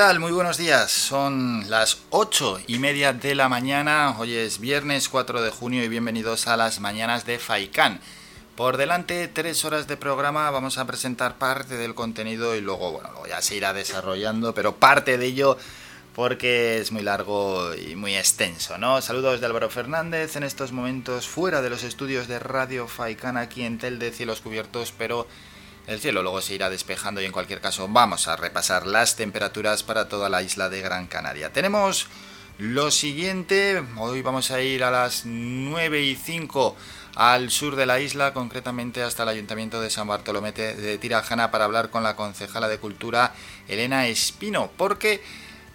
¿Qué tal? Muy buenos días. Son las ocho y media de la mañana. Hoy es viernes 4 de junio y bienvenidos a las mañanas de Faikán. Por delante, tres horas de programa. Vamos a presentar parte del contenido y luego, bueno, ya se irá desarrollando, pero parte de ello porque es muy largo y muy extenso, ¿no? Saludos de Álvaro Fernández en estos momentos fuera de los estudios de Radio Faikán aquí en Tel de Cielos Cubiertos, pero el cielo luego se irá despejando y en cualquier caso vamos a repasar las temperaturas para toda la isla de Gran Canaria. Tenemos lo siguiente, hoy vamos a ir a las 9 y 5 al sur de la isla, concretamente hasta el Ayuntamiento de San Bartolomé de Tirajana para hablar con la concejala de Cultura Elena Espino, porque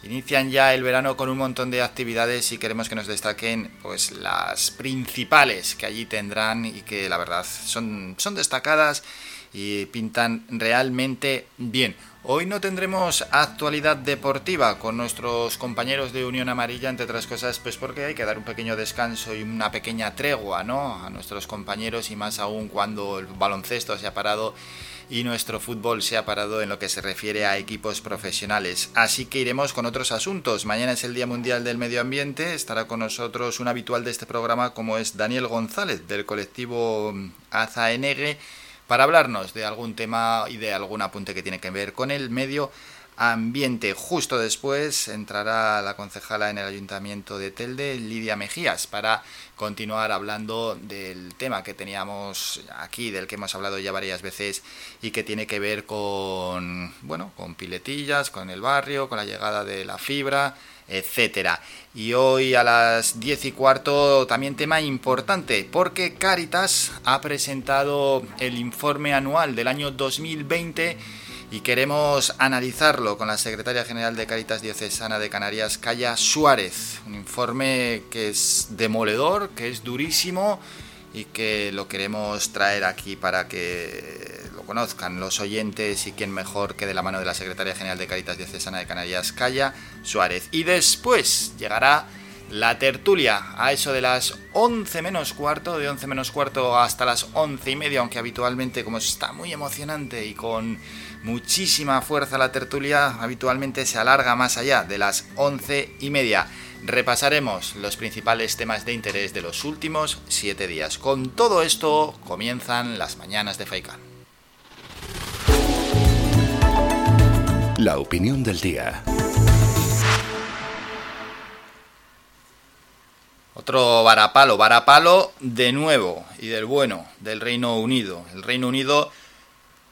inician ya el verano con un montón de actividades y queremos que nos destaquen pues las principales que allí tendrán y que la verdad son, son destacadas y pintan realmente bien. Hoy no tendremos actualidad deportiva con nuestros compañeros de Unión Amarilla, entre otras cosas, pues porque hay que dar un pequeño descanso y una pequeña tregua, ¿no? A nuestros compañeros y más aún cuando el baloncesto se ha parado y nuestro fútbol se ha parado en lo que se refiere a equipos profesionales. Así que iremos con otros asuntos. Mañana es el Día Mundial del Medio Ambiente. Estará con nosotros un habitual de este programa como es Daniel González del colectivo AZANG para hablarnos de algún tema y de algún apunte que tiene que ver con el medio ambiente. Justo después entrará la concejala en el ayuntamiento de Telde, Lidia Mejías, para continuar hablando del tema que teníamos aquí, del que hemos hablado ya varias veces y que tiene que ver con, bueno, con piletillas, con el barrio, con la llegada de la fibra, etcétera. Y hoy a las 10 y cuarto también tema importante, porque Caritas ha presentado el informe anual del año 2020 y queremos analizarlo con la secretaria general de Caritas Diocesana de Canarias, Calla Suárez. Un informe que es demoledor, que es durísimo y que lo queremos traer aquí para que conozcan los oyentes y quien mejor que de la mano de la secretaria general de Caritas Diocesana de Canarias, Calla Suárez. Y después llegará la tertulia a eso de las 11 menos cuarto, de 11 menos cuarto hasta las 11 y media, aunque habitualmente como está muy emocionante y con muchísima fuerza la tertulia, habitualmente se alarga más allá de las 11 y media. Repasaremos los principales temas de interés de los últimos 7 días. Con todo esto comienzan las mañanas de Faikan. La opinión del día. Otro varapalo, varapalo de nuevo y del bueno del Reino Unido. El Reino Unido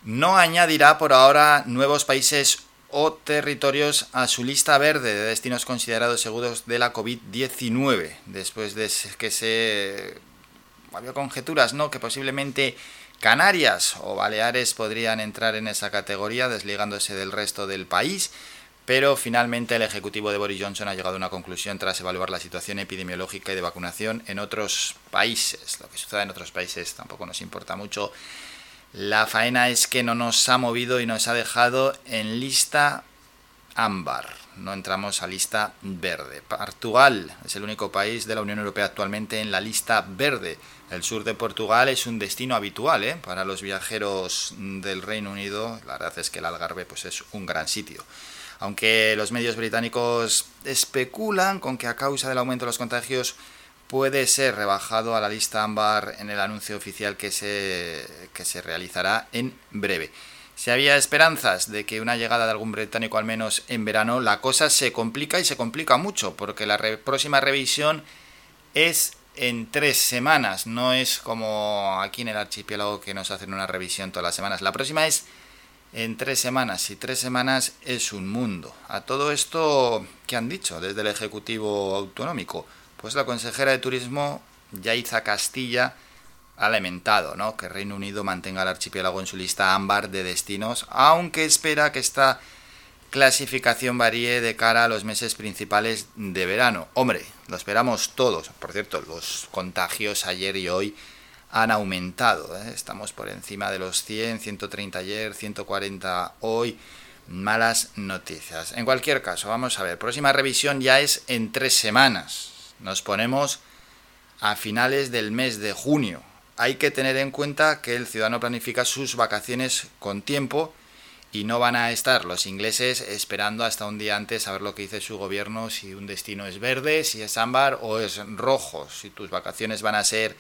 no añadirá por ahora nuevos países o territorios a su lista verde de destinos considerados seguros de la COVID-19, después de que se había conjeturas, ¿no? que posiblemente Canarias o Baleares podrían entrar en esa categoría desligándose del resto del país, pero finalmente el ejecutivo de Boris Johnson ha llegado a una conclusión tras evaluar la situación epidemiológica y de vacunación en otros países. Lo que suceda en otros países tampoco nos importa mucho la faena es que no nos ha movido y nos ha dejado en lista ámbar. No entramos a lista verde. Portugal es el único país de la Unión Europea actualmente en la lista verde. El sur de Portugal es un destino habitual ¿eh? para los viajeros del Reino Unido. La verdad es que el Algarve pues, es un gran sitio. Aunque los medios británicos especulan con que a causa del aumento de los contagios puede ser rebajado a la lista ámbar en el anuncio oficial que se, que se realizará en breve. Si había esperanzas de que una llegada de algún británico al menos en verano, la cosa se complica y se complica mucho, porque la próxima revisión es en tres semanas, no es como aquí en el archipiélago que nos hacen una revisión todas las semanas. La próxima es en tres semanas y tres semanas es un mundo. A todo esto, ¿qué han dicho desde el Ejecutivo Autonómico? Pues la consejera de Turismo, Yaiza Castilla, ha lamentado ¿no? que Reino Unido mantenga el archipiélago en su lista ámbar de destinos, aunque espera que esta clasificación varíe de cara a los meses principales de verano. Hombre, lo esperamos todos. Por cierto, los contagios ayer y hoy han aumentado. ¿eh? Estamos por encima de los 100, 130 ayer, 140 hoy. Malas noticias. En cualquier caso, vamos a ver. Próxima revisión ya es en tres semanas. Nos ponemos a finales del mes de junio. Hay que tener en cuenta que el ciudadano planifica sus vacaciones con tiempo y no van a estar los ingleses esperando hasta un día antes a ver lo que dice su gobierno, si un destino es verde, si es ámbar o es rojo. Si tus vacaciones van a ser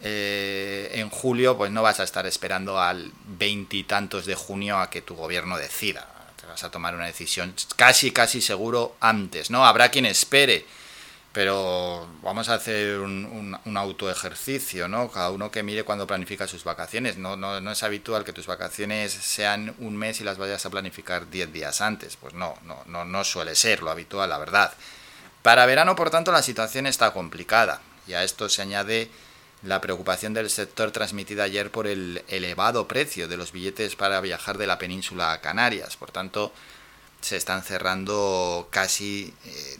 eh, en julio, pues no vas a estar esperando al veintitantos de junio a que tu gobierno decida. Te vas a tomar una decisión casi, casi seguro antes, ¿no? Habrá quien espere pero vamos a hacer un, un, autoejercicio, ¿no? Cada uno que mire cuando planifica sus vacaciones. No, no, no, es habitual que tus vacaciones sean un mes y las vayas a planificar 10 días antes. Pues no, no, no, no suele ser lo habitual, la verdad. Para verano, por tanto, la situación está complicada. Y a esto se añade la preocupación del sector transmitida ayer por el elevado precio de los billetes para viajar de la península a Canarias. Por tanto, se están cerrando casi eh,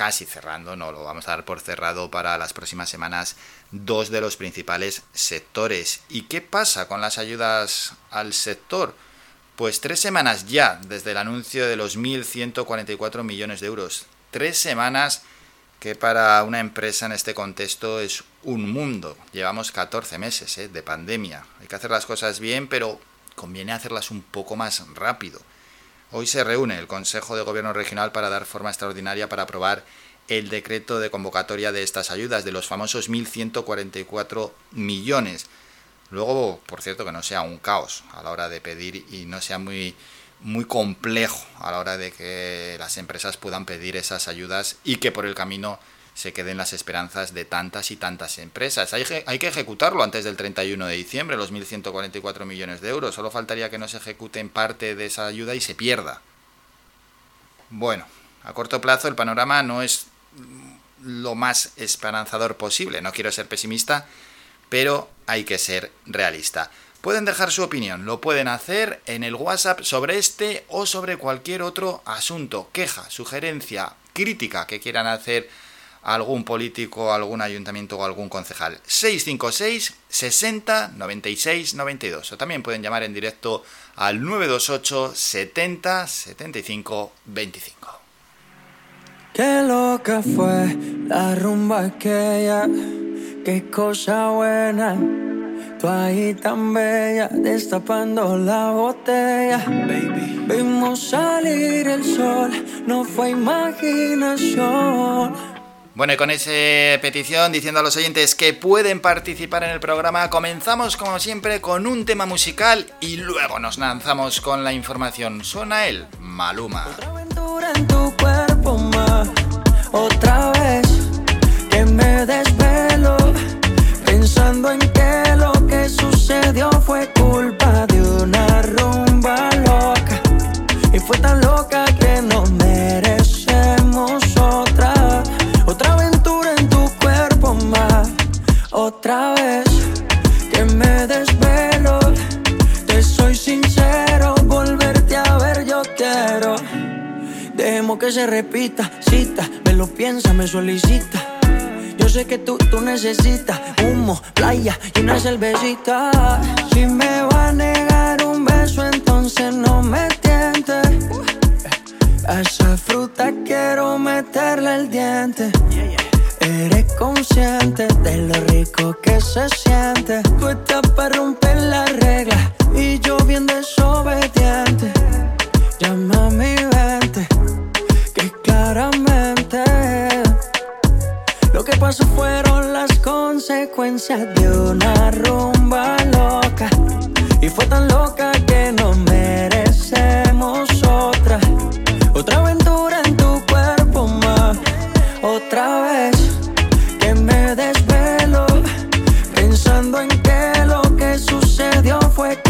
casi cerrando, no lo vamos a dar por cerrado para las próximas semanas, dos de los principales sectores. ¿Y qué pasa con las ayudas al sector? Pues tres semanas ya desde el anuncio de los 1.144 millones de euros. Tres semanas que para una empresa en este contexto es un mundo. Llevamos 14 meses ¿eh? de pandemia. Hay que hacer las cosas bien, pero conviene hacerlas un poco más rápido. Hoy se reúne el Consejo de Gobierno Regional para dar forma extraordinaria para aprobar el decreto de convocatoria de estas ayudas, de los famosos 1.144 millones. Luego, por cierto, que no sea un caos a la hora de pedir y no sea muy, muy complejo a la hora de que las empresas puedan pedir esas ayudas y que por el camino se queden las esperanzas de tantas y tantas empresas. Hay, hay, que ejecutarlo antes del 31 de diciembre, los 1.144 millones de euros. Solo faltaría que no se ejecute en parte de esa ayuda y se pierda. Bueno, a corto plazo el panorama no es lo más esperanzador posible. No quiero ser pesimista, pero hay que ser realista. Pueden dejar su opinión, lo pueden hacer en el WhatsApp sobre este o sobre cualquier otro asunto, queja, sugerencia, crítica que quieran hacer algún político, algún ayuntamiento o algún concejal. 656 60 96 92. O también pueden llamar en directo al 928 70 75 25. Qué loca fue la rumba aquella, qué cosa buena. Tú ahí tan bella, destapando la botella. Baby. Vimos salir el sol, no fue imaginación. Bueno, y con esa petición diciendo a los oyentes que pueden participar en el programa, comenzamos como siempre con un tema musical y luego nos lanzamos con la información. Suena el Maluma. Otra aventura en tu cuerpo más, otra vez que me desvelo, pensando en que lo que sucedió fue culpa de una rumba loca. Y fue tan loca se repita, cita, me lo piensa, me solicita. Yo sé que tú, tú necesitas humo, playa y una cervecita. Si me va a negar un beso, entonces no me tientes. A esa fruta quiero meterle el diente. Eres consciente de lo rico que se siente. Tú estás para romper la regla y yo bien desobediente. Llama que pasó fueron las consecuencias de una rumba loca. Y fue tan loca que no merecemos otra. Otra aventura en tu cuerpo más. Otra vez que me desvelo. Pensando en que lo que sucedió fue culpa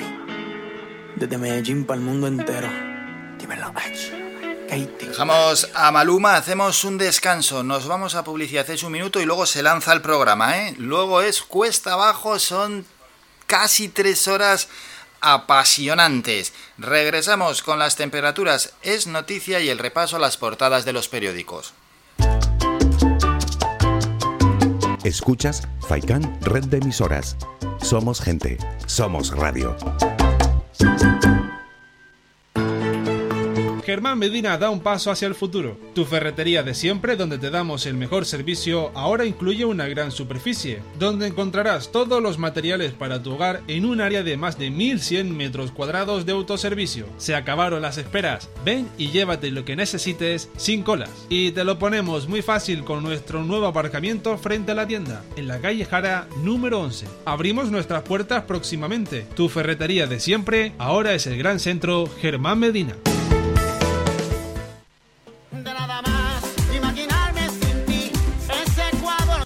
Desde Medellín para el mundo entero. Dímelo. Dejamos a Maluma, hacemos un descanso, nos vamos a publicidad, es un minuto y luego se lanza el programa, ¿eh? Luego es cuesta abajo, son casi tres horas apasionantes. Regresamos con las temperaturas, es noticia y el repaso a las portadas de los periódicos. Escuchas Faikan Red de Emisoras. Somos gente, somos radio. Germán Medina da un paso hacia el futuro. Tu ferretería de siempre, donde te damos el mejor servicio, ahora incluye una gran superficie, donde encontrarás todos los materiales para tu hogar en un área de más de 1100 metros cuadrados de autoservicio. Se acabaron las esperas. Ven y llévate lo que necesites sin colas. Y te lo ponemos muy fácil con nuestro nuevo aparcamiento frente a la tienda, en la calle Jara número 11. Abrimos nuestras puertas próximamente. Tu ferretería de siempre, ahora es el gran centro Germán Medina. de nada más.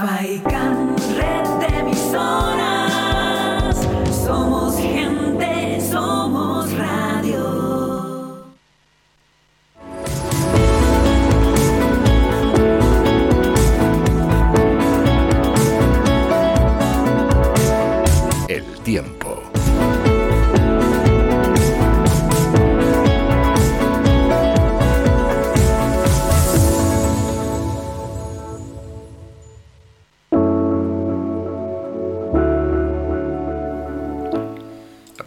Faikan, red de emisoras. Somos gente, somos radio. El tiempo.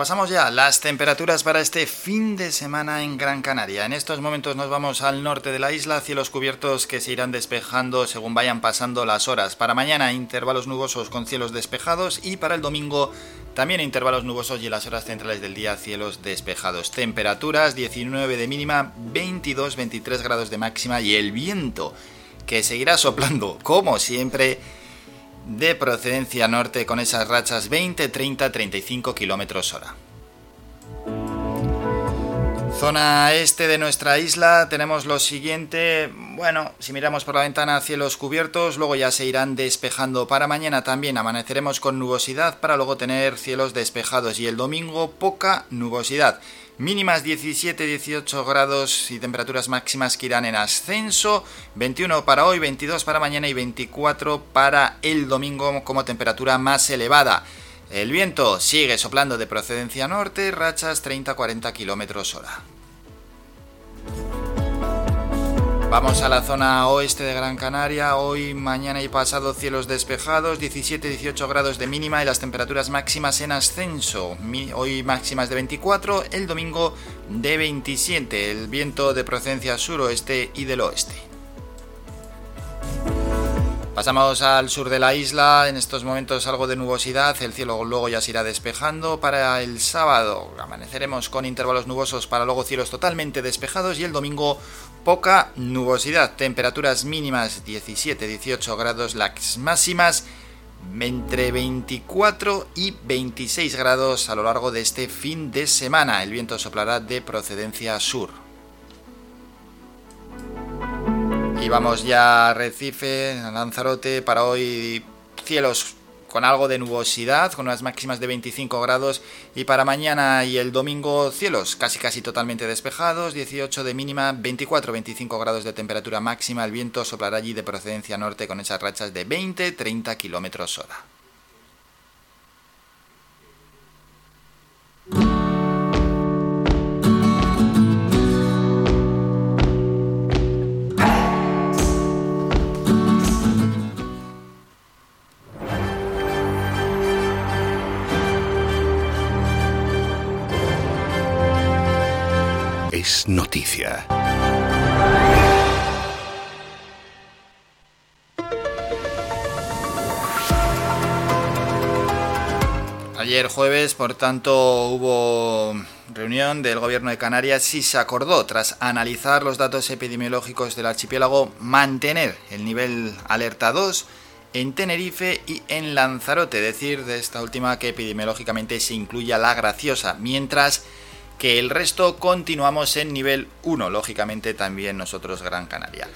Repasamos ya las temperaturas para este fin de semana en Gran Canaria. En estos momentos nos vamos al norte de la isla, cielos cubiertos que se irán despejando según vayan pasando las horas. Para mañana intervalos nubosos con cielos despejados y para el domingo también intervalos nubosos y en las horas centrales del día cielos despejados. Temperaturas 19 de mínima, 22-23 grados de máxima y el viento que seguirá soplando como siempre de procedencia norte con esas rachas 20, 30, 35 kilómetros hora. Zona este de nuestra isla tenemos lo siguiente, bueno, si miramos por la ventana cielos cubiertos, luego ya se irán despejando para mañana también amaneceremos con nubosidad para luego tener cielos despejados y el domingo poca nubosidad. Mínimas 17-18 grados y temperaturas máximas que irán en ascenso. 21 para hoy, 22 para mañana y 24 para el domingo como temperatura más elevada. El viento sigue soplando de procedencia norte, rachas 30-40 kilómetros hora. Vamos a la zona oeste de Gran Canaria. Hoy, mañana y pasado cielos despejados, 17-18 grados de mínima y las temperaturas máximas en ascenso. Hoy máximas de 24, el domingo de 27. El viento de procedencia suroeste y del oeste. Pasamos al sur de la isla, en estos momentos algo de nubosidad, el cielo luego ya se irá despejando. Para el sábado amaneceremos con intervalos nubosos para luego cielos totalmente despejados y el domingo poca nubosidad, temperaturas mínimas 17-18 grados, las máximas entre 24 y 26 grados a lo largo de este fin de semana. El viento soplará de procedencia sur. Y vamos ya a Recife, a Lanzarote, para hoy cielos con algo de nubosidad, con unas máximas de 25 grados. Y para mañana y el domingo, cielos casi casi totalmente despejados, 18 de mínima, 24-25 grados de temperatura máxima. El viento soplará allí de procedencia norte con esas rachas de 20-30 kilómetros hora. noticia. Ayer jueves, por tanto, hubo reunión del Gobierno de Canarias y se acordó, tras analizar los datos epidemiológicos del archipiélago, mantener el nivel alerta 2 en Tenerife y en Lanzarote, decir de esta última que epidemiológicamente se incluya la graciosa, mientras que el resto continuamos en nivel 1, lógicamente también nosotros Gran Canaria.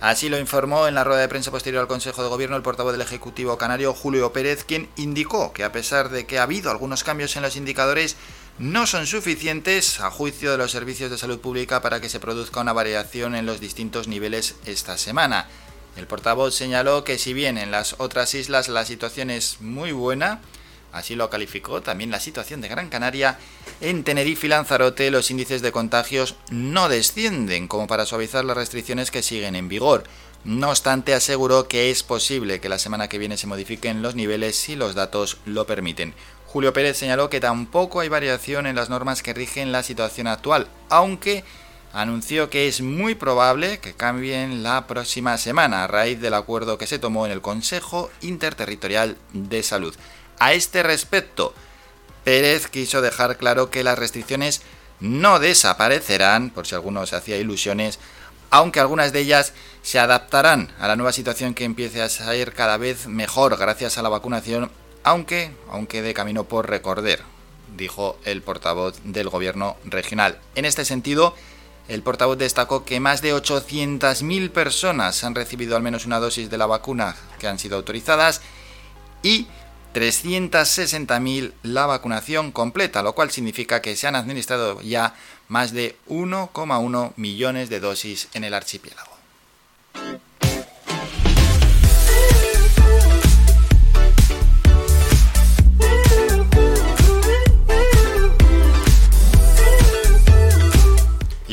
Así lo informó en la rueda de prensa posterior al Consejo de Gobierno el portavoz del Ejecutivo Canario, Julio Pérez, quien indicó que a pesar de que ha habido algunos cambios en los indicadores, no son suficientes, a juicio de los servicios de salud pública, para que se produzca una variación en los distintos niveles esta semana. El portavoz señaló que si bien en las otras islas la situación es muy buena, Así lo calificó también la situación de Gran Canaria. En Tenerife y Lanzarote los índices de contagios no descienden como para suavizar las restricciones que siguen en vigor. No obstante, aseguró que es posible que la semana que viene se modifiquen los niveles si los datos lo permiten. Julio Pérez señaló que tampoco hay variación en las normas que rigen la situación actual, aunque anunció que es muy probable que cambien la próxima semana a raíz del acuerdo que se tomó en el Consejo Interterritorial de Salud. A este respecto, Pérez quiso dejar claro que las restricciones no desaparecerán, por si alguno se hacía ilusiones, aunque algunas de ellas se adaptarán a la nueva situación que empiece a ser cada vez mejor gracias a la vacunación, aunque aunque de camino por recorrer, dijo el portavoz del gobierno regional. En este sentido, el portavoz destacó que más de 800.000 personas han recibido al menos una dosis de la vacuna que han sido autorizadas y 360.000 la vacunación completa, lo cual significa que se han administrado ya más de 1,1 millones de dosis en el archipiélago.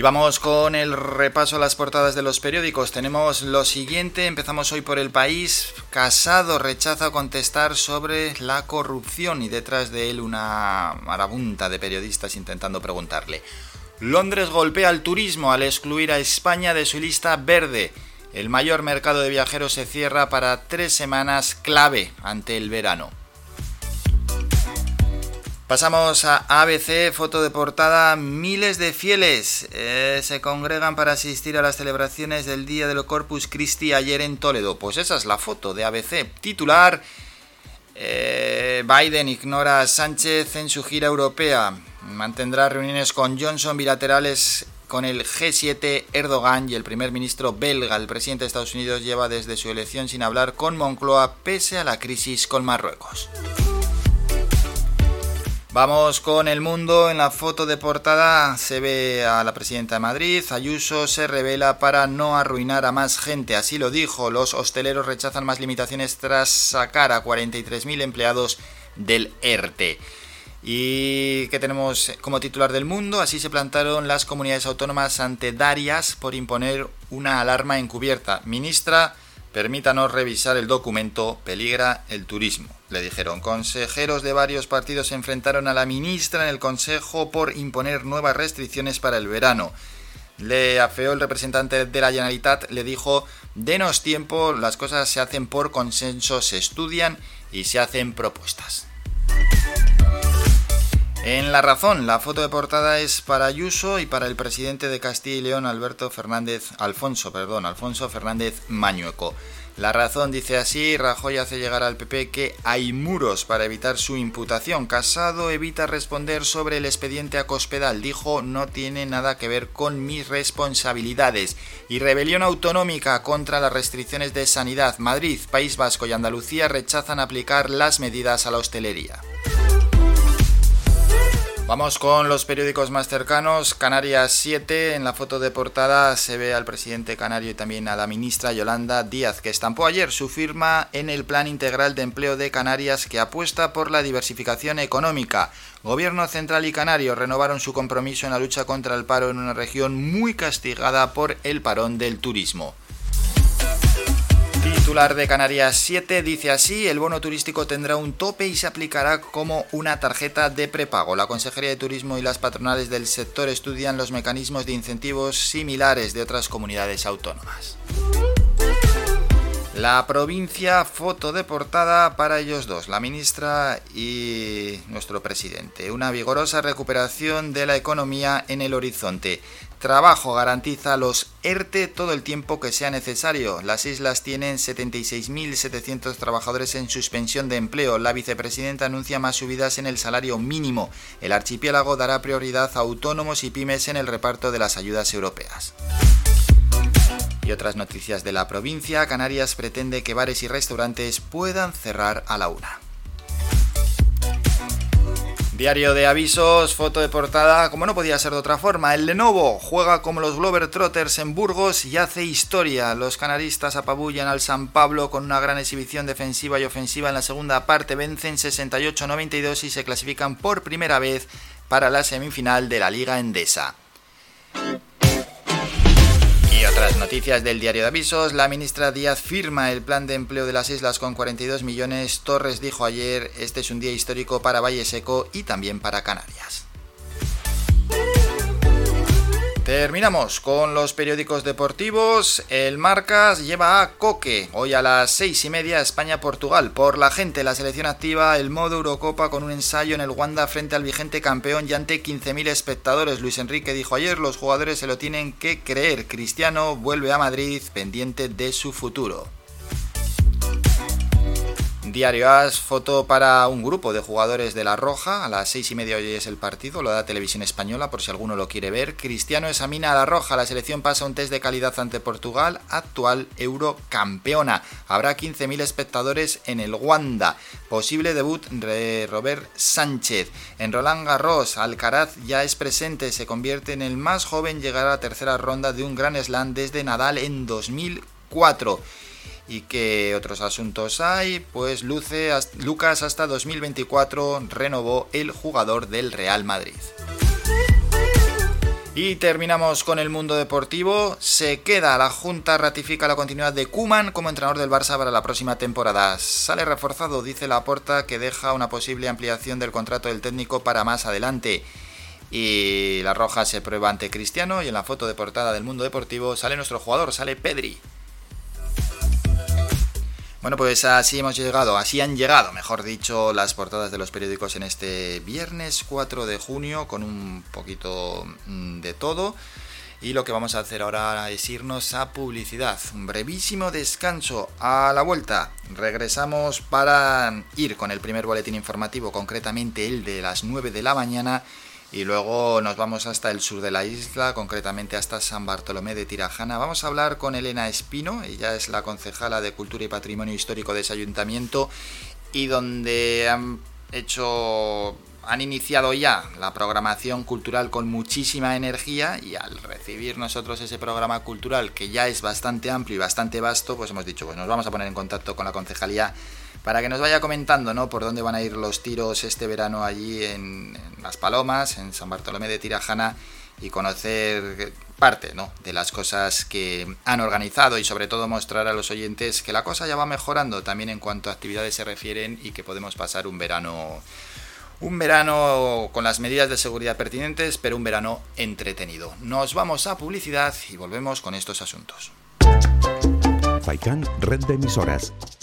Vamos con el repaso a las portadas de los periódicos. Tenemos lo siguiente, empezamos hoy por el país. Casado rechaza contestar sobre la corrupción y detrás de él una marabunta de periodistas intentando preguntarle. Londres golpea al turismo al excluir a España de su lista verde. El mayor mercado de viajeros se cierra para tres semanas clave ante el verano. Pasamos a ABC, foto de portada. Miles de fieles eh, se congregan para asistir a las celebraciones del Día del Corpus Christi ayer en Toledo. Pues esa es la foto de ABC. Titular, eh, Biden ignora a Sánchez en su gira europea. Mantendrá reuniones con Johnson bilaterales con el G7, Erdogan y el primer ministro belga. El presidente de Estados Unidos lleva desde su elección sin hablar con Moncloa pese a la crisis con Marruecos. Vamos con el mundo. En la foto de portada se ve a la presidenta de Madrid. Ayuso se revela para no arruinar a más gente. Así lo dijo. Los hosteleros rechazan más limitaciones tras sacar a 43.000 empleados del ERTE. ¿Y qué tenemos como titular del mundo? Así se plantaron las comunidades autónomas ante Darias por imponer una alarma encubierta. Ministra Permítanos revisar el documento, peligra el turismo. Le dijeron, consejeros de varios partidos se enfrentaron a la ministra en el Consejo por imponer nuevas restricciones para el verano. Le afeó el representante de la Generalitat, le dijo, denos tiempo, las cosas se hacen por consenso, se estudian y se hacen propuestas. En La Razón, la foto de portada es para Ayuso y para el presidente de Castilla y León, Alberto Fernández, Alfonso, perdón, Alfonso Fernández Mañueco. La razón dice así, Rajoy hace llegar al PP que hay muros para evitar su imputación. Casado evita responder sobre el expediente a Cospedal. Dijo no tiene nada que ver con mis responsabilidades. Y rebelión autonómica contra las restricciones de sanidad. Madrid, País Vasco y Andalucía rechazan aplicar las medidas a la hostelería. Vamos con los periódicos más cercanos. Canarias 7, en la foto de portada se ve al presidente canario y también a la ministra Yolanda Díaz, que estampó ayer su firma en el Plan Integral de Empleo de Canarias que apuesta por la diversificación económica. Gobierno central y canario renovaron su compromiso en la lucha contra el paro en una región muy castigada por el parón del turismo titular de Canarias 7 dice así, el bono turístico tendrá un tope y se aplicará como una tarjeta de prepago. La Consejería de Turismo y las patronales del sector estudian los mecanismos de incentivos similares de otras comunidades autónomas. La provincia, foto de portada para ellos dos, la ministra y nuestro presidente. Una vigorosa recuperación de la economía en el horizonte. Trabajo garantiza los ERTE todo el tiempo que sea necesario. Las islas tienen 76.700 trabajadores en suspensión de empleo. La vicepresidenta anuncia más subidas en el salario mínimo. El archipiélago dará prioridad a autónomos y pymes en el reparto de las ayudas europeas. Y otras noticias de la provincia, Canarias pretende que bares y restaurantes puedan cerrar a la una. Diario de avisos, foto de portada, como no podía ser de otra forma, el Lenovo juega como los Trotters en Burgos y hace historia. Los canaristas apabullan al San Pablo con una gran exhibición defensiva y ofensiva en la segunda parte, vencen 68-92 y se clasifican por primera vez para la semifinal de la Liga Endesa otras noticias del diario de avisos, la ministra Díaz firma el plan de empleo de las islas con 42 millones. Torres dijo ayer, este es un día histórico para Valle Seco y también para Canarias. Terminamos con los periódicos deportivos. El Marcas lleva a Coque. Hoy a las seis y media España-Portugal. Por la gente, la selección activa el modo Eurocopa con un ensayo en el Wanda frente al vigente campeón y ante 15.000 espectadores. Luis Enrique dijo ayer, los jugadores se lo tienen que creer. Cristiano vuelve a Madrid pendiente de su futuro. Diario As, foto para un grupo de jugadores de La Roja. A las seis y media hoy es el partido, lo da Televisión Española por si alguno lo quiere ver. Cristiano examina a La Roja. La selección pasa un test de calidad ante Portugal, actual eurocampeona. Habrá 15.000 espectadores en el Wanda. Posible debut de Robert Sánchez. En Roland Garros, Alcaraz ya es presente, se convierte en el más joven llegar a la tercera ronda de un Gran Slam desde Nadal en 2004. ¿Y qué otros asuntos hay? Pues Luce, Lucas hasta 2024 renovó el jugador del Real Madrid. Y terminamos con el mundo deportivo. Se queda, la Junta ratifica la continuidad de Kuman como entrenador del Barça para la próxima temporada. Sale reforzado, dice la porta, que deja una posible ampliación del contrato del técnico para más adelante. Y la roja se prueba ante Cristiano y en la foto de portada del mundo deportivo sale nuestro jugador, sale Pedri. Bueno, pues así hemos llegado, así han llegado, mejor dicho, las portadas de los periódicos en este viernes 4 de junio con un poquito mm, de todo. Y lo que vamos a hacer ahora es irnos a publicidad. Un brevísimo descanso a la vuelta. Regresamos para ir con el primer boletín informativo, concretamente el de las 9 de la mañana y luego nos vamos hasta el sur de la isla, concretamente hasta San Bartolomé de Tirajana. Vamos a hablar con Elena Espino, ella es la concejala de Cultura y Patrimonio Histórico de ese ayuntamiento y donde han hecho han iniciado ya la programación cultural con muchísima energía y al recibir nosotros ese programa cultural que ya es bastante amplio y bastante vasto, pues hemos dicho, pues nos vamos a poner en contacto con la concejalía para que nos vaya comentando ¿no? por dónde van a ir los tiros este verano allí en, Las Palomas, en San Bartolomé de Tirajana y conocer parte ¿no? de las cosas que han organizado y sobre todo mostrar a los oyentes que la cosa ya va mejorando también en cuanto a actividades se refieren y que podemos pasar un verano un verano con las medidas de seguridad pertinentes, pero un verano entretenido. Nos vamos a publicidad y volvemos con estos asuntos. Faikan, red de emisoras.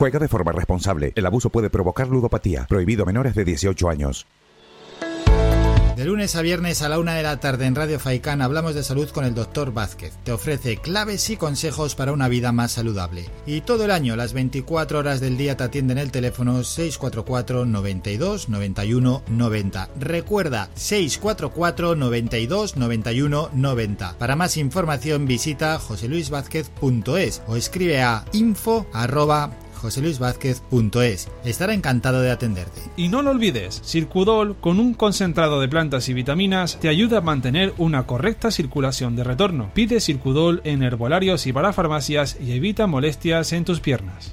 Juega de forma responsable. El abuso puede provocar ludopatía. Prohibido a menores de 18 años. De lunes a viernes a la una de la tarde en Radio Faicán hablamos de salud con el doctor Vázquez. Te ofrece claves y consejos para una vida más saludable. Y todo el año, las 24 horas del día te atienden el teléfono 644 92 91 90. Recuerda 644 92 91 90. Para más información visita joseluisvázquez.es o escribe a info joseluisvázquez.es. Estará encantado de atenderte. Y no lo olvides, Circudol con un concentrado de plantas y vitaminas te ayuda a mantener una correcta circulación de retorno. Pide Circudol en herbolarios y para farmacias y evita molestias en tus piernas.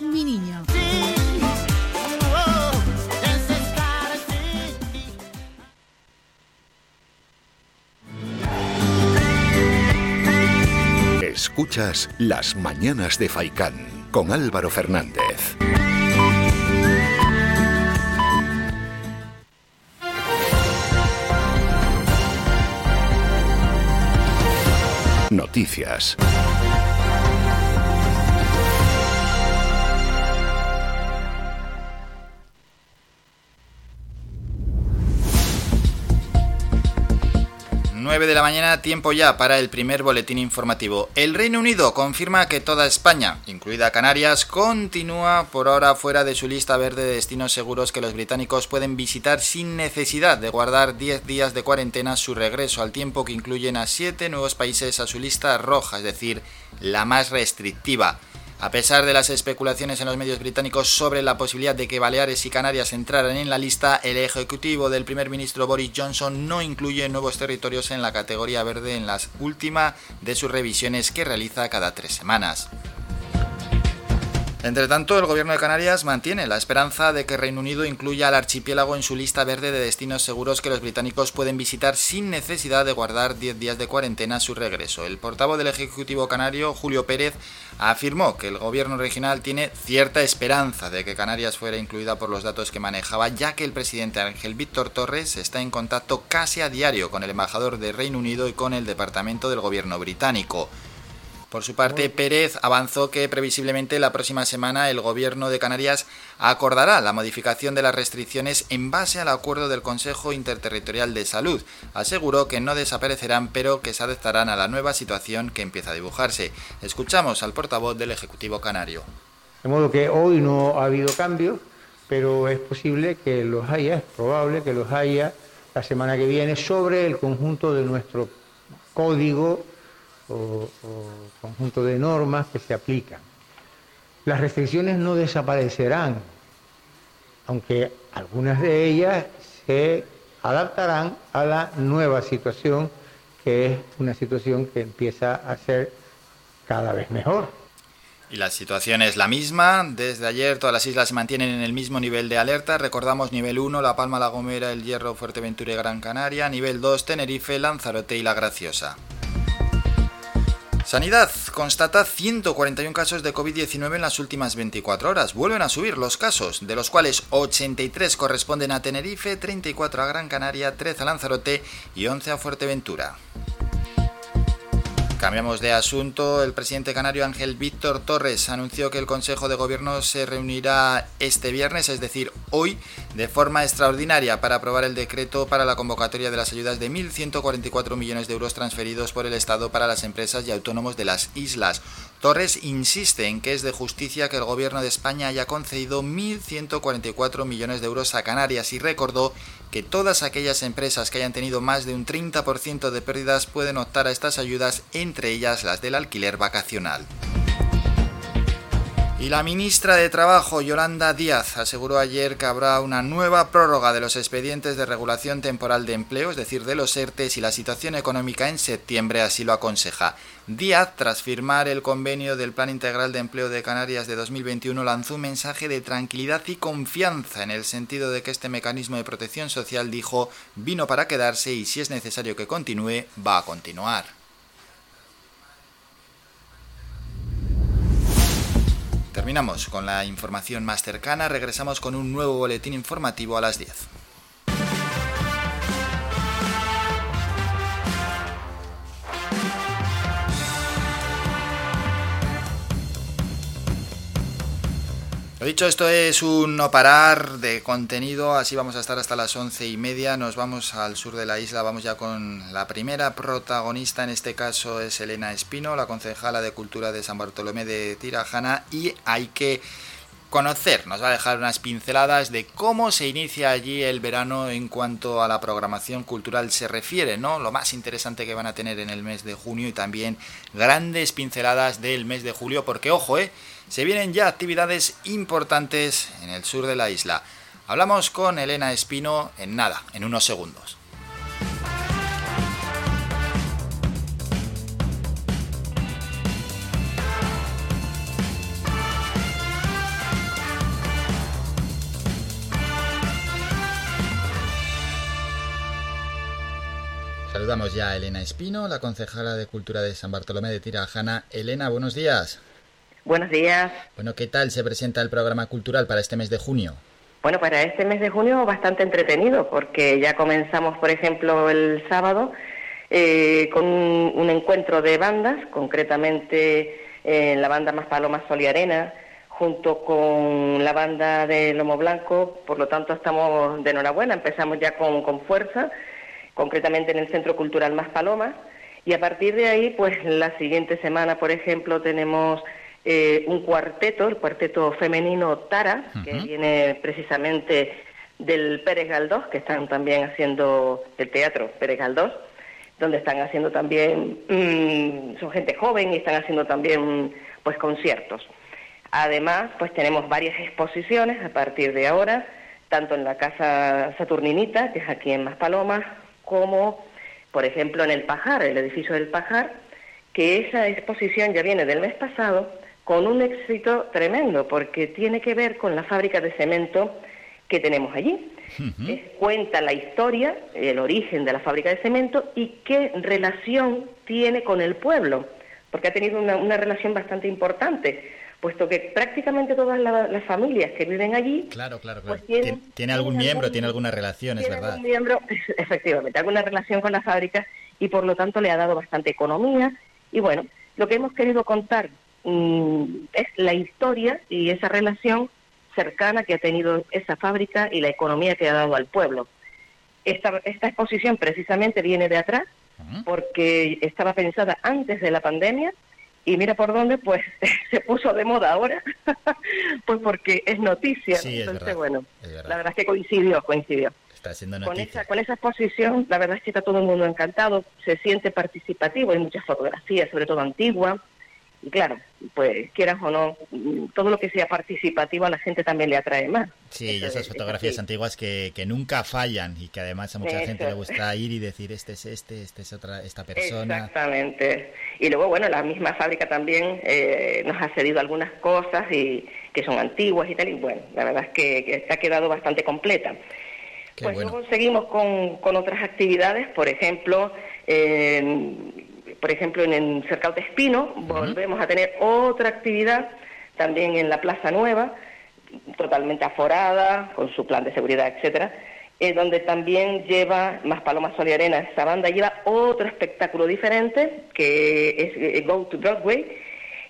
Mi Niño. Escuchas Las Mañanas de Faicán con Álvaro Fernández. Noticias. 9 de la mañana, tiempo ya para el primer boletín informativo. El Reino Unido confirma que toda España, incluida Canarias, continúa por ahora fuera de su lista verde de destinos seguros que los británicos pueden visitar sin necesidad de guardar 10 días de cuarentena su regreso, al tiempo que incluyen a 7 nuevos países a su lista roja, es decir, la más restrictiva. A pesar de las especulaciones en los medios británicos sobre la posibilidad de que Baleares y Canarias entraran en la lista, el ejecutivo del primer ministro Boris Johnson no incluye nuevos territorios en la categoría verde en la última de sus revisiones que realiza cada tres semanas. Entre tanto, el gobierno de Canarias mantiene la esperanza de que Reino Unido incluya al archipiélago en su lista verde de destinos seguros que los británicos pueden visitar sin necesidad de guardar 10 días de cuarentena a su regreso. El portavoz del Ejecutivo canario, Julio Pérez, afirmó que el gobierno regional tiene cierta esperanza de que Canarias fuera incluida por los datos que manejaba, ya que el presidente Ángel Víctor Torres está en contacto casi a diario con el embajador de Reino Unido y con el Departamento del Gobierno británico. Por su parte, Pérez avanzó que previsiblemente la próxima semana el Gobierno de Canarias acordará la modificación de las restricciones en base al acuerdo del Consejo Interterritorial de Salud. Aseguró que no desaparecerán, pero que se adaptarán a la nueva situación que empieza a dibujarse. Escuchamos al portavoz del Ejecutivo Canario. De modo que hoy no ha habido cambios, pero es posible que los haya, es probable que los haya la semana que viene sobre el conjunto de nuestro código o, conjunto de normas que se aplican. Las restricciones no desaparecerán, aunque algunas de ellas se adaptarán a la nueva situación, que es una situación que empieza a ser cada vez mejor. Y la situación es la misma. Desde ayer todas las islas se mantienen en el mismo nivel de alerta. Recordamos nivel 1, La Palma, La Gomera, El Hierro, Fuerteventura y Gran Canaria. Nivel 2, Tenerife, Lanzarote y La Graciosa. Sanidad constata 141 casos de COVID-19 en las últimas 24 horas. Vuelven a subir los casos, de los cuales 83 corresponden a Tenerife, 34 a Gran Canaria, 13 a Lanzarote y 11 a Fuerteventura. Cambiamos de asunto. El presidente canario Ángel Víctor Torres anunció que el Consejo de Gobierno se reunirá este viernes, es decir, hoy, de forma extraordinaria para aprobar el decreto para la convocatoria de las ayudas de 1.144 millones de euros transferidos por el Estado para las empresas y autónomos de las islas. Torres insiste en que es de justicia que el Gobierno de España haya concedido 1.144 millones de euros a Canarias y recordó que todas aquellas empresas que hayan tenido más de un 30% de pérdidas pueden optar a estas ayudas, entre ellas las del alquiler vacacional. Y la ministra de Trabajo, Yolanda Díaz, aseguró ayer que habrá una nueva prórroga de los expedientes de regulación temporal de empleo, es decir, de los ERTES y la situación económica en septiembre así lo aconseja. Díaz, tras firmar el convenio del Plan Integral de Empleo de Canarias de 2021, lanzó un mensaje de tranquilidad y confianza en el sentido de que este mecanismo de protección social, dijo, vino para quedarse y si es necesario que continúe, va a continuar. Terminamos con la información más cercana, regresamos con un nuevo boletín informativo a las 10. Dicho, esto es un no parar de contenido, así vamos a estar hasta las once y media, nos vamos al sur de la isla, vamos ya con la primera protagonista, en este caso es Elena Espino, la concejala de Cultura de San Bartolomé de Tirajana, y hay que conocer, nos va a dejar unas pinceladas de cómo se inicia allí el verano en cuanto a la programación cultural se refiere, ¿no? Lo más interesante que van a tener en el mes de junio y también grandes pinceladas del mes de julio, porque ojo, ¿eh? Se vienen ya actividades importantes en el sur de la isla. Hablamos con Elena Espino en nada, en unos segundos. Saludamos ya a Elena Espino, la concejala de Cultura de San Bartolomé de Tirajana. Elena, buenos días. Buenos días. Bueno, ¿qué tal se presenta el programa cultural para este mes de junio? Bueno, para este mes de junio bastante entretenido, porque ya comenzamos, por ejemplo, el sábado eh, con un, encuentro de bandas, concretamente en la banda Más Paloma Sol y Arena, junto con la banda de Lomo Blanco, por lo tanto estamos de enhorabuena, empezamos ya con, con fuerza concretamente en el Centro Cultural Más Palomas. Y a partir de ahí, pues la siguiente semana, por ejemplo, tenemos eh, un cuarteto, el cuarteto femenino Tara, que viene precisamente del Pérez Galdós, que están también haciendo el teatro Pérez Galdós, donde están haciendo también, mm, son gente joven y están haciendo también pues conciertos. Además, pues tenemos varias exposiciones a partir de ahora, tanto en la Casa Saturninita, que es aquí en Maspalomas, como, por ejemplo, en el Pajar, el edificio del Pajar, que esa exposición ya viene del mes pasado con un éxito tremendo, porque tiene que ver con la fábrica de cemento que tenemos allí. cuenta la historia, el origen de la fábrica de cemento y qué relación tiene con el pueblo, porque ha tenido una, una relación bastante importante puesto que prácticamente todas las familias que viven allí... Claro, claro, pues tiene, algún miembro, tiene alguna relación, es verdad. Algún miembro, efectivamente, alguna relación con la fábrica y por lo tanto le ha dado bastante economía. Y bueno, lo que hemos querido contar es la historia y esa relación cercana que ha tenido esa fábrica y la economía que ha dado al pueblo. Esta, esta exposición precisamente viene de atrás porque estaba pensada antes de la pandemia y mira por dónde, pues se puso de moda ahora, pues porque es noticia. Entonces, bueno, la verdad es que coincidió, coincidió. Está. Con esa, con esa exposición, la verdad es que está todo el mundo encantado, se siente participativo, hay muchas fotografías, sobre todo antiguas, y claro, pues quieras o no, todo lo que sea participativo a la gente también le atrae más. Sí, y esas fotografías antiguas que, que, nunca fallan y que además a mucha gente le gusta ir y decir este es este, este es otra, esta persona. Exactamente. Y luego, bueno, la misma fábrica también eh, nos ha cedido algunas cosas y que son antiguas y tal, y bueno, la verdad es que, que ha quedado bastante completa. pues luego seguimos con, con otras actividades, por ejemplo, eh, por ejemplo, en el Cercado de Espino volvemos a tener otra actividad también en la Plaza Nueva, totalmente aforada, con su plan de seguridad, etcétera, eh, donde también lleva más Palomas Sol y Arena, esa banda lleva otro espectáculo diferente, que es eh, Go to Broadway,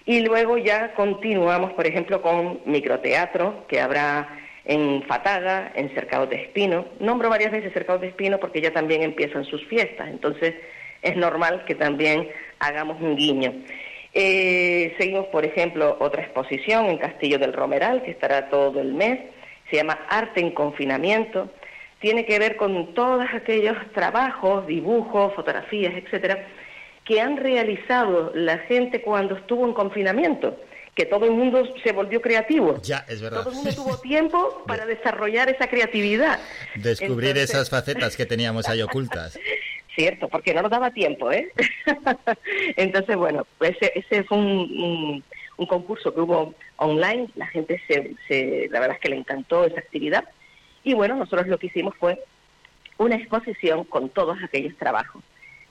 y luego ya continuamos, por ejemplo, con microteatro, que habrá en Fataga, en Cercado de Espino. Nombro varias veces Cercado de Espino porque ya también empiezan sus fiestas, entonces es normal que también hagamos un guiño. Eh, seguimos, por ejemplo, otra exposición en Castillo del Romeral, que estará todo el mes, se llama Arte en Confinamiento, tiene que ver con todos aquellos trabajos, dibujos, fotografías, etcétera, que han realizado la gente cuando estuvo en confinamiento, que todo el mundo se volvió creativo. Ya, es verdad. Todo el mundo tuvo tiempo para desarrollar esa creatividad. Descubrir esas facetas que teníamos ahí ocultas. cierto, porque no nos daba tiempo, ¿eh? Entonces, bueno, pues ese, fue un, concurso que hubo online, la gente se, la verdad es que le encantó esa actividad, y bueno, nosotros lo que hicimos fue una exposición con todos aquellos trabajos.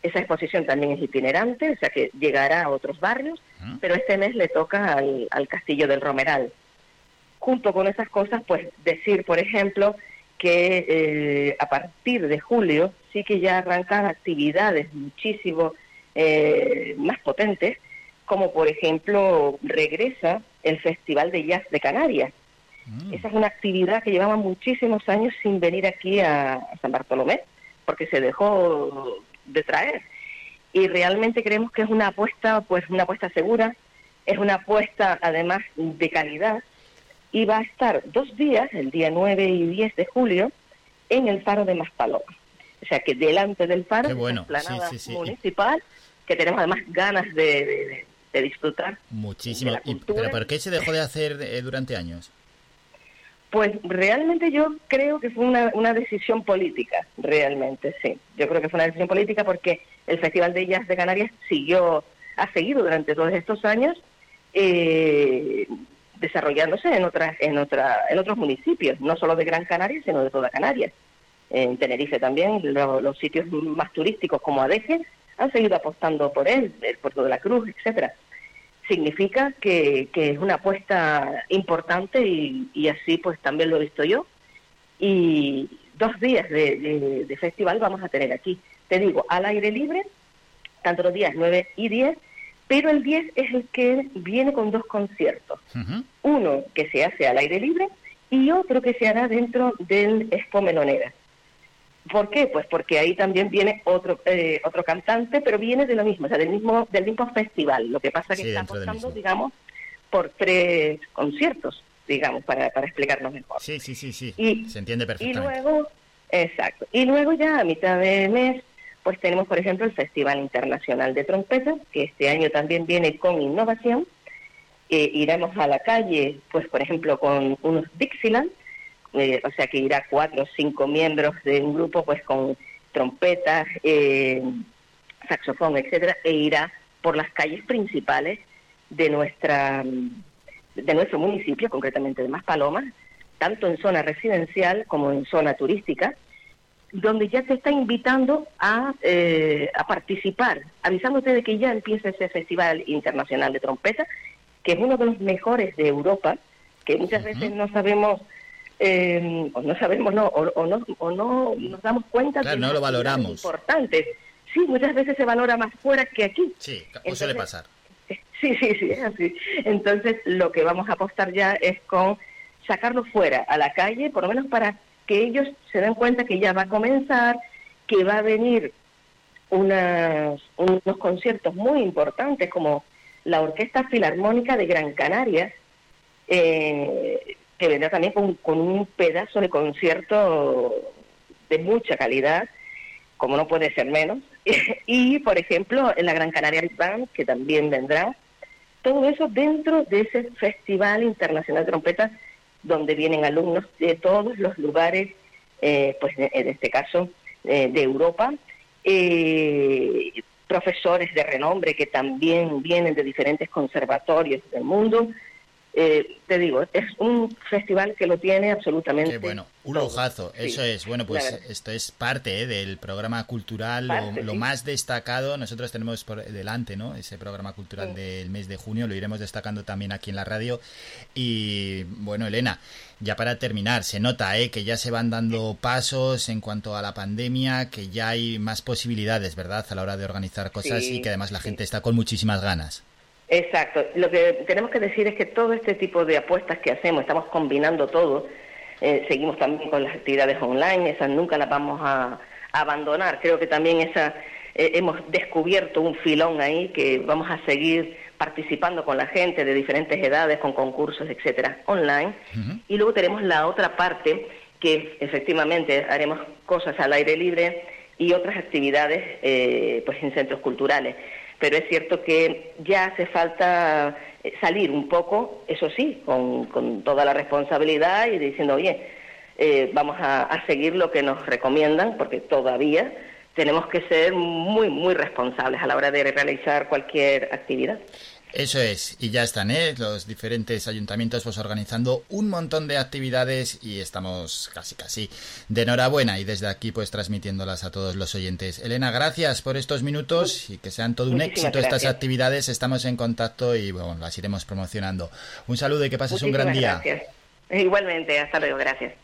Esa exposición también es itinerante, o sea que llegará a otros barrios, pero este mes le toca al, al Castillo del Romeral. Junto con esas cosas, pues decir, por ejemplo, que eh, a partir de julio sí que ya arrancan actividades muchísimo eh, más potentes, como por ejemplo regresa el Festival de Jazz de Canarias. Mm. Esa es una actividad que llevaba muchísimos años sin venir aquí a, San Bartolomé, porque se dejó de traer. Y realmente creemos que es una apuesta, pues una apuesta segura, es una apuesta además de calidad, y va a estar dos días, el día 9 y 10 de julio, en el faro de Maspaloma. O sea que delante del faro, Qué bueno. la planada Sí, sí, sí. municipal, que tenemos además ganas de, de- de- de disfrutar. Muchísimo. de la Y- cultura. ¿Pero por qué se dejó de hacer eh, durante años? Pues realmente yo creo que fue una, una decisión política, realmente, sí. Yo creo que fue una decisión política porque el Festival de Jazz de Canarias siguió, ha seguido durante todos estos años eh, desarrollándose en otras, en otra, en otros municipios, no solo de Gran Canaria, sino de toda Canarias. En Tenerife también, lo- los sitios más turísticos como Adeje han seguido apostando por él, el Puerto de la Cruz, etcétera significa que, que es una apuesta importante y, y así pues también lo he visto yo. Y dos días de, de- de festival vamos a tener aquí. Te digo, al aire libre, tanto los días 9 y 10, pero el 10 es el que viene con dos conciertos. Uno que se hace al aire libre y otro que se hará dentro del Expo Melonera. ¿Por qué? Pues porque ahí también viene otro eh, otro cantante, pero viene de lo mismo, o sea, del mismo del mismo festival. Lo que pasa que Sí, está apostando, digamos, por tres conciertos, digamos, para, para explicarnos mejor. Sí, sí, sí, sí. Y- se entiende Y perfectamente. luego, exacto. Y luego ya a mitad de mes, pues tenemos, por ejemplo, el Festival Internacional de Trompetas, que este año también viene con innovación. Eh, iremos a la calle, pues, por ejemplo, con unos Dixieland, eh, o sea que irá cuatro o cinco miembros de un grupo, pues, con trompetas, eh, saxofón, etcétera, e irá por las calles principales de nuestra de nuestro municipio, concretamente de Maspalomas, tanto en zona residencial como en zona turística, donde ya te está invitando a, eh, a participar, avisándote de que ya empieza ese Festival Internacional de Trompeta, que es uno de los mejores de Europa, que muchas veces no sabemos, eh, o no sabemos, no, o, o no, o no nos damos cuenta Claro, de no lo valoramos. importantes. Sí, muchas veces se valora más fuera que aquí. Sí, o Entonces, suele pasar. Sí, sí, sí, es así. Entonces, lo que vamos a apostar ya es con sacarlos fuera, a la calle, por lo menos para que ellos se den cuenta que ya va a comenzar, que va a venir unas, unos conciertos muy importantes como la Orquesta Filarmónica de Gran Canaria, eh, que vendrá también con, un pedazo de concierto de mucha calidad, como no puede ser menos. y, por ejemplo, en la Gran Canaria Band, que también vendrá. Todo eso dentro de ese Festival Internacional de Trompetas, donde vienen alumnos de todos los lugares, eh, pues en este caso eh, de Europa, eh, profesores de renombre que también vienen de diferentes conservatorios del mundo. Eh, te digo, es un festival que lo tiene absolutamente. Qué bueno, un todo. lujazo, Sí, eso es. Bueno, pues esto es parte eh, del programa cultural, lo, Parte, lo sí. más destacado. Nosotros tenemos por delante, ¿no? Ese programa cultural Sí. del mes de junio, lo iremos destacando también aquí en la radio. Y bueno, Elena, ya para terminar, se nota ¿eh? que ya se van dando pasos en cuanto a la pandemia, que ya hay más posibilidades, ¿verdad? A la hora de organizar cosas y que además la gente está con muchísimas ganas. Exacto. Lo que tenemos que decir es que todo este tipo de apuestas que hacemos, estamos combinando todo. Eh, seguimos también con las actividades online, esas nunca las vamos a, a abandonar. Creo que también esa eh, hemos descubierto un filón ahí que vamos a seguir participando con la gente de diferentes edades, con concursos, etcétera, online. Y luego tenemos la otra parte que efectivamente haremos cosas al aire libre y otras actividades eh, pues en centros culturales. Pero es cierto que ya hace falta eh, salir un poco, eso sí, con, con toda la responsabilidad y diciendo, oye, eh, vamos a, a seguir lo que nos recomiendan, porque todavía tenemos que ser muy, muy responsables a la hora de realizar cualquier actividad. Eso es, y ya están, ¿eh? Los diferentes ayuntamientos pues organizando un montón de actividades y estamos casi casi de enhorabuena y desde aquí pues transmitiéndolas a todos los oyentes. Elena, gracias por estos minutos y que sean todo un Muchísimas éxito estas actividades. Estamos en contacto y bueno, las iremos promocionando. Un saludo y que pases un gran día. Gracias. Igualmente, hasta luego, gracias.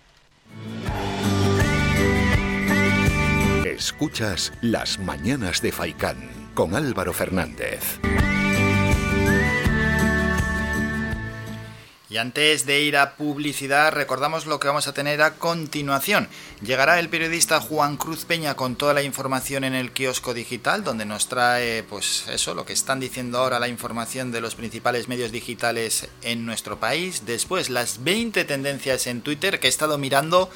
Escuchas Las Mañanas de Faicán con Álvaro Fernández. Y antes de ir a publicidad, recordamos lo que vamos a tener a continuación. Llegará el periodista Juan Cruz Peña con toda la información en el kiosco digital, donde nos trae, pues eso, lo que están diciendo ahora la información de los principales medios digitales en nuestro país. Después, las 20 tendencias en Twitter que he estado mirando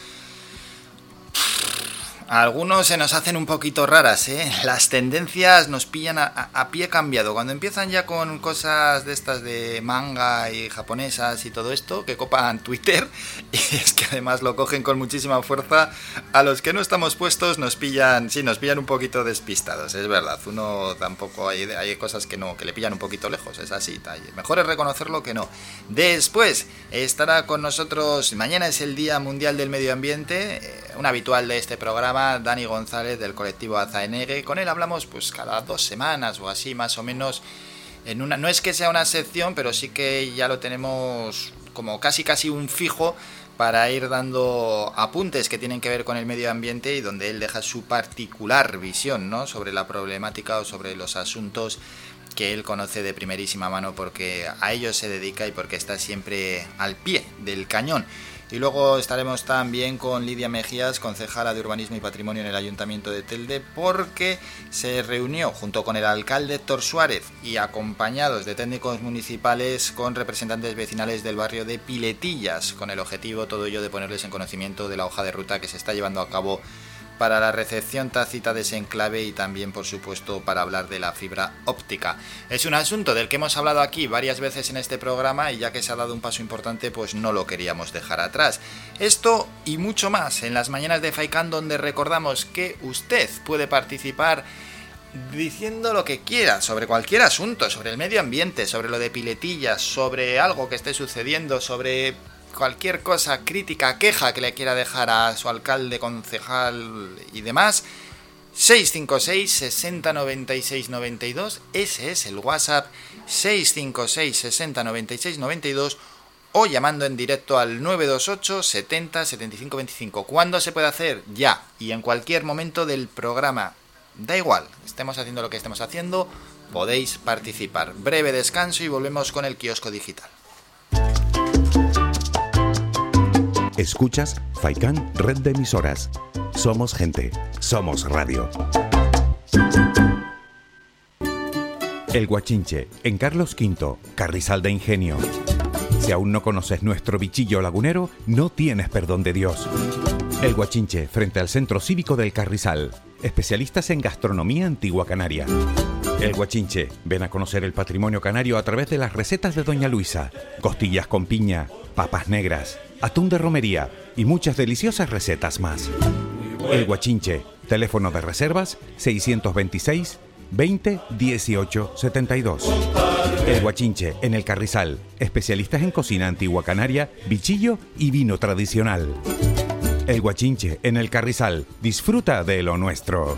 algunos se nos hacen un poquito raras, ¿eh? Las tendencias nos pillan a, pie cambiado. Cuando empiezan ya con cosas de estas de manga y japonesas y todo esto, que copan Twitter, y es que además lo cogen con muchísima fuerza, a los que no estamos puestos nos pillan, sí, nos pillan un poquito despistados, es verdad. Uno tampoco, hay, hay cosas que no, que le pillan un poquito lejos, es así. Mejor es reconocerlo que no. Después estará con nosotros, mañana es el Día Mundial del Medio Ambiente, eh, un habitual de este programa Dani González del colectivo Azaenegue. Con él hablamos pues cada dos semanas o así más o menos. En una, no es que sea una sección, pero sí que ya lo tenemos como casi casi un fijo para ir dando apuntes que tienen que ver con el medio ambiente y donde él deja su particular visión ¿no? sobre la problemática o sobre los asuntos que él conoce de primerísima mano porque a ellos se dedica y porque está siempre al pie del cañón. Y luego estaremos también con Lidia Mejías, concejala de Urbanismo y Patrimonio en el Ayuntamiento de Telde, porque se reunió junto con el alcalde Héctor Suárez y acompañados de técnicos municipales con representantes vecinales del barrio de Piletillas, con el objetivo todo ello de ponerles en conocimiento de la hoja de ruta que se está llevando a cabo para la recepción tácita de ese enclave y también, por supuesto, para hablar de la fibra óptica. Es un asunto del que hemos hablado aquí varias veces en este programa y ya que se ha dado un paso importante, pues no lo queríamos dejar atrás. Esto y mucho más en las mañanas de Faikan, donde recordamos que usted puede participar diciendo lo que quiera sobre cualquier asunto, sobre el medio ambiente, sobre lo de piletillas, sobre algo que esté sucediendo, sobre cualquier cosa, crítica, queja que le quiera dejar a su alcalde, concejal y demás, 656 60 96 92, ese es el WhatsApp 656 60 96 92 o llamando en directo al 928 70 75 25. ¿Cuándo se puede hacer? Ya y en cualquier momento del programa. Da igual, estemos haciendo lo que estemos haciendo, podéis participar. Breve descanso y volvemos con el kiosco digital. Escuchas Faikan Red de Emisoras. Somos gente, somos radio. El Guachinche, en Carlos V, Carrizal de Ingenio. Si aún no conoces nuestro bichillo lagunero, no tienes perdón de Dios. El Guachinche, frente al Centro Cívico del Carrizal. Especialistas en gastronomía antigua canaria. El Guachinche, ven a conocer el patrimonio canario a través de las recetas de Doña Luisa. Costillas con piña, papas negras, atún de romería y muchas deliciosas recetas más. El Guachinche, teléfono de reservas 626 20 18 72. El Guachinche, en el Carrizal, especialistas en cocina antigua canaria, bichillo y vino tradicional. El Guachinche, en el Carrizal, disfruta de lo nuestro.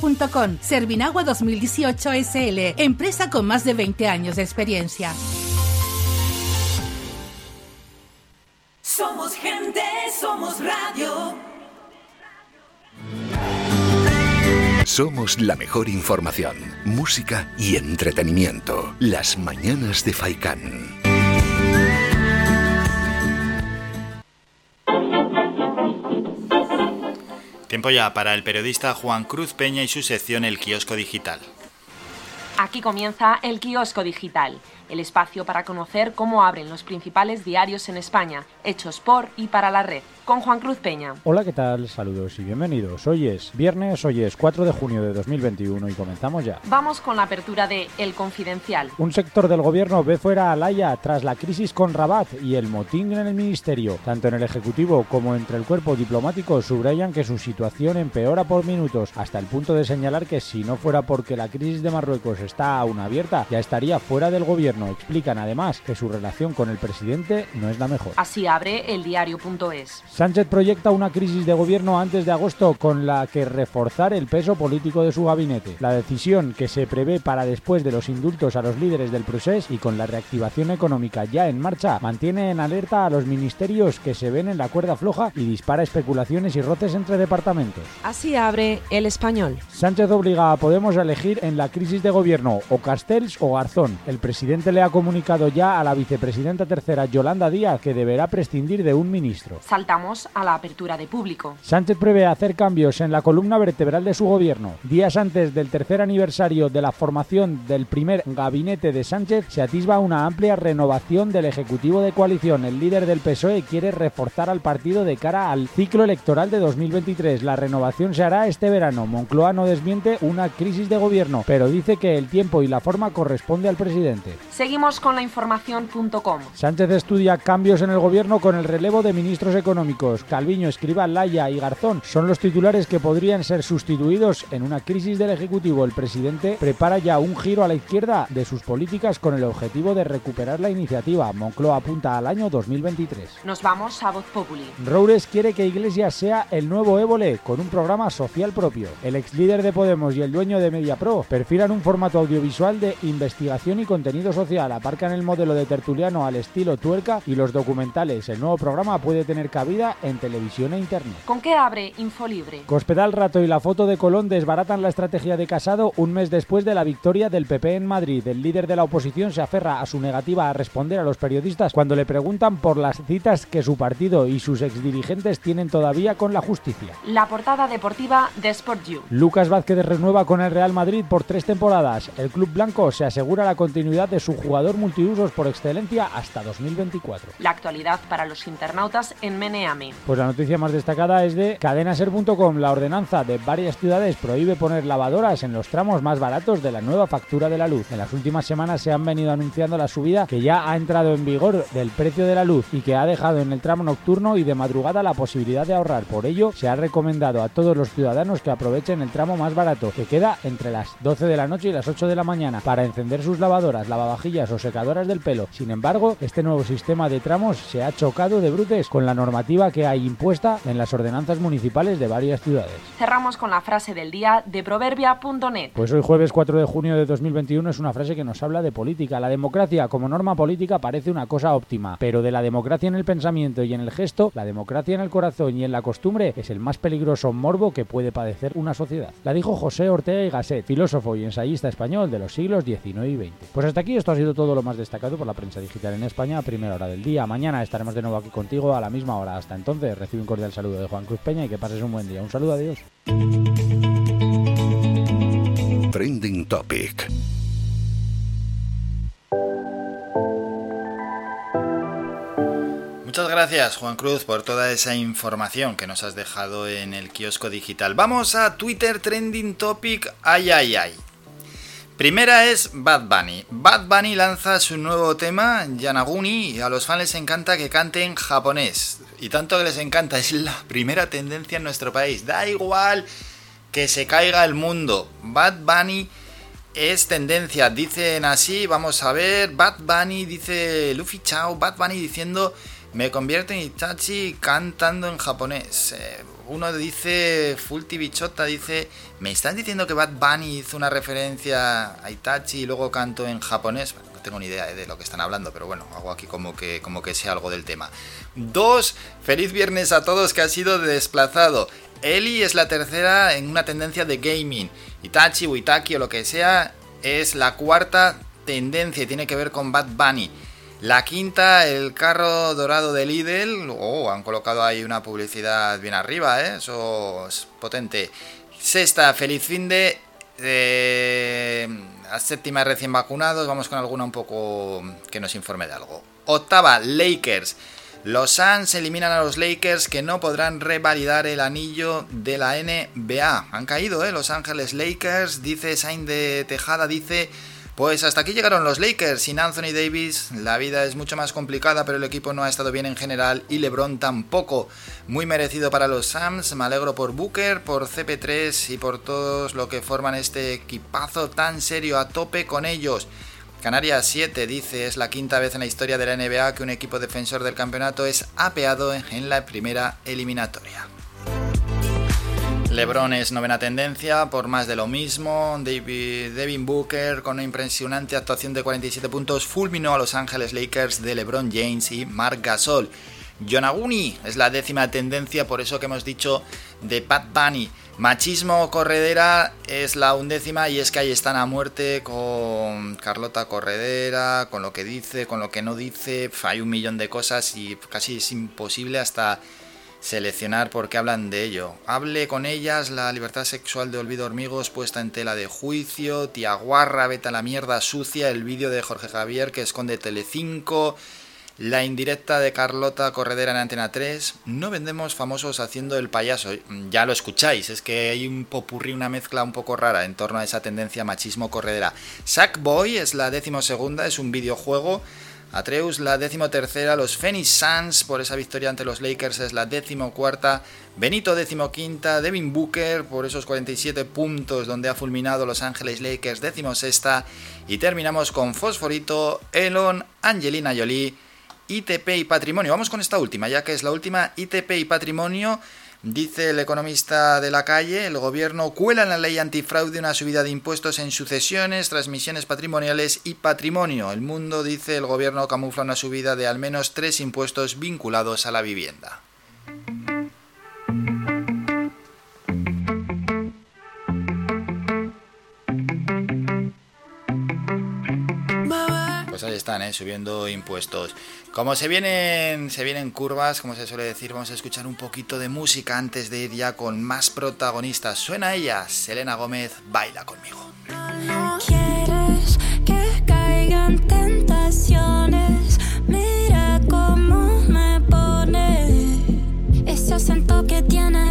Servinagua 2018 SL, empresa con más de 20 años de experiencia. Somos gente, somos radio. Somos la mejor información, música y entretenimiento. Las mañanas de Faikán. Tiempo ya para el periodista Juan Cruz Peña y su sección El Kiosco Digital. Aquí comienza el Kiosco Digital el espacio para conocer cómo abren los principales diarios en España, hechos por y para la red con Juan Cruz Peña. Hola, ¿qué tal? Saludos y bienvenidos. Hoy es viernes, hoy es 4 de junio de 2021 y comenzamos ya. Vamos con la apertura de El Confidencial. Un sector del gobierno ve fuera a Laia tras la crisis con Rabat y el motín en el ministerio. Tanto en el Ejecutivo como entre el cuerpo diplomático subrayan que su situación empeora por minutos, hasta el punto de señalar que si no fuera porque la crisis de Marruecos está aún abierta, ya estaría fuera del gobierno. Explican además que su relación con el presidente no es la mejor. Así abre el diario.es. Sánchez proyecta una crisis de gobierno antes de agosto con la que reforzar el peso político de su gabinete. La decisión que se prevé para después de los indultos a los líderes del proceso y con la reactivación económica ya en marcha mantiene en alerta a los ministerios que se ven en la cuerda floja y dispara especulaciones y roces entre departamentos. Así abre el español. Sánchez obliga a Podemos a elegir en la crisis de gobierno o Castells o Garzón. El presidente le ha comunicado ya a la vicepresidenta tercera Yolanda Díaz que deberá prescindir de un ministro. Saltamos a la apertura de público. Sánchez prevé hacer cambios en la columna vertebral de su gobierno. Días antes del tercer aniversario de la formación del primer gabinete de Sánchez, se atisba una amplia renovación del Ejecutivo de coalición. El líder del PSOE quiere reforzar al partido de cara al ciclo electoral de 2023. La renovación se hará este verano. Moncloa no desmiente una crisis de gobierno, pero dice que el tiempo y la forma corresponde al presidente. Seguimos con la información.com. Sánchez estudia cambios en el gobierno con el relevo de ministros económicos. Calviño, Escriba, Laya y Garzón son los titulares que podrían ser sustituidos en una crisis del Ejecutivo. El presidente prepara ya un giro a la izquierda de sus políticas con el objetivo de recuperar la iniciativa. Moncloa apunta al año 2023. Nos vamos a Voz Populi. Roures quiere que Iglesias sea el nuevo Évole con un programa social propio. El ex líder de Podemos y el dueño de MediaPro perfilan un formato audiovisual de investigación y contenido social. Aparcan el modelo de tertuliano al estilo tuerca y los documentales. El nuevo programa puede tener cabida en televisión e internet. ¿Con qué abre Infolibre? Cospedal Rato y la foto de Colón desbaratan la estrategia de Casado un mes después de la victoria del PP en Madrid. El líder de la oposición se aferra a su negativa a responder a los periodistas cuando le preguntan por las citas que su partido y sus exdirigentes tienen todavía con la justicia. La portada deportiva de Sport You. Lucas Vázquez renueva con el Real Madrid por tres temporadas. El club blanco se asegura la continuidad de su jugador multiusos por excelencia hasta 2024. La actualidad para los internautas en Menea pues la noticia más destacada es de cadenaser.com. La ordenanza de varias ciudades prohíbe poner lavadoras en los tramos más baratos de la nueva factura de la luz. En las últimas semanas se han venido anunciando la subida que ya ha entrado en vigor del precio de la luz y que ha dejado en el tramo nocturno y de madrugada la posibilidad de ahorrar. Por ello, se ha recomendado a todos los ciudadanos que aprovechen el tramo más barato, que queda entre las 12 de la noche y las 8 de la mañana, para encender sus lavadoras, lavavajillas o secadoras del pelo. Sin embargo, este nuevo sistema de tramos se ha chocado de brutes con la normativa que hay impuesta en las ordenanzas municipales de varias ciudades. Cerramos con la frase del día de proverbia.net. Pues hoy jueves 4 de junio de 2021 es una frase que nos habla de política. La democracia como norma política parece una cosa óptima, pero de la democracia en el pensamiento y en el gesto, la democracia en el corazón y en la costumbre es el más peligroso morbo que puede padecer una sociedad. La dijo José Ortega y Gasset, filósofo y ensayista español de los siglos XIX y XX. Pues hasta aquí esto ha sido todo lo más destacado por la prensa digital en España a primera hora del día. Mañana estaremos de nuevo aquí contigo a la misma hora. Hasta entonces, recibe un cordial saludo de Juan Cruz Peña y que pases un buen día. Un saludo, adiós. Trending Topic. Muchas gracias Juan Cruz por toda esa información que nos has dejado en el kiosco digital. Vamos a Twitter Trending Topic, ay ay ay. Primera es Bad Bunny. Bad Bunny lanza su nuevo tema, Yanaguni, y a los fans les encanta que cante en japonés. Y tanto que les encanta, es la primera tendencia en nuestro país. Da igual que se caiga el mundo. Bad Bunny es tendencia, dicen así, vamos a ver. Bad Bunny dice Luffy Chao, Bad Bunny diciendo me convierto en Itachi cantando en japonés. Eh, uno dice, Full Bichota dice, me están diciendo que Bad Bunny hizo una referencia a Itachi y luego canto en japonés. no tengo ni idea de lo que están hablando, pero bueno, hago aquí como que, como que algo del tema. Dos, feliz viernes a todos que ha sido desplazado. Eli es la tercera en una tendencia de gaming. Itachi o Itaki o lo que sea es la cuarta tendencia y tiene que ver con Bad Bunny. La quinta, el carro dorado de Lidl. Oh, han colocado ahí una publicidad bien arriba, ¿eh? Eso es potente. Sexta, feliz fin de... La séptima recién vacunados, vamos con alguna un poco que nos informe de algo. Octava, Lakers. Los Suns eliminan a los Lakers que no podrán revalidar el anillo de la NBA. Han caído, ¿eh? Los Ángeles Lakers, dice Sain de Tejada, dice... Pues hasta aquí llegaron los Lakers. Sin Anthony Davis, la vida es mucho más complicada, pero el equipo no ha estado bien en general y LeBron tampoco. Muy merecido para los Suns. Me alegro por Booker, por CP3 y por todos lo que forman este equipazo tan serio a tope con ellos. Canarias 7 dice es la quinta vez en la historia de la NBA que un equipo defensor del campeonato es apeado en la primera eliminatoria. LeBron es novena tendencia por más de lo mismo. Devin Booker con una impresionante actuación de 47 puntos fulminó a Los Ángeles Lakers de LeBron James y Mark Gasol. Yonaguni es la décima tendencia, por eso que hemos dicho de Pat Bunny. Machismo Corredera es la undécima y es que ahí están a muerte con Carlota Corredera, con lo que dice, con lo que no dice. Hay un millón de cosas y casi es imposible hasta seleccionar por qué hablan de ello. Hable con ellas la libertad sexual de Olvido Hormigos puesta en tela de juicio, Tía Guarra, vete a la mierda sucia, el vídeo de Jorge Javier que esconde Telecinco, la indirecta de Carlota Corredera en Antena 3. No vendemos famosos haciendo el payaso. Ya lo escucháis, es que hay un popurrí, una mezcla un poco rara en torno a esa tendencia machismo corredera. Sackboy es la décimo segunda, es un videojuego. Atreus la décimo tercera, los Phoenix Suns por esa victoria ante los Lakers es la décimo cuarta, Benito décimo quinta, Devin Booker por esos 47 puntos donde ha fulminado Los Ángeles Lakers décimo sexta y terminamos con Fosforito, Elon, Angelina Jolie ITP y patrimonio. Vamos con esta última, ya que es la última ITP y patrimonio. Dice el economista de la calle, el gobierno cuela en la ley antifraude una subida de impuestos en sucesiones, transmisiones patrimoniales y patrimonio. El mundo dice el gobierno camufla una subida de al menos tres impuestos vinculados a la vivienda. Pues ahí están, ¿eh? subiendo impuestos. Como se vienen, se vienen curvas, como se suele decir, vamos a escuchar un poquito de música antes de ir ya con más protagonistas. Suena ella, Selena Gómez, baila conmigo. No quieres que caigan tentaciones. Mira cómo me pone ese acento que tienes.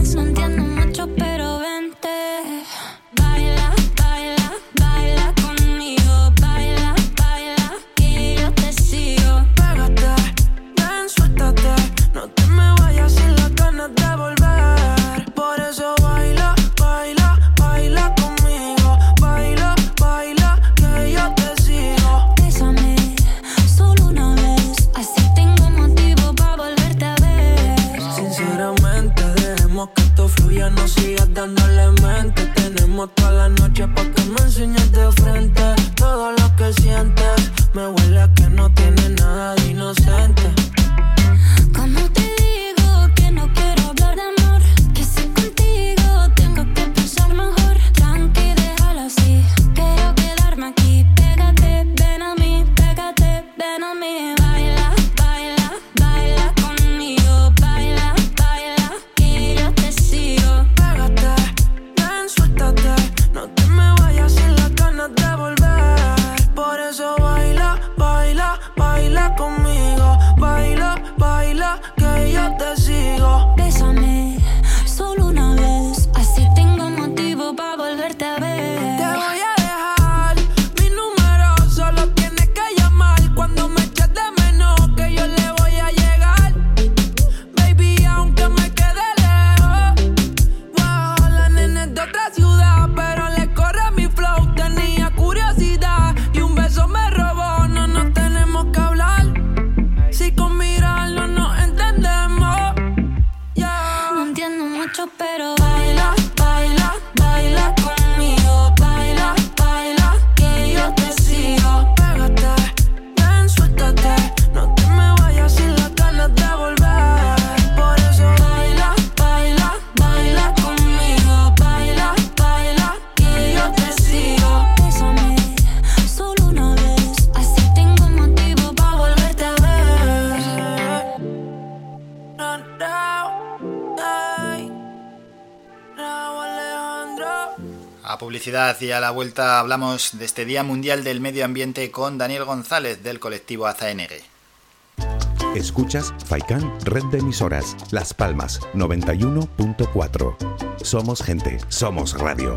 Publicidad y a la vuelta hablamos de este Día Mundial del Medio Ambiente con Daniel González del colectivo AZNG. Escuchas Faikan Red de Emisoras, Las Palmas 91.4. Somos gente, somos radio.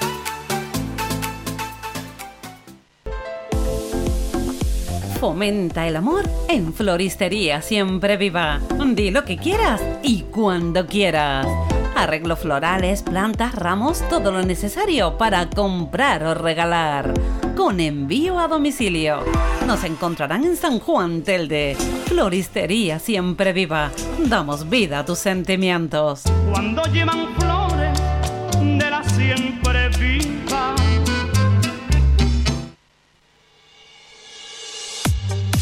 Fomenta el amor en Floristería Siempre Viva. Di lo que quieras y cuando quieras. Arreglo florales, plantas, ramos, todo lo necesario para comprar o regalar. Con envío a domicilio. Nos encontrarán en San Juan Telde. Floristería Siempre Viva. Damos vida a tus sentimientos. Cuando llevan flores de la siempre viva.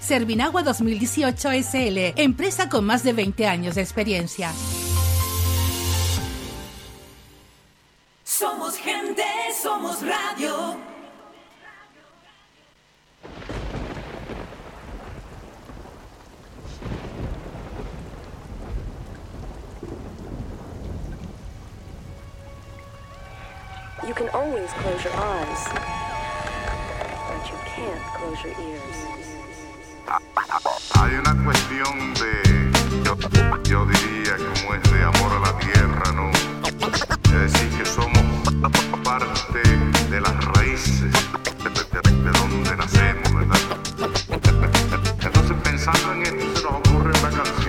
Servinagua 2018 SL, empresa con más de 20 años de experiencia. Somos gente, somos radio. You can always close your eyes, but you can't close your ears. Hay una cuestión de, yo, diría como es de amor a la tierra, ¿no? Es decir, que somos parte de las raíces de, de- de donde nacemos, ¿verdad? Entonces pensando en esto se nos ocurre una canción.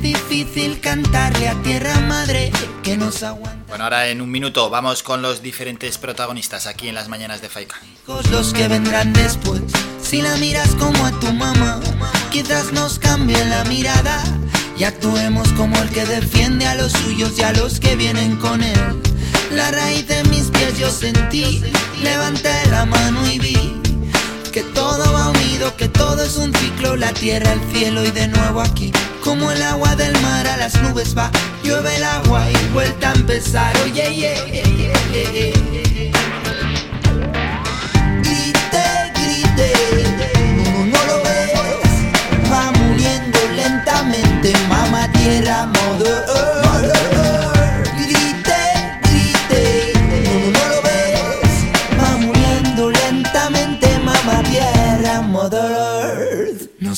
Difícil cantarle a tierra madre que nos aguanta. Bueno, ahora en un minuto vamos con los diferentes protagonistas aquí en las mañanas de Faika. los que vendrán después. Si la miras como a tu mamá, quizás nos cambie la mirada y actuemos como el que defiende a los suyos y a los que vienen con él. La raíz de mis pies yo sentí, levanté la mano y vi que todo va unido, que todo es un ciclo, la tierra, el cielo y de nuevo aquí. Como el agua del mar a las nubes va, llueve el agua y vuelta a empezar. Oye, yeah, yeah, yeah, yeah. Grite, grite, no, no lo ves, va muriendo lentamente, mamá tierra, modo.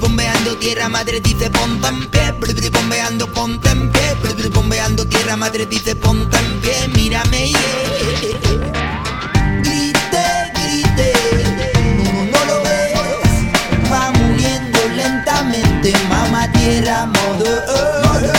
Bombeando tierra madre dice ponte en pie, bri, bombeando ponte en pie, bri, bombeando tierra madre dice ponte en pie, mírame yeah. Grite, grite, no, no lo ves, va muriendo lentamente, mamá tierra, modo.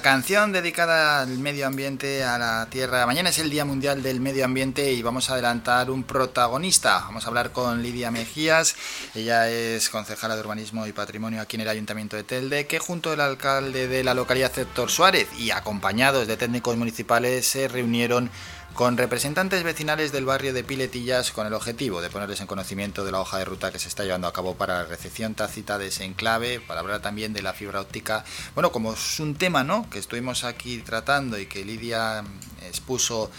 Canción dedicada al medio ambiente, a la tierra. Mañana es el Día Mundial del Medio Ambiente y vamos a adelantar un protagonista. Vamos a hablar con Lidia Mejías. Ella es concejala de Urbanismo y Patrimonio aquí en el Ayuntamiento de Telde, que junto al alcalde de la localidad, Héctor Suárez, y acompañados de técnicos municipales, se reunieron con representantes vecinales del barrio de Piletillas con el objetivo de ponerles en conocimiento de la hoja de ruta que se está llevando a cabo para la recepción tácita de ese enclave, para hablar también de la fibra óptica. Bueno, como es un tema ¿no? que estuvimos aquí tratando y que Lidia expuso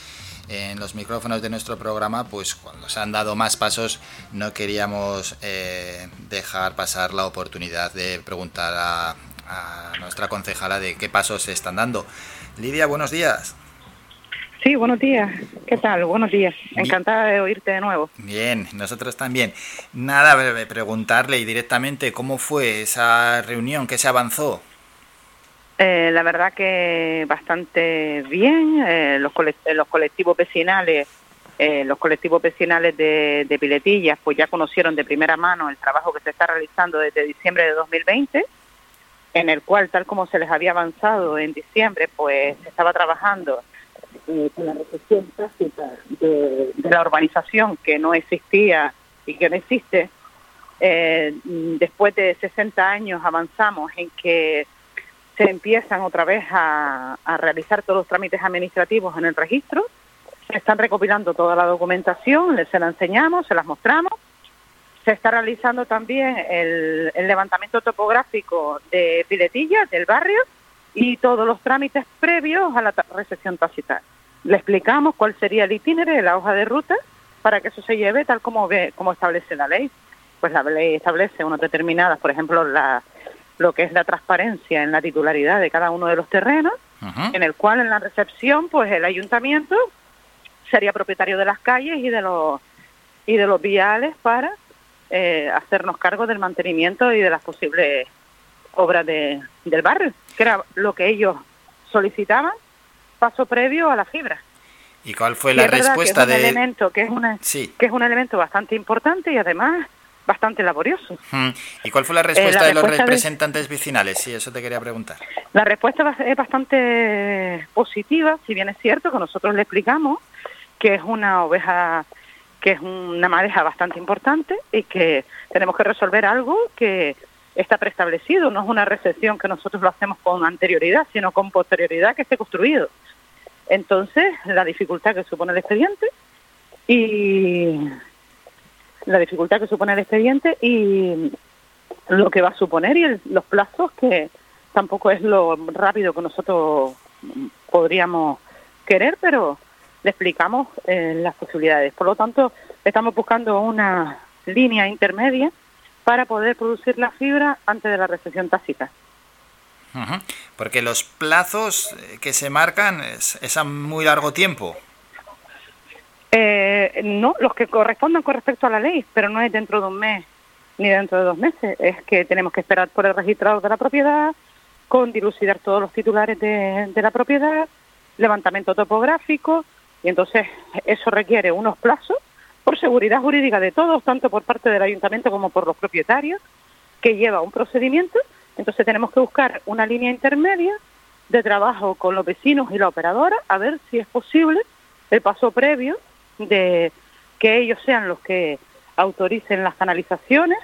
en los micrófonos de nuestro programa, pues cuando se han dado más pasos no queríamos eh, dejar pasar la oportunidad de preguntar a, a nuestra concejala de qué pasos se están dando. Lidia, buenos días. Sí, buenos días. ¿Qué tal? Buenos días. Encantada de oírte de nuevo. Bien, nosotros también. Nada, preguntarle y directamente cómo fue esa reunión, qué se avanzó. Eh, la verdad que bastante bien. Eh, los, eh, los colectivos vecinales, eh, los colectivos vecinales de, de Piletillas, pues ya conocieron de primera mano el trabajo que se está realizando desde diciembre de 2020, en el cual, tal como se les había avanzado en diciembre, pues se estaba trabajando eh, con la recepción tácita de, la urbanización que no existía y que no existe. Eh, después de 60 años avanzamos en que se empiezan otra vez a, a realizar todos los trámites administrativos en el registro, se están recopilando toda la documentación, se la enseñamos, se las mostramos, se está realizando también el, el levantamiento topográfico de Piletillas, del barrio, y todos los trámites previos a la recepción tácita. Le explicamos cuál sería el itinerario de la hoja de ruta para que eso se lleve tal como, ve, como establece la ley. Pues la ley establece unas determinadas, por ejemplo, la, lo que es la transparencia en la titularidad de cada uno de los terrenos, en el cual en la recepción, pues el ayuntamiento sería propietario de las calles y de los y de los viales para eh, hacernos cargo del mantenimiento y de las posibles obras de, del barrio, que era lo que ellos solicitaban, paso previo a la fibra. ¿Y cuál fue la respuesta que es un de...? elemento que es una Sí. que es un elemento bastante importante y además bastante laborioso. Mm. ¿Y cuál fue la respuesta Eh, la de los respuesta de- representantes vecinales? Sí, eso te quería preguntar. La respuesta es bastante positiva, si bien es cierto que nosotros le explicamos que es una oveja, que es una madeja bastante importante y que tenemos que resolver algo que está preestablecido, no es una recepción que nosotros lo hacemos con anterioridad, sino con posterioridad que esté construido. Entonces, la dificultad que supone el expediente y la dificultad que supone el expediente y lo que va a suponer y el- los plazos que tampoco es lo rápido que nosotros podríamos querer, pero le explicamos eh, las posibilidades. Por lo tanto, estamos buscando una línea intermedia para poder producir la fibra antes de la recepción tácita. Porque los plazos eh, que se marcan es, es a muy largo tiempo. Eh, no, los que correspondan con respecto a la ley, pero no es dentro de un mes ni dentro de dos meses. Es que tenemos que esperar por el registrador de la propiedad, con dilucidar todos los titulares de, de la propiedad, levantamiento topográfico, y entonces eso requiere unos plazos por seguridad jurídica de todos, tanto por parte del ayuntamiento como por los propietarios, que lleva un procedimiento. Entonces tenemos que buscar una línea intermedia de trabajo con los vecinos y la operadora a ver si es posible el paso previo de que ellos sean los que autoricen las canalizaciones,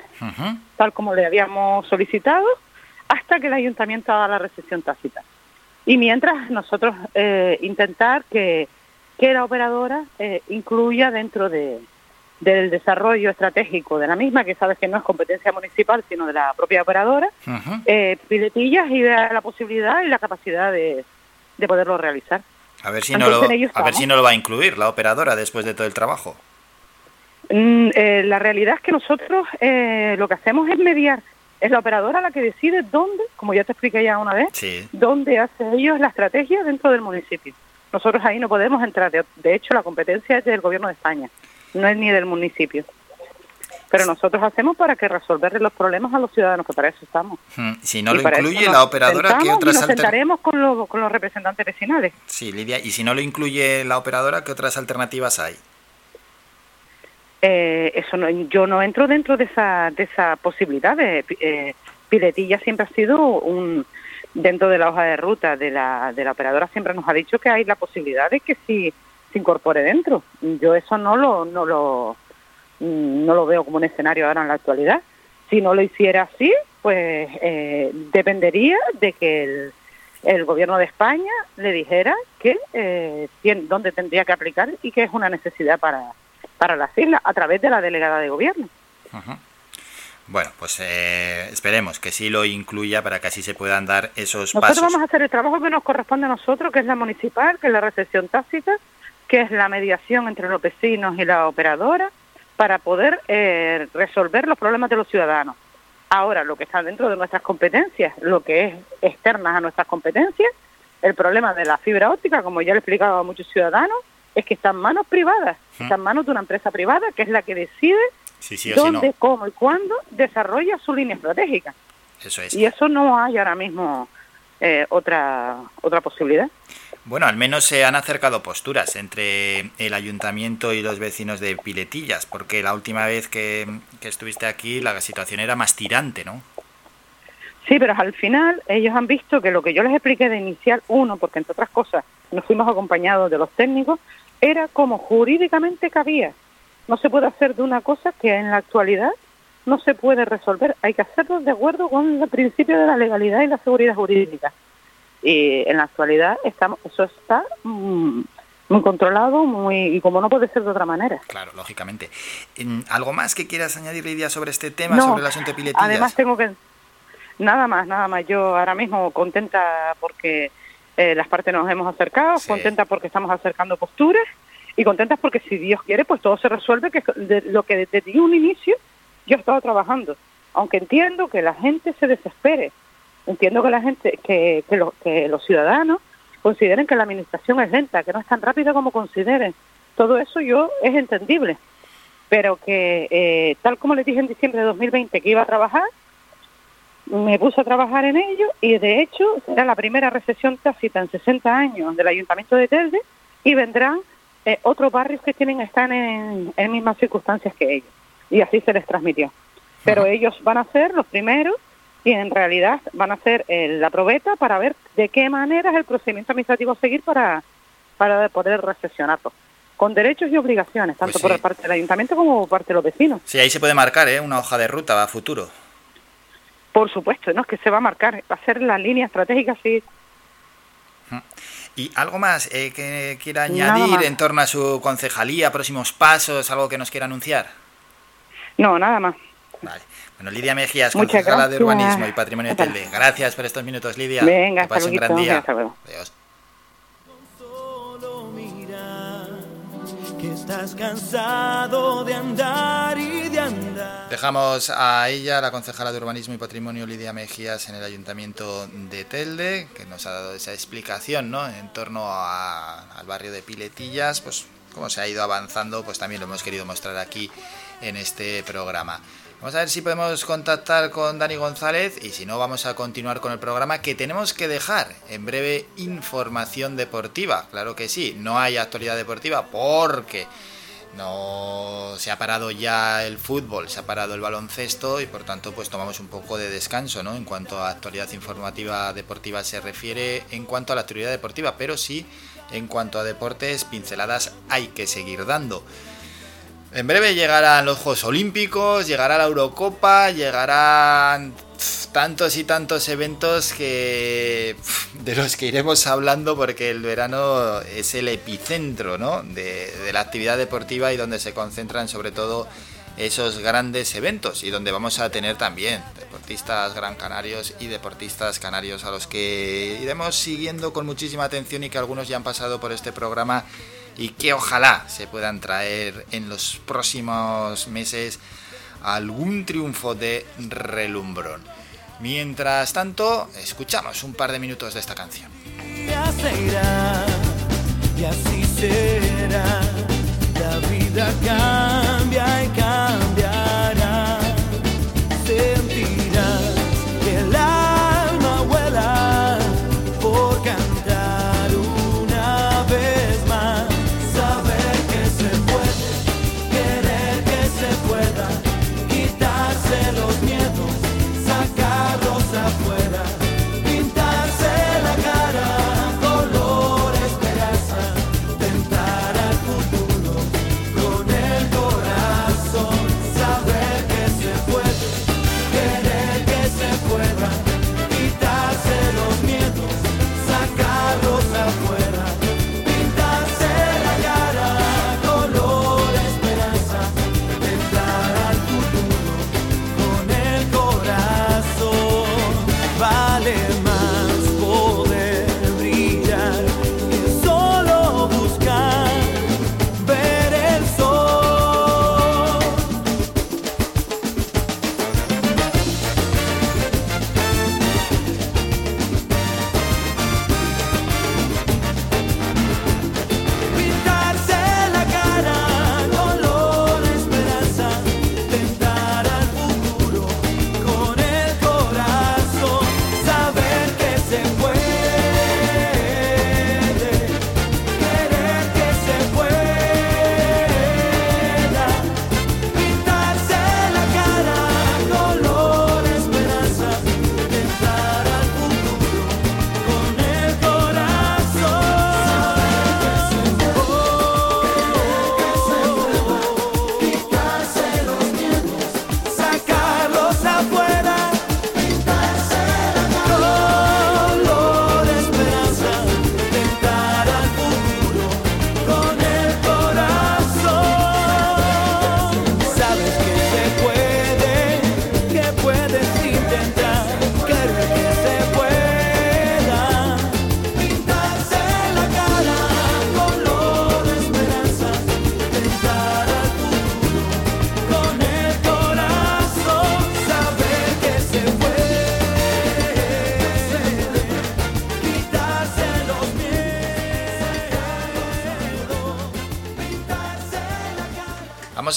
tal como le habíamos solicitado, hasta que el ayuntamiento haga la recepción tácita. Y mientras nosotros eh, intentar que, que la operadora eh, incluya dentro de, del desarrollo estratégico de la misma, que sabes que no es competencia municipal, sino de la propia operadora, eh, piletillas y vea la posibilidad y la capacidad de, de poderlo realizar. A ver si no lo, a ver si no lo va a incluir la operadora después de todo el trabajo. Mm, eh, la realidad es que nosotros eh, lo que hacemos es mediar. Es la operadora la que decide dónde, como ya te expliqué ya una vez, Sí. dónde hace ellos la estrategia dentro del municipio. Nosotros ahí no podemos entrar. De, de hecho, la competencia es del gobierno de España, no es ni del municipio. Pero nosotros hacemos para que resolverle los problemas a los ciudadanos, que para eso estamos. Mm, Si no Y lo incluye la operadora, ¿qué y otras nos alter- sentaremos con, con los representantes vecinales. Sí, Lidia, y si no lo incluye la operadora, ¿qué otras alternativas hay? Eh, eso no, yo no entro dentro de esa, de esa posibilidad. De, eh, Piletilla siempre ha sido un, dentro de la hoja de ruta de la, de la operadora siempre nos ha dicho que hay la posibilidad de que sí se incorpore dentro. Yo eso no lo, no lo, no lo veo como un escenario ahora en la actualidad. Si no lo hiciera así, pues eh, dependería de que el, el gobierno de España le dijera que eh, dónde tendría que aplicar y que es una necesidad para, para las islas a través de la delegada de gobierno. Bueno, pues eh, esperemos que sí lo incluya para que así se puedan dar esos Nosotros pasos. vamos a hacer el trabajo que nos corresponde a nosotros, que es la municipal, que es la recepción tácita, que es la mediación entre los vecinos y la operadora, para poder eh, resolver los problemas de los ciudadanos. Ahora, lo que está dentro de nuestras competencias, lo que es externas a nuestras competencias, el problema de la fibra óptica, como ya le he explicado a muchos ciudadanos, es que está en manos privadas, está en manos de una empresa privada que es la que decide Sí, sí o sí no. dónde, cómo y cuándo desarrolla su línea estratégica. Eso es. Y eso no hay ahora mismo eh, otra otra posibilidad. Bueno, al menos se han acercado posturas entre el ayuntamiento y los vecinos de Piletillas, porque la última vez que, que estuviste aquí la situación era más tirante, ¿no? Sí, pero al final ellos han visto que lo que yo les expliqué de inicial, uno, porque entre otras cosas nos fuimos acompañados de los técnicos, era como jurídicamente cabía. No se puede hacer de una cosa que en la actualidad no se puede resolver. Hay que hacerlo de acuerdo con el principio de la legalidad y la seguridad jurídica. Y en la actualidad estamos, eso está mm, muy controlado muy y como no puede ser de otra manera. Claro, lógicamente. Mm, ¿Algo más que quieras añadir, Lidia, sobre este tema, No, sobre el asunto de Piletillas? Además tengo que nada más, nada más. Yo ahora mismo contenta porque eh, las partes nos hemos acercado, contenta porque estamos acercando posturas y contentas porque si Dios quiere, pues todo se resuelve, que es de lo que desde un inicio yo he estado trabajando. Aunque entiendo que la gente se desespere, entiendo que la gente, que, que, lo- que los ciudadanos consideren que la administración es lenta, que no es tan rápida como consideren. Todo eso yo es entendible pero que eh, tal como les dije en diciembre de 2020 que iba a trabajar, me puse a trabajar en ello y de hecho será la primera recesión tácita en 60 años del Ayuntamiento de Telde y vendrán eh, otros barrios que tienen están en, en mismas circunstancias que ellos y así se les transmitió. Pero ellos van a ser los primeros y en realidad van a hacer eh, la probeta para ver de qué manera es el procedimiento administrativo a seguir para, para poder recesionarlo. Con derechos y obligaciones, tanto Pues por parte del ayuntamiento como por parte de los vecinos. Sí, ahí se puede marcar ¿eh? una hoja de ruta a futuro. Por supuesto, no es que se va a marcar, va a ser la línea estratégica, sí. ¿Y algo más eh, que quiera añadir en torno a su concejalía, próximos pasos, algo que nos quiera anunciar? No, nada más. Bueno, Lidia Mejías, concejala de. Urbanismo y Patrimonio de Telde. Gracias por estos minutos, Lidia. Venga, que hasta pase un gran día. Hasta luego. Adiós. que estás cansado de andar y de andar. Dejamos a ella, la concejala de Urbanismo y Patrimonio, Lidia Mejías, en el Ayuntamiento de Telde, que nos ha dado esa explicación ¿no? en torno a- al barrio de Piletillas, pues cómo se ha ido avanzando, pues también lo hemos querido mostrar aquí en este programa. Vamos a ver si podemos contactar con Dani González y si no vamos a continuar con el programa que tenemos que dejar en breve información deportiva. Claro que sí, no hay actualidad deportiva porque no se ha parado ya el fútbol, se ha parado el baloncesto y por tanto pues tomamos un poco de descanso, ¿no? En cuanto a actualidad informativa deportiva se refiere, en cuanto a la actualidad deportiva, pero sí en cuanto a deportes pinceladas hay que seguir dando. En breve llegarán los Juegos Olímpicos, llegará la Eurocopa, llegarán tantos y tantos eventos que de los que iremos hablando porque el verano es el epicentro ¿no? de, de la actividad deportiva y donde se concentran sobre todo esos grandes eventos y donde vamos a tener también deportistas gran canarios y deportistas canarios a los que iremos siguiendo con muchísima atención y que algunos ya han pasado por este programa y que ojalá se puedan traer en los próximos meses algún triunfo de relumbrón. Mientras tanto, escuchamos un par de minutos de esta canción.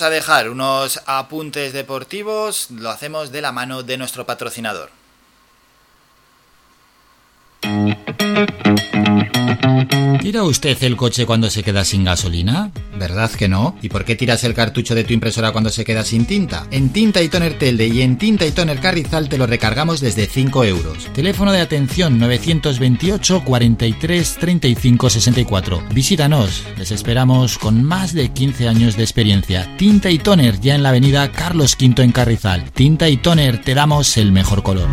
Vamos a dejar unos apuntes deportivos, lo hacemos de la mano de nuestro patrocinador. ¿Tira usted el coche cuando se queda sin gasolina? ¿Verdad que no? ¿Y por qué tiras el cartucho de tu impresora cuando se queda sin tinta? En Tinta y Toner Telde y en Tinta y Toner Carrizal te lo recargamos desde 5 euros. Teléfono de atención 928 43 35 64. Visítanos, les esperamos con más de 15 años de experiencia. Tinta y Toner ya en la avenida Carlos V en Carrizal. Tinta y Toner te damos el mejor color.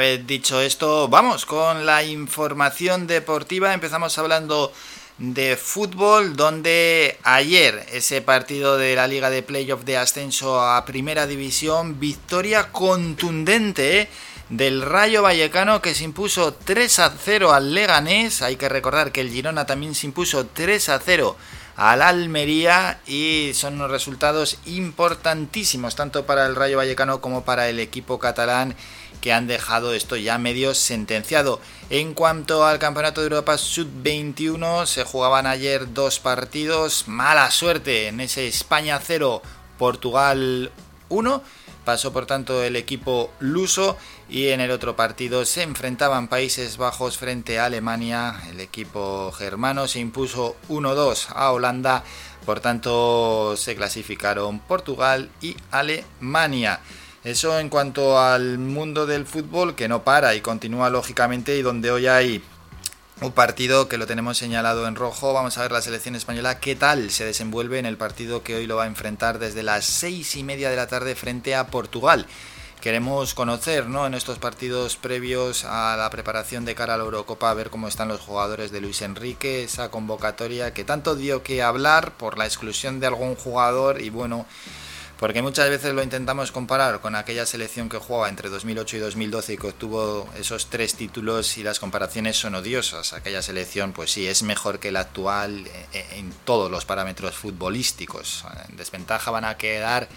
Dicho esto, vamos con la información deportiva. Empezamos hablando de fútbol, donde ayer ese partido de la Liga de Playoff de ascenso a Primera División, victoria contundente ¿eh? del Rayo Vallecano que se impuso 3 a 0 al Leganés. Hay que recordar que el Girona también se impuso 3 a 0 al Almería y son unos resultados importantísimos tanto para el Rayo Vallecano como para el equipo catalán que han dejado esto ya medio sentenciado. En cuanto al Campeonato de Europa Sub-21, se jugaban ayer dos partidos. Mala suerte en ese España 0, Portugal 1. Pasó por tanto el equipo luso y en el otro partido se enfrentaban Países Bajos frente a Alemania. El equipo germano se impuso 1-2 a Holanda. Por tanto se clasificaron Portugal y Alemania. Eso en cuanto al mundo del fútbol que no para y continúa lógicamente y donde hoy hay un partido que lo tenemos señalado en rojo. Vamos a ver la selección española qué tal se desenvuelve en el partido que hoy lo va a enfrentar desde las seis y media de la tarde frente a Portugal. Queremos conocer ¿no? en estos partidos previos a la preparación de cara a la Eurocopa, a ver cómo están los jugadores de Luis Enrique, esa convocatoria que tanto dio que hablar por la exclusión de algún jugador y bueno, porque muchas veces lo intentamos comparar con aquella selección que jugaba entre 2008 y 2012 y que obtuvo esos tres títulos y las comparaciones son odiosas. Aquella selección, pues sí, es mejor que la actual en todos los parámetros futbolísticos. En desventaja van a quedar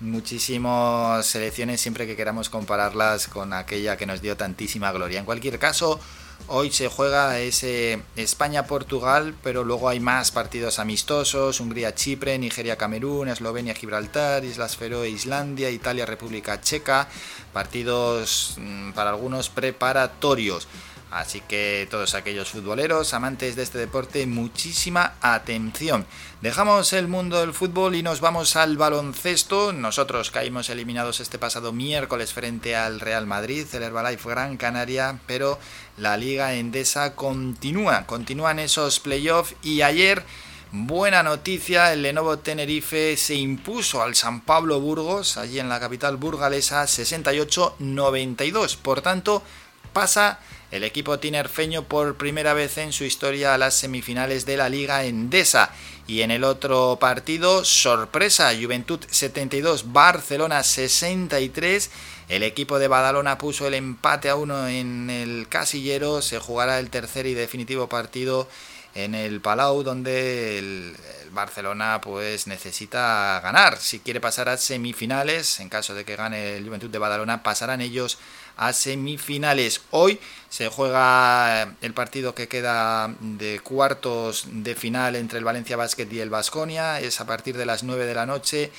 muchísimas selecciones siempre que queramos compararlas con aquella que nos dio tantísima gloria. En cualquier caso, Hoy se juega ese España-Portugal, pero luego hay más partidos amistosos, Hungría-Chipre, Nigeria-Camerún, Eslovenia-Gibraltar, Islas Feroe, Islandia, Italia-República Checa, partidos mm, para algunos preparatorios. Así que todos aquellos futboleros, amantes de este deporte, muchísima atención. Dejamos el mundo del fútbol y nos vamos al baloncesto. Nosotros caímos eliminados este pasado miércoles frente al Real Madrid, el Herbalife Gran Canaria, pero la Liga Endesa continúa, continúan esos playoffs y ayer... Buena noticia, el Lenovo Tenerife se impuso al San Pablo Burgos, allí en la capital burgalesa, 68-92. Por tanto, pasa el equipo tinerfeño por primera vez en su historia a las semifinales de la Liga Endesa. Y en el otro partido, sorpresa, Juventud 72, Barcelona 63. El equipo de Badalona puso el empate a uno en el casillero. Se jugará el tercer y definitivo partido en el Palau, donde el, el, Barcelona pues necesita ganar. Si quiere pasar a semifinales, en caso de que gane el Juventud de Badalona, pasarán ellos a semifinales. Hoy se juega el partido que queda de cuartos de final entre el Valencia Basket y el Vasconia. Es a partir de las 9 de la noche.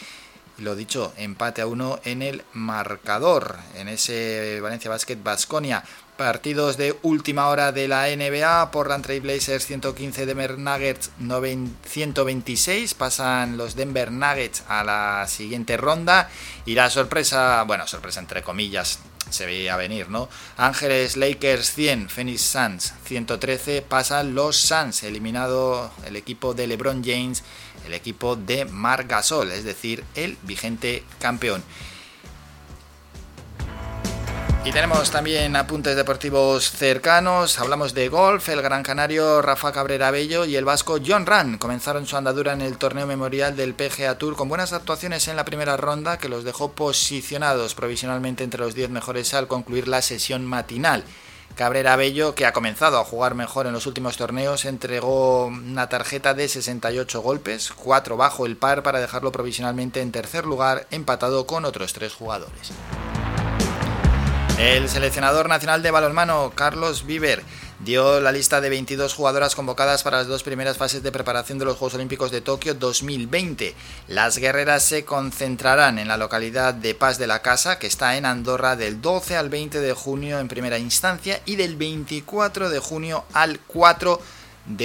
Lo dicho, empate a uno en el marcador, en ese Valencia Basket Vasconia. Partidos de última hora de la NBA, Portland Trail Blazers 115, Denver Nuggets 126, pasan los Denver Nuggets a la siguiente ronda y la sorpresa, bueno, sorpresa entre comillas, se veía venir, ¿no? Ángeles Lakers 100, Phoenix Suns 113, pasan los Suns, eliminado el equipo de LeBron James, el equipo de Marc Gasol, es decir, el vigente campeón. Y tenemos también apuntes deportivos cercanos. Hablamos de golf. El gran canario Rafa Cabrera Bello y el vasco John Ran comenzaron su andadura en el torneo memorial del PGA Tour con buenas actuaciones en la primera ronda que los dejó posicionados provisionalmente entre los 10 mejores al concluir la sesión matinal. Cabrera Bello, que ha comenzado a jugar mejor en los últimos torneos, entregó una tarjeta de 68 golpes, 4 bajo el par para dejarlo provisionalmente en tercer lugar, empatado con otros tres jugadores. El seleccionador nacional de balonmano, Carlos Viver, dio la lista de 22 jugadoras convocadas para las dos primeras fases de preparación de los Juegos Olímpicos de Tokio 2020. Las guerreras se concentrarán en la localidad de Paz de la Casa, que está en Andorra, del 12 al 20 de junio en primera instancia y del 24 de junio al 4 de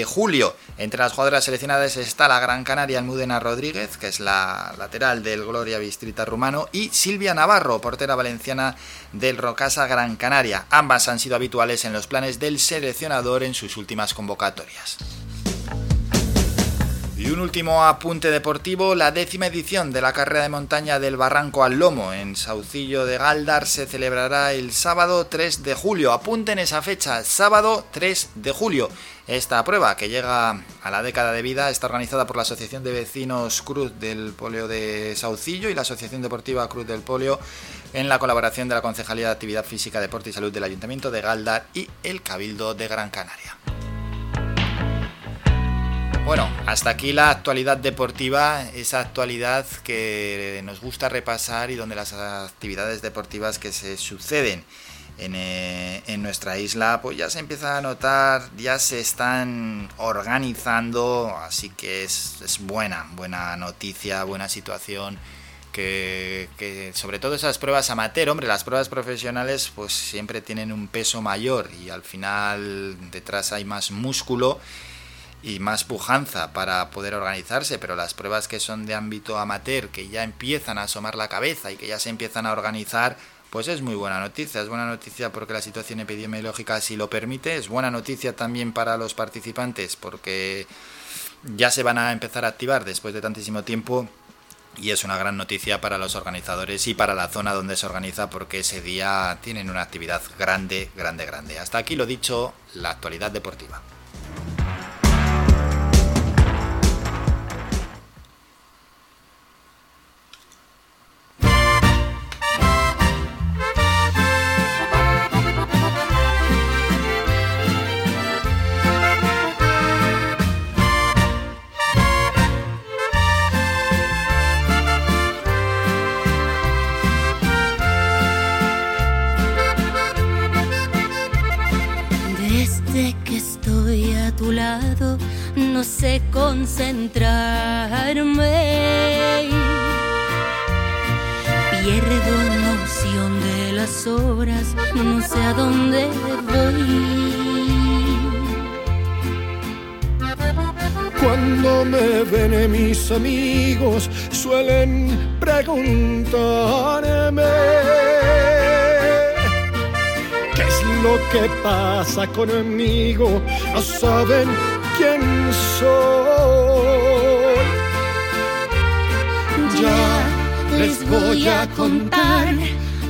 julio. Entre las jugadoras seleccionadas está la Gran Canaria Almudena Rodríguez, que es la lateral del Gloria Bistrita rumano, y Silvia Navarro, portera valenciana del Rocasa Gran Canaria. Ambas han sido habituales en los planes del seleccionador en sus últimas convocatorias. Y un último apunte deportivo, la décima edición de la carrera de montaña del Barranco al Lomo en Saucillo de Galdar se celebrará el sábado 3 de julio. Apunten esa fecha, sábado 3 de julio. Esta prueba, que llega a la década de vida, está organizada por la Asociación de Vecinos Cruz del Polio de Saucillo y la Asociación Deportiva Cruz del Polio en la colaboración de la Concejalía de Actividad Física, Deporte y Salud del Ayuntamiento de Galdar y el Cabildo de Gran Canaria. Bueno, hasta aquí la actualidad deportiva, esa actualidad que nos gusta repasar y donde las actividades deportivas que se suceden en, eh, nuestra isla pues ya se empieza a notar, ya se están organizando, así que es, es buena, buena noticia, buena situación. Que, que, sobre todo esas pruebas amateur, hombre, las pruebas profesionales pues siempre tienen un peso mayor y al final detrás hay más músculo y más pujanza para poder organizarse, pero las pruebas que son de ámbito amateur, que ya empiezan a asomar la cabeza y que ya se empiezan a organizar, pues es muy buena noticia. Es buena noticia porque la situación epidemiológica así lo permite. Es buena noticia también para los participantes porque ya se van a empezar a activar después de tantísimo tiempo. Y es una gran noticia para los organizadores y para la zona donde se organiza porque ese día tienen una actividad grande, grande, grande. Hasta aquí lo dicho, la actualidad deportiva. No sé concentrarme. Pierdo noción de las horas, no sé a dónde voy. Cuando me ven mis amigos suelen preguntarme lo que pasa conmigo, no saben quién soy. Ya les voy a contar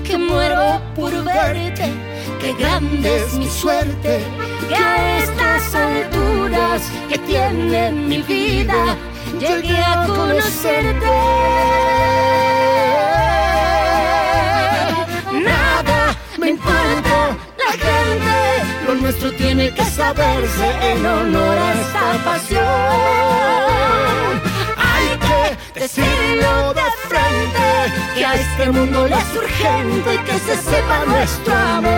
que muero por verte, que grande es mi suerte, que a estas alturas que tiene mi vida llegué a conocerte. Nada me importa nuestro tiene que saberse en honor a esta pasión. Hay que decirlo de frente, que a este mundo le es urgente que se sepa nuestro amor.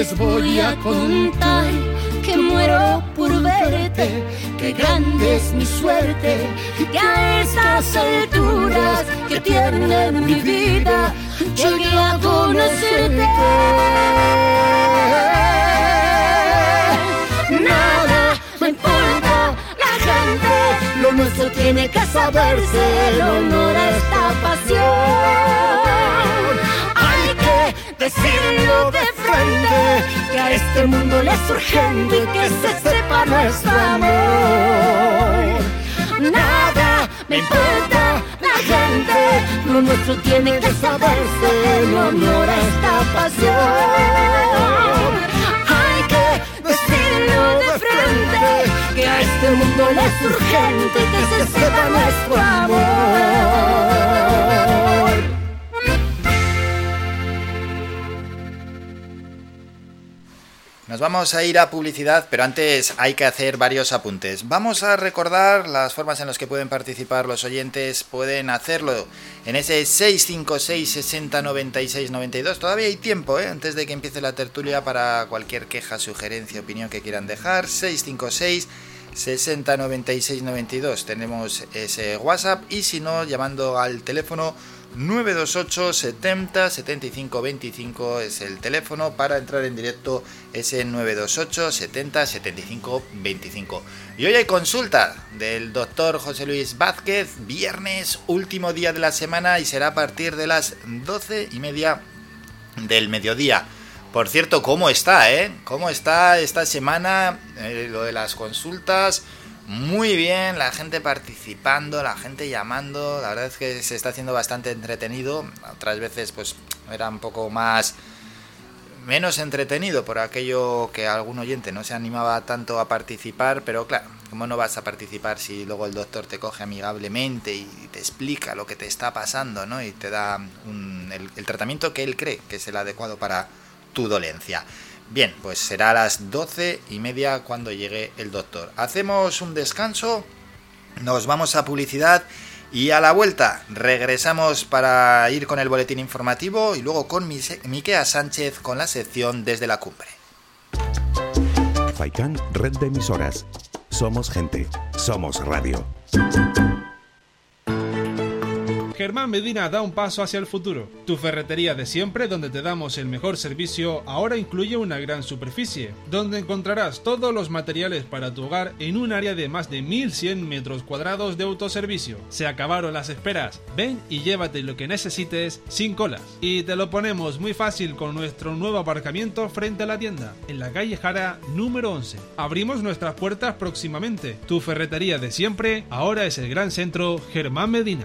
Les voy a contar que muero por verte, que grande es mi suerte, que a estas alturas que tiene mi vida llegué a conocerte. Nada me importa la gente, lo nuestro tiene que saberse, el honor a esta pasión. Decirlo de frente, que a este mundo le es urgente que se sepa nuestro amor. Nada me importa la gente, lo nuestro tiene que saberse en honor a esta pasión. Hay que decirlo de frente, que a este mundo le es urgente que se sepa nuestro amor. Nos vamos a ir a publicidad, pero antes hay que hacer varios apuntes. Vamos a recordar las formas en las que pueden participar los oyentes. Pueden hacerlo en ese 656 60 96 92. Todavía hay tiempo, ¿eh? antes de que empiece la tertulia, para cualquier queja, sugerencia, opinión que quieran dejar. 656 60 96 92. Tenemos ese WhatsApp y si no, llamando al teléfono 928 70 75 25 es el teléfono para entrar en directo ese 928 70 75 25 y hoy hay consulta del doctor José Luis Vázquez viernes último día de la semana y será a partir de las 12 y media del mediodía. Por cierto cómo está eh cómo está esta semana eh, lo de las consultas muy bien, la gente participando, la gente llamando, la verdad es que se está haciendo bastante entretenido, otras veces pues era un poco más menos entretenido por aquello que algún oyente no se animaba tanto a participar, pero claro, ¿cómo no vas a participar si luego el doctor te coge amigablemente y te explica lo que te está pasando, ¿no? Y te da un, el, el tratamiento que él cree que es el adecuado para tu dolencia. Bien, pues será a las doce y media cuando llegue el doctor. Hacemos un descanso, nos vamos a publicidad y a la vuelta regresamos para ir con el boletín informativo y luego con Miquea Sánchez con la sección desde la cumbre. Faikan, red de emisoras. Somos gente, somos radio. Germán Medina da un paso hacia el futuro. Tu ferretería de siempre, donde te damos el mejor servicio, ahora incluye una gran superficie, donde encontrarás todos los materiales para tu hogar en un área de más de 1100 metros cuadrados de autoservicio. Se acabaron las esperas. Ven y llévate lo que necesites sin colas. Y te lo ponemos muy fácil con nuestro nuevo aparcamiento frente a la tienda, en la calle Jara número 11. Abrimos nuestras puertas próximamente. Tu ferretería de siempre, ahora es el gran centro Germán Medina.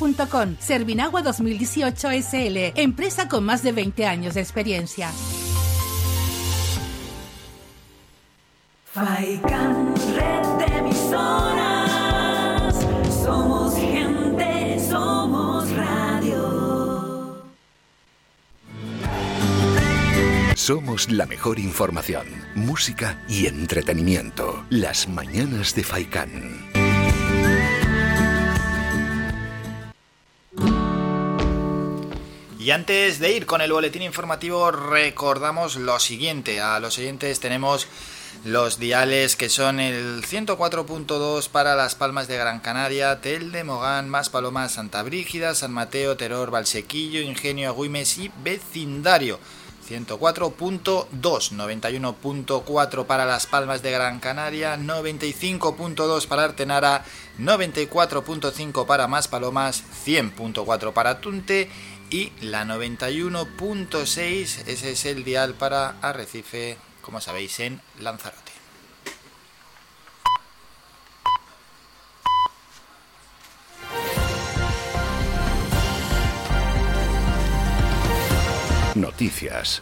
Servinagua 2018 SL, empresa con más de 20 años de experiencia. Faikan, red de emisoras. Somos gente, somos radio. Somos la mejor información, música y entretenimiento. Las mañanas de Faikán. Y antes de ir con el boletín informativo, recordamos lo siguiente. A los oyentes tenemos los diales que son el 104.2 para Las Palmas de Gran Canaria, Telde, Mogán, Más Palomas, Santa Brígida, San Mateo, Teror, Valsequillo, Ingenio, Agüimes y Vecindario. 104.2, 91.4 para Las Palmas de Gran Canaria, 95.2 para Artenara, 94.5 para Más Palomas, 100.4 para Tunte y la 91.6, ese es el dial para Arrecife, como sabéis, en Lanzarote. Noticias.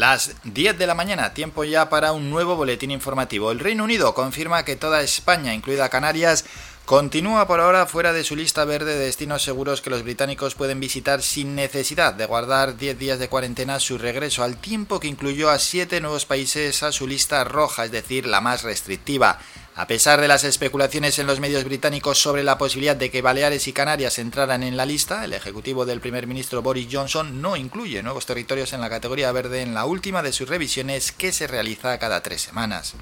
Las 10 de la mañana, tiempo ya para un nuevo boletín informativo. El Reino Unido confirma que toda España, incluida Canarias, Continúa por ahora fuera de su lista verde de destinos seguros que los británicos pueden visitar sin necesidad de guardar 10 días de cuarentena su regreso, al tiempo que incluyó a 7 nuevos países a su lista roja, es decir, la más restrictiva. A pesar de las especulaciones en los medios británicos sobre la posibilidad de que Baleares y Canarias entraran en la lista, el ejecutivo del primer ministro Boris Johnson no incluye nuevos territorios en la categoría verde en la última de sus revisiones que se realiza cada tres semanas.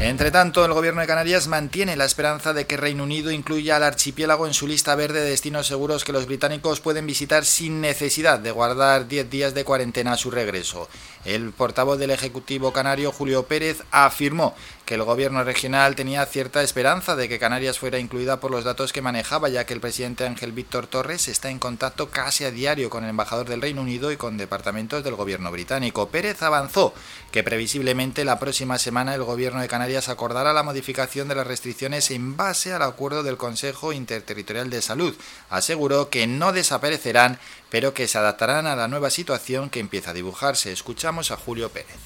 Entre tanto, el gobierno de Canarias mantiene la esperanza de que Reino Unido incluya al archipiélago en su lista verde de destinos seguros que los británicos pueden visitar sin necesidad de guardar 10 días de cuarentena a su regreso. El portavoz del Ejecutivo canario, Julio Pérez, afirmó que el gobierno regional tenía cierta esperanza de que Canarias fuera incluida por los datos que manejaba, ya que el presidente Ángel Víctor Torres está en contacto casi a diario con el embajador del Reino Unido y con departamentos del gobierno británico. Pérez avanzó que previsiblemente la próxima semana el gobierno de Canarias acordará la modificación de las restricciones en base al acuerdo del Consejo Interterritorial de Salud. Aseguró que no desaparecerán, pero que se adaptarán a la nueva situación que empieza a dibujarse. Escuchamos a Julio Pérez.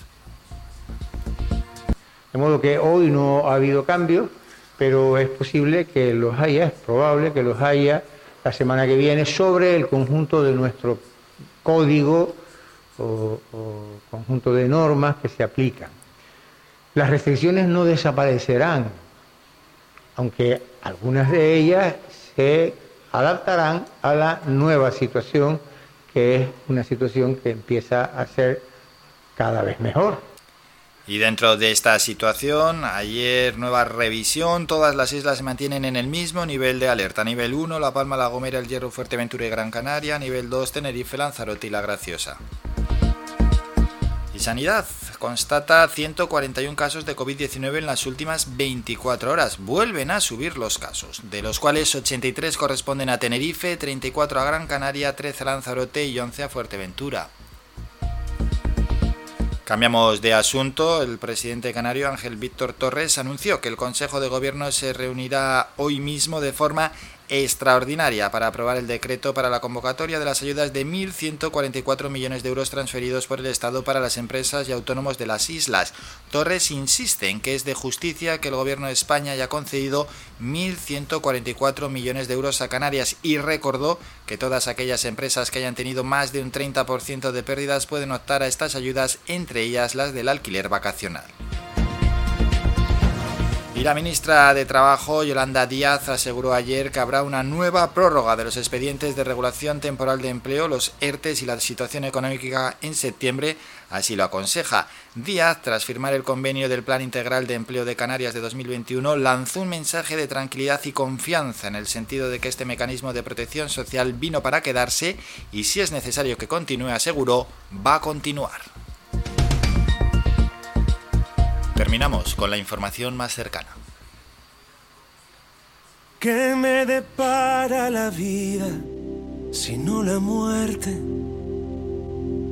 De modo que hoy no ha habido cambios, pero es posible que los haya, es probable que los haya la semana que viene sobre el conjunto de nuestro código o, conjunto de normas que se aplican. Las restricciones no desaparecerán, aunque algunas de ellas se adaptarán a la nueva situación, que es una situación que empieza a ser cada vez mejor. Y dentro de esta situación, ayer nueva revisión, todas las islas se mantienen en el mismo nivel de alerta. Nivel 1, La Palma, La Gomera, El Hierro, Fuerteventura y Gran Canaria. Nivel 2, Tenerife, Lanzarote y La Graciosa. Y Sanidad constata 141 casos de COVID-19 en las últimas 24 horas. Vuelven a subir los casos, de los cuales 83 corresponden a Tenerife, 34 a Gran Canaria, 13 a Lanzarote y 11 a Fuerteventura. Cambiamos de asunto. El presidente canario Ángel Víctor Torres anunció que el Consejo de Gobierno se reunirá hoy mismo de forma extraordinaria para aprobar el decreto para la convocatoria de las ayudas de 1.144 millones de euros transferidos por el Estado para las empresas y autónomos de las islas. Torres insiste en que es de justicia que el Gobierno de España haya concedido 1.144 millones de euros a Canarias y recordó que todas aquellas empresas que hayan tenido más de un 30% de pérdidas pueden optar a estas ayudas, entre ellas las del alquiler vacacional. Y la ministra de Trabajo, Yolanda Díaz, aseguró ayer que habrá una nueva prórroga de los expedientes de regulación temporal de empleo, los ERTES y la situación económica en septiembre, así lo aconseja. Díaz, tras firmar el convenio del Plan Integral de Empleo de Canarias de 2021, lanzó un mensaje de tranquilidad y confianza en el sentido de que este mecanismo de protección social vino para quedarse y si es necesario que continúe, aseguró, va a continuar. Terminamos con la información más cercana. ¿Qué me depara la vida si no la muerte?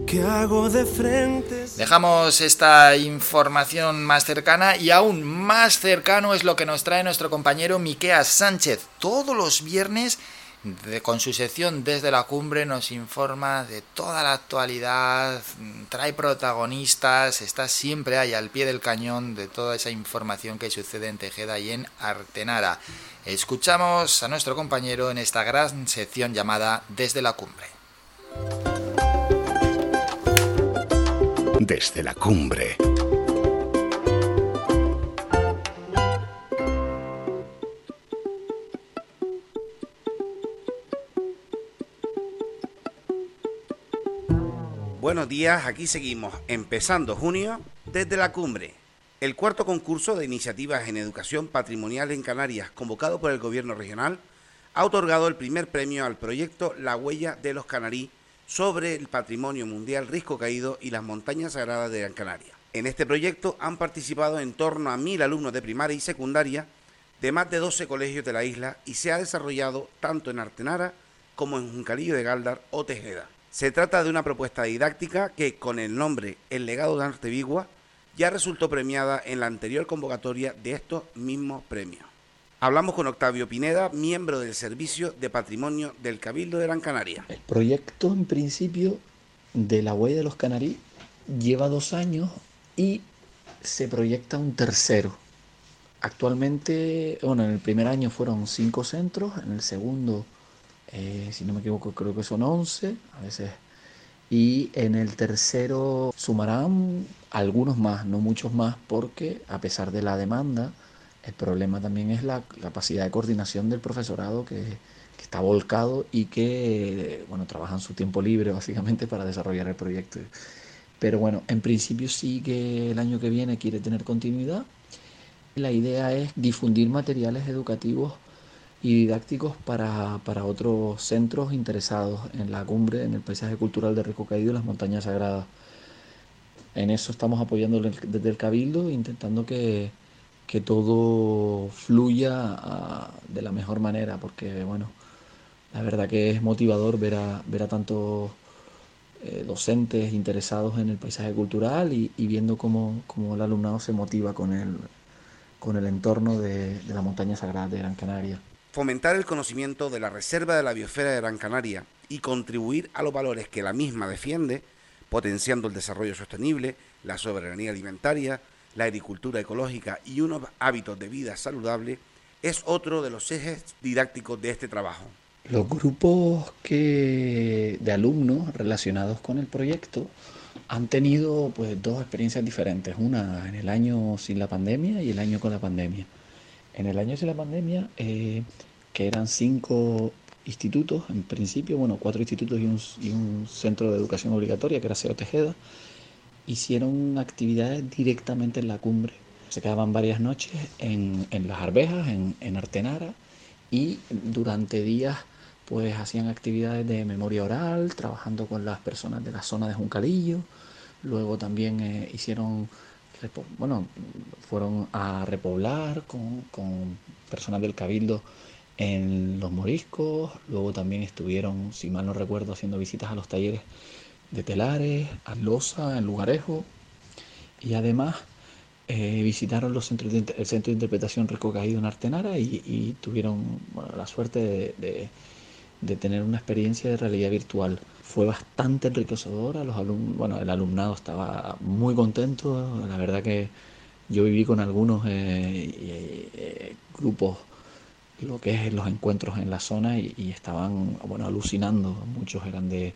¿Qué hago de frente? Dejamos esta información más cercana y aún más cercano es lo que nos trae nuestro compañero Miqueas Sánchez. Todos los viernes de, con su sección desde la cumbre nos informa de toda la actualidad, trae protagonistas, está siempre ahí al pie del cañón de toda esa información que sucede en Tejeda y en Artenara. Escuchamos a nuestro compañero en esta gran sección llamada Desde la cumbre. Desde la cumbre. Buenos días, aquí seguimos, empezando junio desde la cumbre. El cuarto concurso de iniciativas en educación patrimonial en Canarias, convocado por el gobierno regional, ha otorgado el primer premio al proyecto La huella de los canarí sobre el patrimonio mundial risco caído y las montañas sagradas de Gran Canaria. En este proyecto han participado en torno a mil alumnos de primaria y secundaria de más de 12 colegios de la isla y se ha desarrollado tanto en Artenara como en Juncalillo de Galdar o Tejeda. Se trata de una propuesta didáctica que, con el nombre El legado de Artevigua, ya resultó premiada en la anterior convocatoria de estos mismos premios. Hablamos con Octavio Pineda, miembro del Servicio de Patrimonio del Cabildo de Gran Canaria. El proyecto, en principio, de la huella de los canarí lleva dos años y se proyecta un tercero. Actualmente, bueno, en el primer año fueron cinco centros, en el segundo, eh, si no me equivoco, creo que son 11, a veces. Y en el tercero sumarán algunos más, no muchos más, porque a pesar de la demanda, el problema también es la capacidad de coordinación del profesorado que, que está volcado y que, bueno, trabaja en su tiempo libre básicamente para desarrollar el proyecto. Pero bueno, en principio sí que el año que viene quiere tener continuidad. La idea es difundir materiales educativos y didácticos para, para otros centros interesados en la cumbre, en el paisaje cultural de Rico Caído y las montañas sagradas. En eso estamos apoyando desde el Cabildo, intentando que, que todo fluya ah, de la mejor manera, porque bueno, la verdad que es motivador ver a, ver a tantos eh, docentes interesados en el paisaje cultural y, viendo cómo, cómo el alumnado se motiva con el, con el entorno de, de la montaña sagrada de Gran Canaria. Fomentar el conocimiento de la reserva de la biosfera de Gran Canaria y contribuir a los valores que la misma defiende, potenciando el desarrollo sostenible, la soberanía alimentaria, la agricultura ecológica y unos hábitos de vida saludable, es otro de los ejes didácticos de este trabajo. Los grupos que, de alumnos relacionados con el proyecto han tenido pues, dos experiencias diferentes, una en el año sin la pandemia y el año con la pandemia. En el año sin la pandemia, eh, que eran cinco institutos, en principio, bueno, cuatro institutos y un, y un centro de educación obligatoria, que era CEO Tejeda, hicieron actividades directamente en la cumbre. Se quedaban varias noches en, en las arvejas, en, en Artenara, y durante días pues hacían actividades de memoria oral, trabajando con las personas de la zona de Juncalillo. Luego también eh, hicieron, bueno, fueron a repoblar con, con personas del Cabildo en los moriscos. Luego también estuvieron, si mal no recuerdo, haciendo visitas a los talleres de telares, a Loza, en Lugarejo. Y además eh, visitaron los centros de el centro de interpretación Rico Caído en Artenara y, y tuvieron la suerte de, de- tener una experiencia de realidad virtual. Fue bastante enriquecedora, los bueno, el alumnado estaba muy contento, la verdad que yo viví con algunos eh, eh, grupos lo que es los encuentros en la zona y, y estaban bueno alucinando, muchos eran de,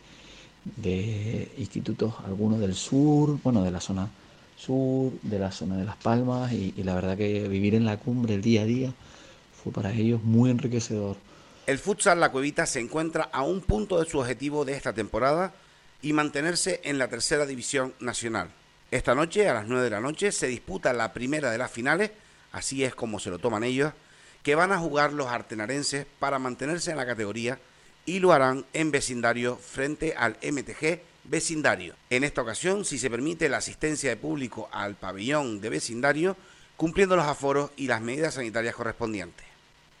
de institutos, algunos del sur, bueno, de la zona sur, de la zona de Las Palmas y, y la verdad que vivir en la cumbre el día a día fue para ellos muy enriquecedor. El futsal La Cuevita se encuentra a un punto de su objetivo de esta temporada y mantenerse en la tercera división nacional. Esta noche, a las 9 de la noche, se disputa la primera de las finales, así es como se lo toman ellos, que van a jugar los artenarenses para mantenerse en la categoría y lo harán en vecindario frente al MTG vecindario. En esta ocasión, si se permite la asistencia de público al pabellón de vecindario, cumpliendo los aforos y las medidas sanitarias correspondientes.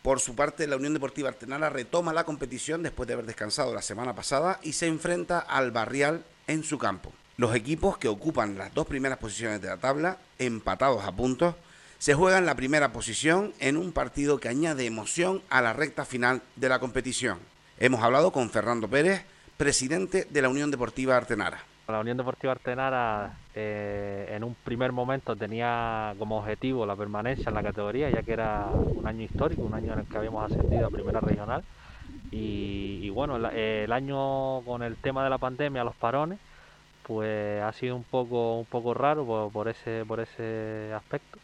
Por su parte, la Unión Deportiva Artenara retoma la competición después de haber descansado la semana pasada y se enfrenta al Barrial en su campo. Los equipos que ocupan las dos primeras posiciones de la tabla, empatados a puntos, se juegan la primera posición en un partido que añade emoción a la recta final de la competición. Hemos hablado con Fernando Pérez, presidente de la Unión Deportiva Artenara. La Unión Deportiva Artenara eh, en un primer momento tenía como objetivo la permanencia en la categoría, ya que era un año histórico, un año en el que habíamos ascendido a Primera Regional. Y, bueno, el, año con el tema de la pandemia, los parones, pues ha sido un poco, un poco raro por ese, por ese aspecto.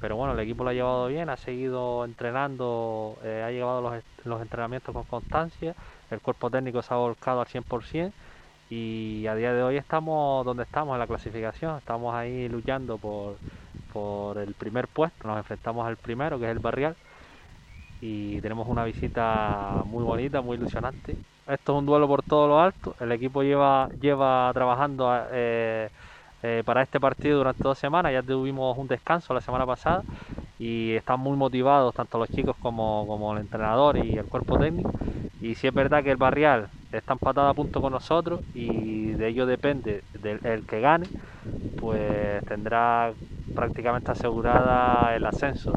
Pero bueno, el equipo lo ha llevado bien, ha seguido entrenando, eh, ha llevado los, los entrenamientos con constancia, el cuerpo técnico se ha volcado al 100% y a día de hoy estamos donde estamos en la clasificación, estamos ahí luchando por, por el primer puesto, nos enfrentamos al primero que es el Barrial y tenemos una visita muy bonita, muy ilusionante. Esto es un duelo por todo lo alto, el equipo lleva, lleva trabajando eh, eh, para este partido durante dos semanas, ya tuvimos un descanso la semana pasada y están muy motivados tanto los chicos como, el entrenador y el cuerpo técnico. Y si es verdad que el Barrial está empatado a punto con nosotros y de ello depende del el que gane, pues tendrá prácticamente asegurada el ascenso.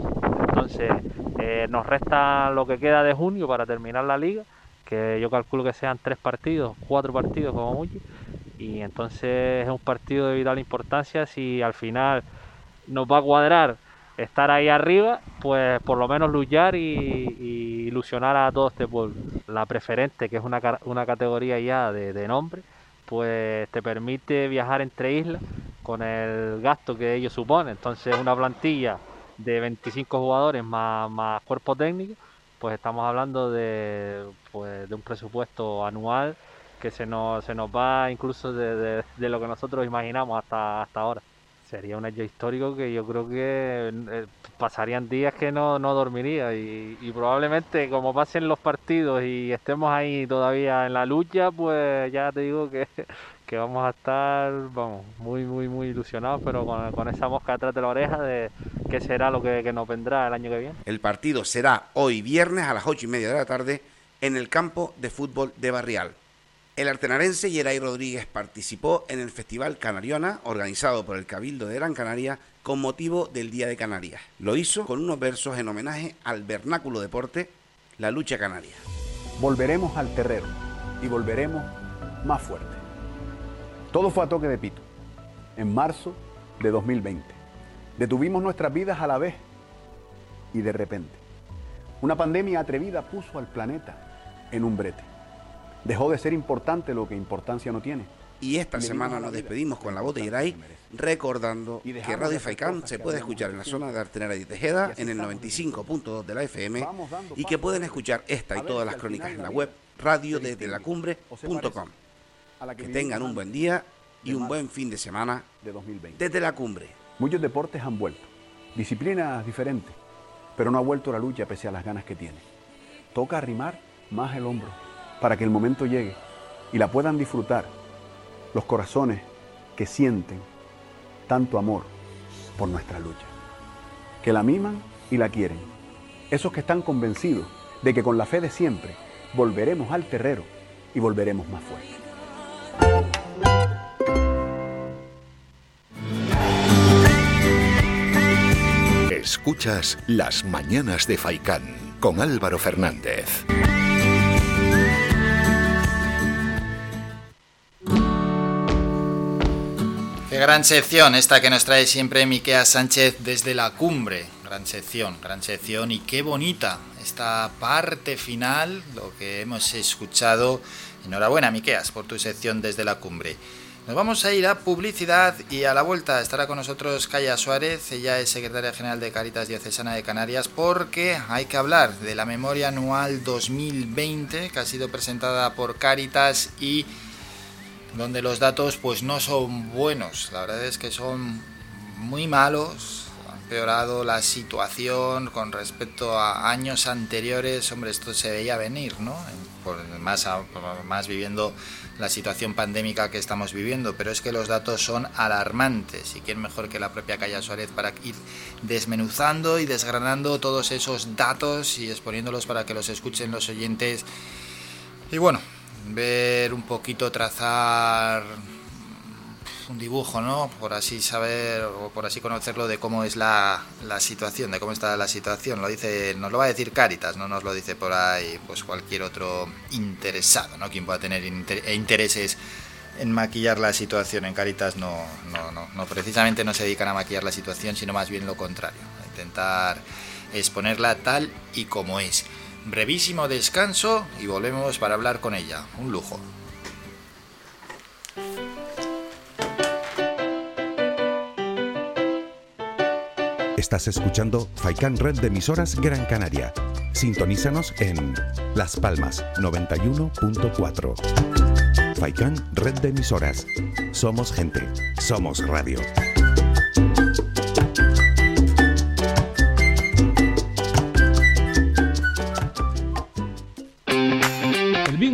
Entonces eh, nos resta lo que queda de junio para terminar la liga, que yo calculo que sean tres partidos, cuatro partidos como mucho, y entonces es un partido de vital importancia si al final nos va a cuadrar estar ahí arriba, pues por lo menos luchar y, ilusionar a todo este pueblo. La preferente, que es una, una categoría ya de, de nombre, pues te permite viajar entre islas con el gasto que ello supone. Entonces una plantilla de 25 jugadores más, más cuerpo técnico, pues estamos hablando de, pues, de un presupuesto anual que se nos, se nos va incluso de, de- lo que nosotros imaginamos hasta, hasta ahora. Sería un hecho histórico que yo creo que eh, pasarían días que no, no dormiría y, probablemente como pasen los partidos y estemos ahí todavía en la lucha, pues ya te digo que, que vamos a estar vamos, muy, muy, muy ilusionados, pero con, con esa mosca atrás de la oreja de qué será lo que nos vendrá el año que viene. El partido será hoy viernes a las ocho y media de la tarde en el campo de fútbol de Barrial. El artenarense Yeray Rodríguez participó en el Festival Canariona organizado por el Cabildo de Gran Canaria con motivo del Día de Canarias. Lo hizo con unos versos en homenaje al vernáculo deporte, la lucha canaria. Volveremos al terrero y volveremos más fuerte. Todo fue a toque de pito, en marzo de 2020. Detuvimos nuestras vidas a la vez y de repente, una pandemia atrevida puso al planeta en un brete. Dejó de ser importante lo que importancia no tiene. Y esta semana nos despedimos con la bota de Yeray recordando Y que Radio cosas se puede escuchar en la zona de Artenara y Tejeda en el estamos 95.2 de la FM y que pueden escuchar esta y todas las crónicas en la web radio desde la cumbre.com. Que tengan un buen día y un buen fin de semana de 2020. desde la cumbre. Muchos deportes han vuelto, disciplinas diferentes, pero no ha vuelto la lucha pese a las ganas que tiene. Toca arrimar más el hombro para que el momento llegue y la puedan disfrutar los corazones que sienten tanto amor por nuestra lucha, que la miman y la quieren, esos que están convencidos de que con la fe de siempre volveremos al terrero y volveremos más fuertes. Escuchas Las Mañanas de Faicán con Álvaro Fernández. Gran sección esta que nos trae siempre Miquea Sánchez desde la cumbre. Gran sección, gran sección y qué bonita esta parte final, lo que hemos escuchado. Enhorabuena, Miqueas, por tu sección desde la cumbre. Nos vamos a ir a publicidad y a la vuelta estará con nosotros Calla Suárez, ella es secretaria general de Caritas Diocesana de Canarias, porque hay que hablar de la memoria anual 2020 que ha sido presentada por Caritas y donde los datos pues no son buenos, la verdad es que son muy malos, ha empeorado la situación con respecto a años anteriores, hombre, esto se veía venir, ¿no? Por, más, más viviendo la situación pandémica que estamos viviendo, pero es que los datos son alarmantes. Y quién mejor que la propia Calla Suárez para ir desmenuzando y desgranando todos esos datos y exponiéndolos para que los escuchen los oyentes y bueno, ver un poquito, trazar un dibujo, ¿no? Por así saber o por así conocerlo de cómo es la, la situación, de cómo está la situación. Lo dice, nos lo va a decir Caritas, no nos lo dice por ahí pues cualquier otro interesado, ¿no? Quien pueda tener inter- intereses en maquillar la situación. En Caritas no, no, no, no, precisamente no se dedican a maquillar la situación, sino más bien lo contrario, a intentar exponerla tal y como es. Brevísimo descanso y volvemos para hablar con ella. Un lujo. Estás escuchando Faikan Red de emisoras Gran Canaria. Sintonízanos en Las Palmas 91.4. Faikan Red de emisoras. Somos gente, somos radio.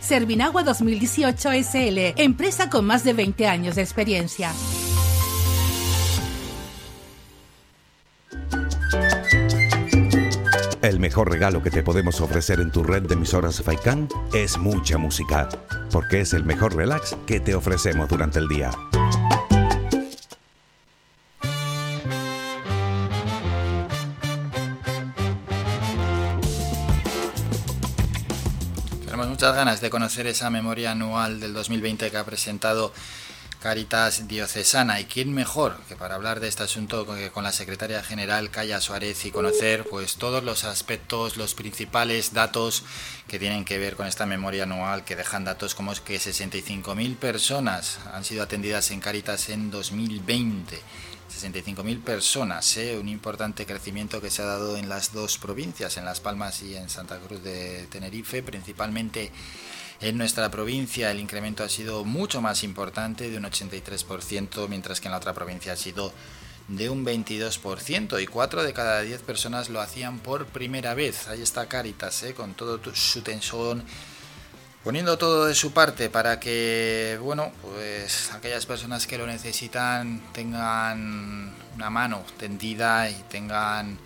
Servinagua 2018 SL, empresa con más de 20 años de experiencia. El mejor regalo que te podemos ofrecer en tu red de emisoras Faikan es mucha música, porque es el mejor relax que te ofrecemos durante el día. Muchas ganas de conocer esa memoria anual del 2020 que ha presentado Caritas Diocesana. ¿Y quién mejor que para hablar de este asunto con la secretaria general Calla Suárez y conocer pues todos los aspectos, los principales datos que tienen que ver con esta memoria anual que dejan datos como que 65.000 personas han sido atendidas en Caritas en 2020. 65.000 personas, ¿eh? un importante crecimiento que se ha dado en las dos provincias, en Las Palmas y en Santa Cruz de Tenerife, principalmente en nuestra provincia el incremento ha sido mucho más importante, de un 83%, mientras que en la otra provincia ha sido de un 22% y 4 de cada 10 personas lo hacían por primera vez. Ahí está Caritas, ¿eh? con todo su tensión, poniendo todo de su parte para que, bueno, pues aquellas personas que lo necesitan tengan una mano tendida y tengan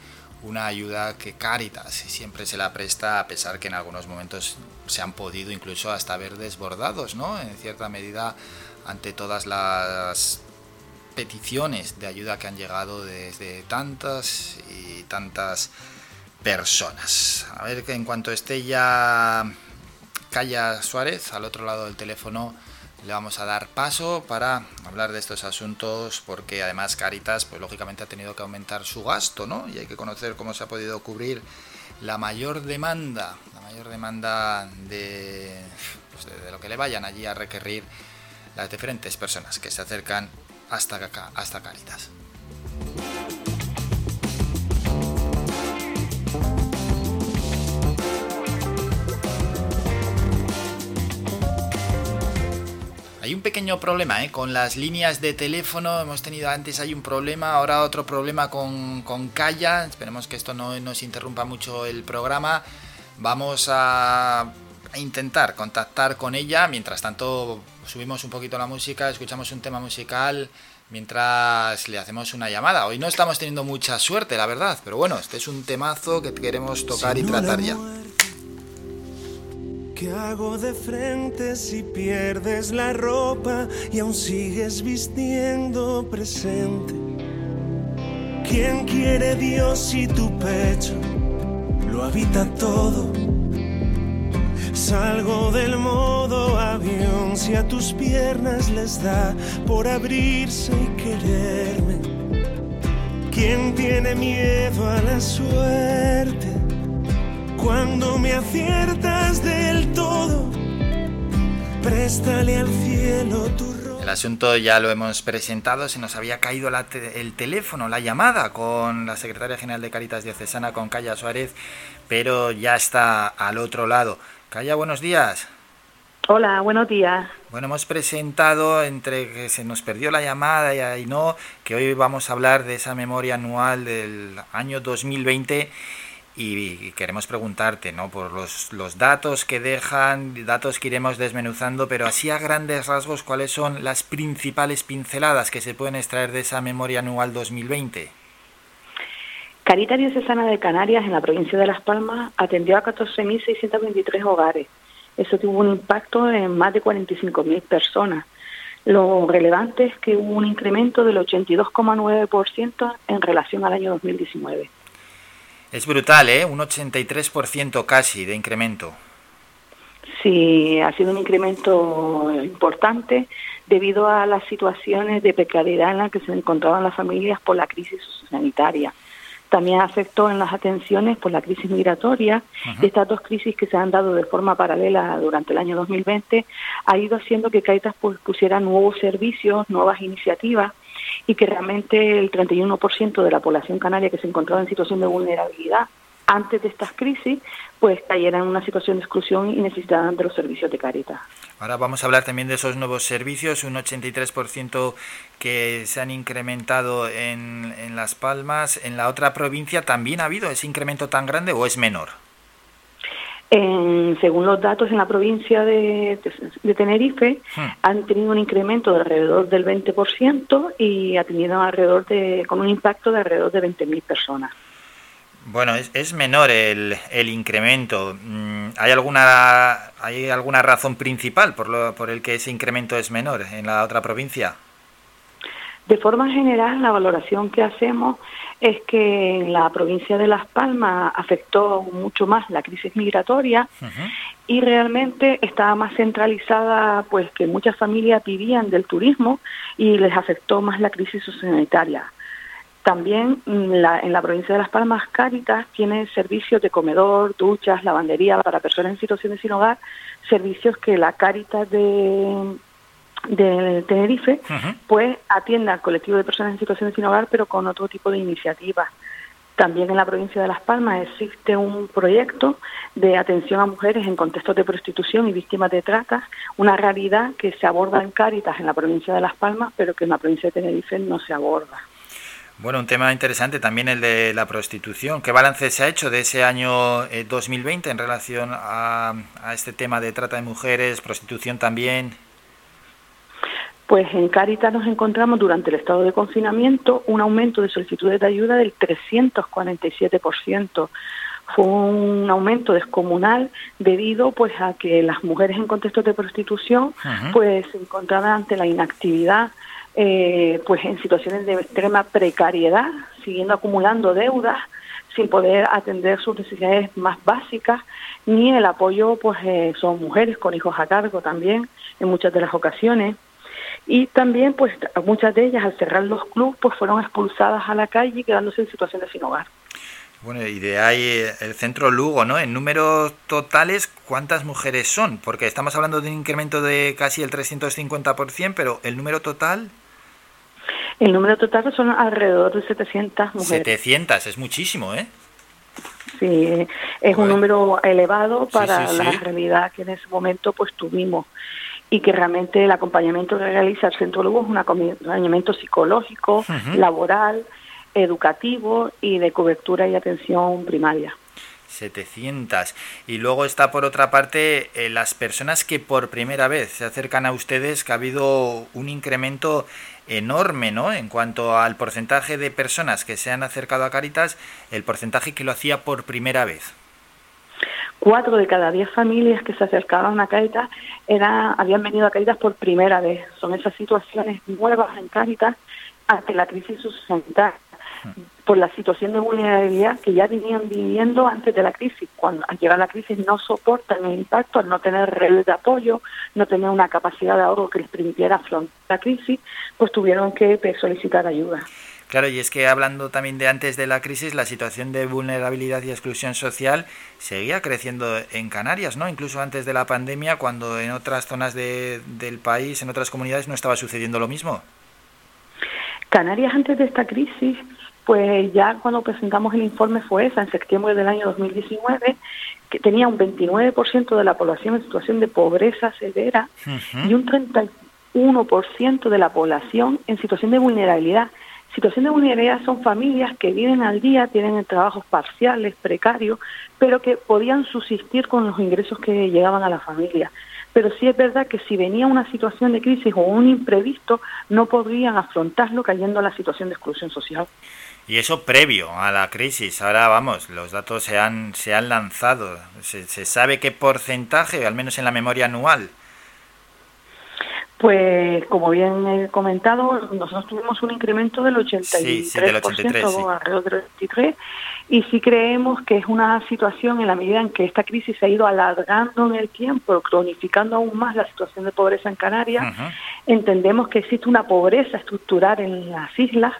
una ayuda que Caritas siempre se la presta, a pesar que en algunos momentos se han podido incluso hasta ver desbordados, ¿no? En cierta medida, ante todas las peticiones de ayuda que han llegado desde tantas y tantas personas. A ver que en cuanto esté ya Calla Suárez al otro lado del teléfono le vamos a dar paso para hablar de estos asuntos porque además Caritas pues lógicamente ha tenido que aumentar su gasto, ¿no? Y hay que conocer cómo se ha podido cubrir la mayor demanda, la mayor demanda de, pues, de, lo que le vayan allí a requerir las diferentes personas que se acercan hasta hasta Caritas. Hay un pequeño problema ¿eh? con las líneas de teléfono. Hemos tenido antes hay un problema, ahora otro problema con, con Calla. Esperemos que esto no nos interrumpa mucho el programa. Vamos a, intentar contactar con ella. Mientras tanto, subimos un poquito la música, escuchamos un tema musical mientras le hacemos una llamada. Hoy no estamos teniendo mucha suerte, la verdad, pero bueno, este es un temazo que queremos tocar y tratar ya. ¿Qué hago de frente si pierdes la ropa y aún sigues vistiendo presente? ¿Quién quiere Dios si tu pecho lo habita todo? Salgo del modo avión si a tus piernas les da por abrirse y quererme. ¿Quién tiene miedo a la suerte? Cuando me aciertas del todo, préstale al cielo tu El asunto ya lo hemos presentado, se nos había caído la te- el teléfono, la llamada con la secretaria general de Caritas Diocesana, con Calla Suárez, pero ya está al otro lado. Calla, buenos días. Hola, buenos días. Bueno, hemos presentado entre que se nos perdió la llamada y ahí no, que hoy vamos a hablar de esa memoria anual del año 2020 y queremos preguntarte, ¿no? Por los, los datos que dejan, datos que iremos desmenuzando, pero así a grandes rasgos, ¿cuáles son las principales pinceladas que se pueden extraer de esa memoria anual 2020? Caritas Diocesana de Canarias en la provincia de Las Palmas atendió a 14.623 hogares. Eso tuvo un impacto en más de 45.000 personas. Lo relevante es que hubo un incremento del 82,9% en relación al año 2019. Es brutal, ¿eh? Un 83% casi de incremento. Sí, ha sido un incremento importante debido a las situaciones de precariedad en las que se encontraban las familias por la crisis sanitaria. También afectó en las atenciones por la crisis migratoria estas dos crisis que se han dado de forma paralela durante el año 2020 ha ido haciendo que Caritas pues, pusiera nuevos servicios, nuevas iniciativas y que realmente el 31% de la población canaria que se encontraba en situación de vulnerabilidad antes de estas crisis, pues cayera en una situación de exclusión y necesitaban de los servicios de Caritas. Ahora vamos a hablar también de esos nuevos servicios, un 83% que se han incrementado en, en Las Palmas. ¿En la otra provincia también ha habido ese incremento tan grande o es menor? En- según los datos en la provincia de, de Tenerife, han tenido un incremento de alrededor del 20% y ha tenido alrededor de, con un impacto de alrededor de 20.000 personas. Bueno, es, es menor el, el incremento. Mm, ¿Hay alguna, ¿Hay alguna razón principal por, lo, por el que ese incremento es menor en la otra provincia? De forma general, la valoración que hacemos es que en la provincia de Las Palmas afectó mucho más la crisis migratoria y realmente estaba más centralizada, pues que muchas familias vivían del turismo y les afectó más la crisis sociosanitaria. También mm, la- en la provincia de Las Palmas, Cáritas tiene servicios de comedor, duchas, lavandería para personas en situaciones sin hogar, servicios que la Cáritas de, de Tenerife pues atiende al colectivo de personas en situaciones sin hogar, pero con otro tipo de iniciativas. También en la provincia de Las Palmas existe un proyecto de atención a mujeres en contextos de prostitución y víctimas de trata, una realidad que se aborda en Cáritas en la provincia de Las Palmas, pero que en la provincia de Tenerife no se aborda. Bueno, un tema interesante también el de la prostitución. ¿Qué balance se ha hecho de ese año eh, 2020 en relación a, a este tema de trata de mujeres, prostitución también? Pues en Cáritas nos encontramos durante el estado de confinamiento un aumento de solicitudes de ayuda del 347%. Fue un aumento descomunal debido pues a que las mujeres en contextos de prostitución pues se encontraban ante la inactividad eh, pues en situaciones de extrema precariedad, siguiendo acumulando deudas sin poder atender sus necesidades más básicas, ni el apoyo, pues eh, son mujeres con hijos a cargo también en muchas de las ocasiones. Y también, pues muchas de ellas al cerrar los clubes, pues fueron expulsadas a la calle quedándose en situaciones sin hogar. Bueno, y de ahí eh, el centro Lugo, ¿no? En números totales, ¿cuántas mujeres son? Porque estamos hablando de un incremento de casi el 350%, pero el número total, El número total son alrededor de 700 mujeres. 700, es muchísimo, ¿eh? Sí, es un número elevado para sí, la sí. realidad que en ese momento pues tuvimos y que realmente el acompañamiento que realiza el Centro Lugo es un acompañamiento psicológico, laboral, educativo y de cobertura y atención primaria. 700. Y luego está por otra parte eh, las personas que por primera vez se acercan a ustedes, que ha habido un incremento enorme, ¿no? En cuanto al porcentaje de personas que se han acercado a Caritas, el porcentaje que lo hacía por primera vez. Cuatro de cada diez familias que se acercaban a Caritas era, habían venido a Caritas por primera vez. Son esas situaciones nuevas en Caritas ante la crisis sociosanitaria por la situación de vulnerabilidad que ya venían viviendo antes de la crisis. Cuando al llegar la crisis no soportan el impacto al no tener redes de apoyo, no tener una capacidad de ahorro que les permitiera afrontar la crisis, pues tuvieron que pues, solicitar ayuda. Claro, y es que hablando también de antes de la crisis, la situación de vulnerabilidad y exclusión social seguía creciendo en Canarias, ¿no? Incluso antes de la pandemia, cuando en otras zonas de- del país, en otras comunidades, no estaba sucediendo lo mismo. Canarias antes de esta crisis pues ya cuando presentamos el informe fue esa, en septiembre del año 2019, que tenía un 29% de la población en situación de pobreza severa y un 31% de la población en situación de vulnerabilidad. Situación de vulnerabilidad son familias que viven al día, tienen trabajos parciales, precarios, pero que podían subsistir con los ingresos que llegaban a la familia. Pero sí es verdad que si venía una situación de crisis o un imprevisto, no podrían afrontarlo cayendo a la situación de exclusión social. Y eso previo a la crisis. Ahora vamos, los datos se han, se han lanzado. Se, se sabe qué porcentaje, al menos en la memoria anual. Pues, como bien he comentado, nosotros tuvimos un incremento del 83%, Sí, sí, del 83, sí. alrededor del 83%, y sí creemos que es una situación en la medida en que esta crisis se ha ido alargando en el tiempo, cronificando aún más la situación de pobreza en Canarias, entendemos que existe una pobreza estructural en las islas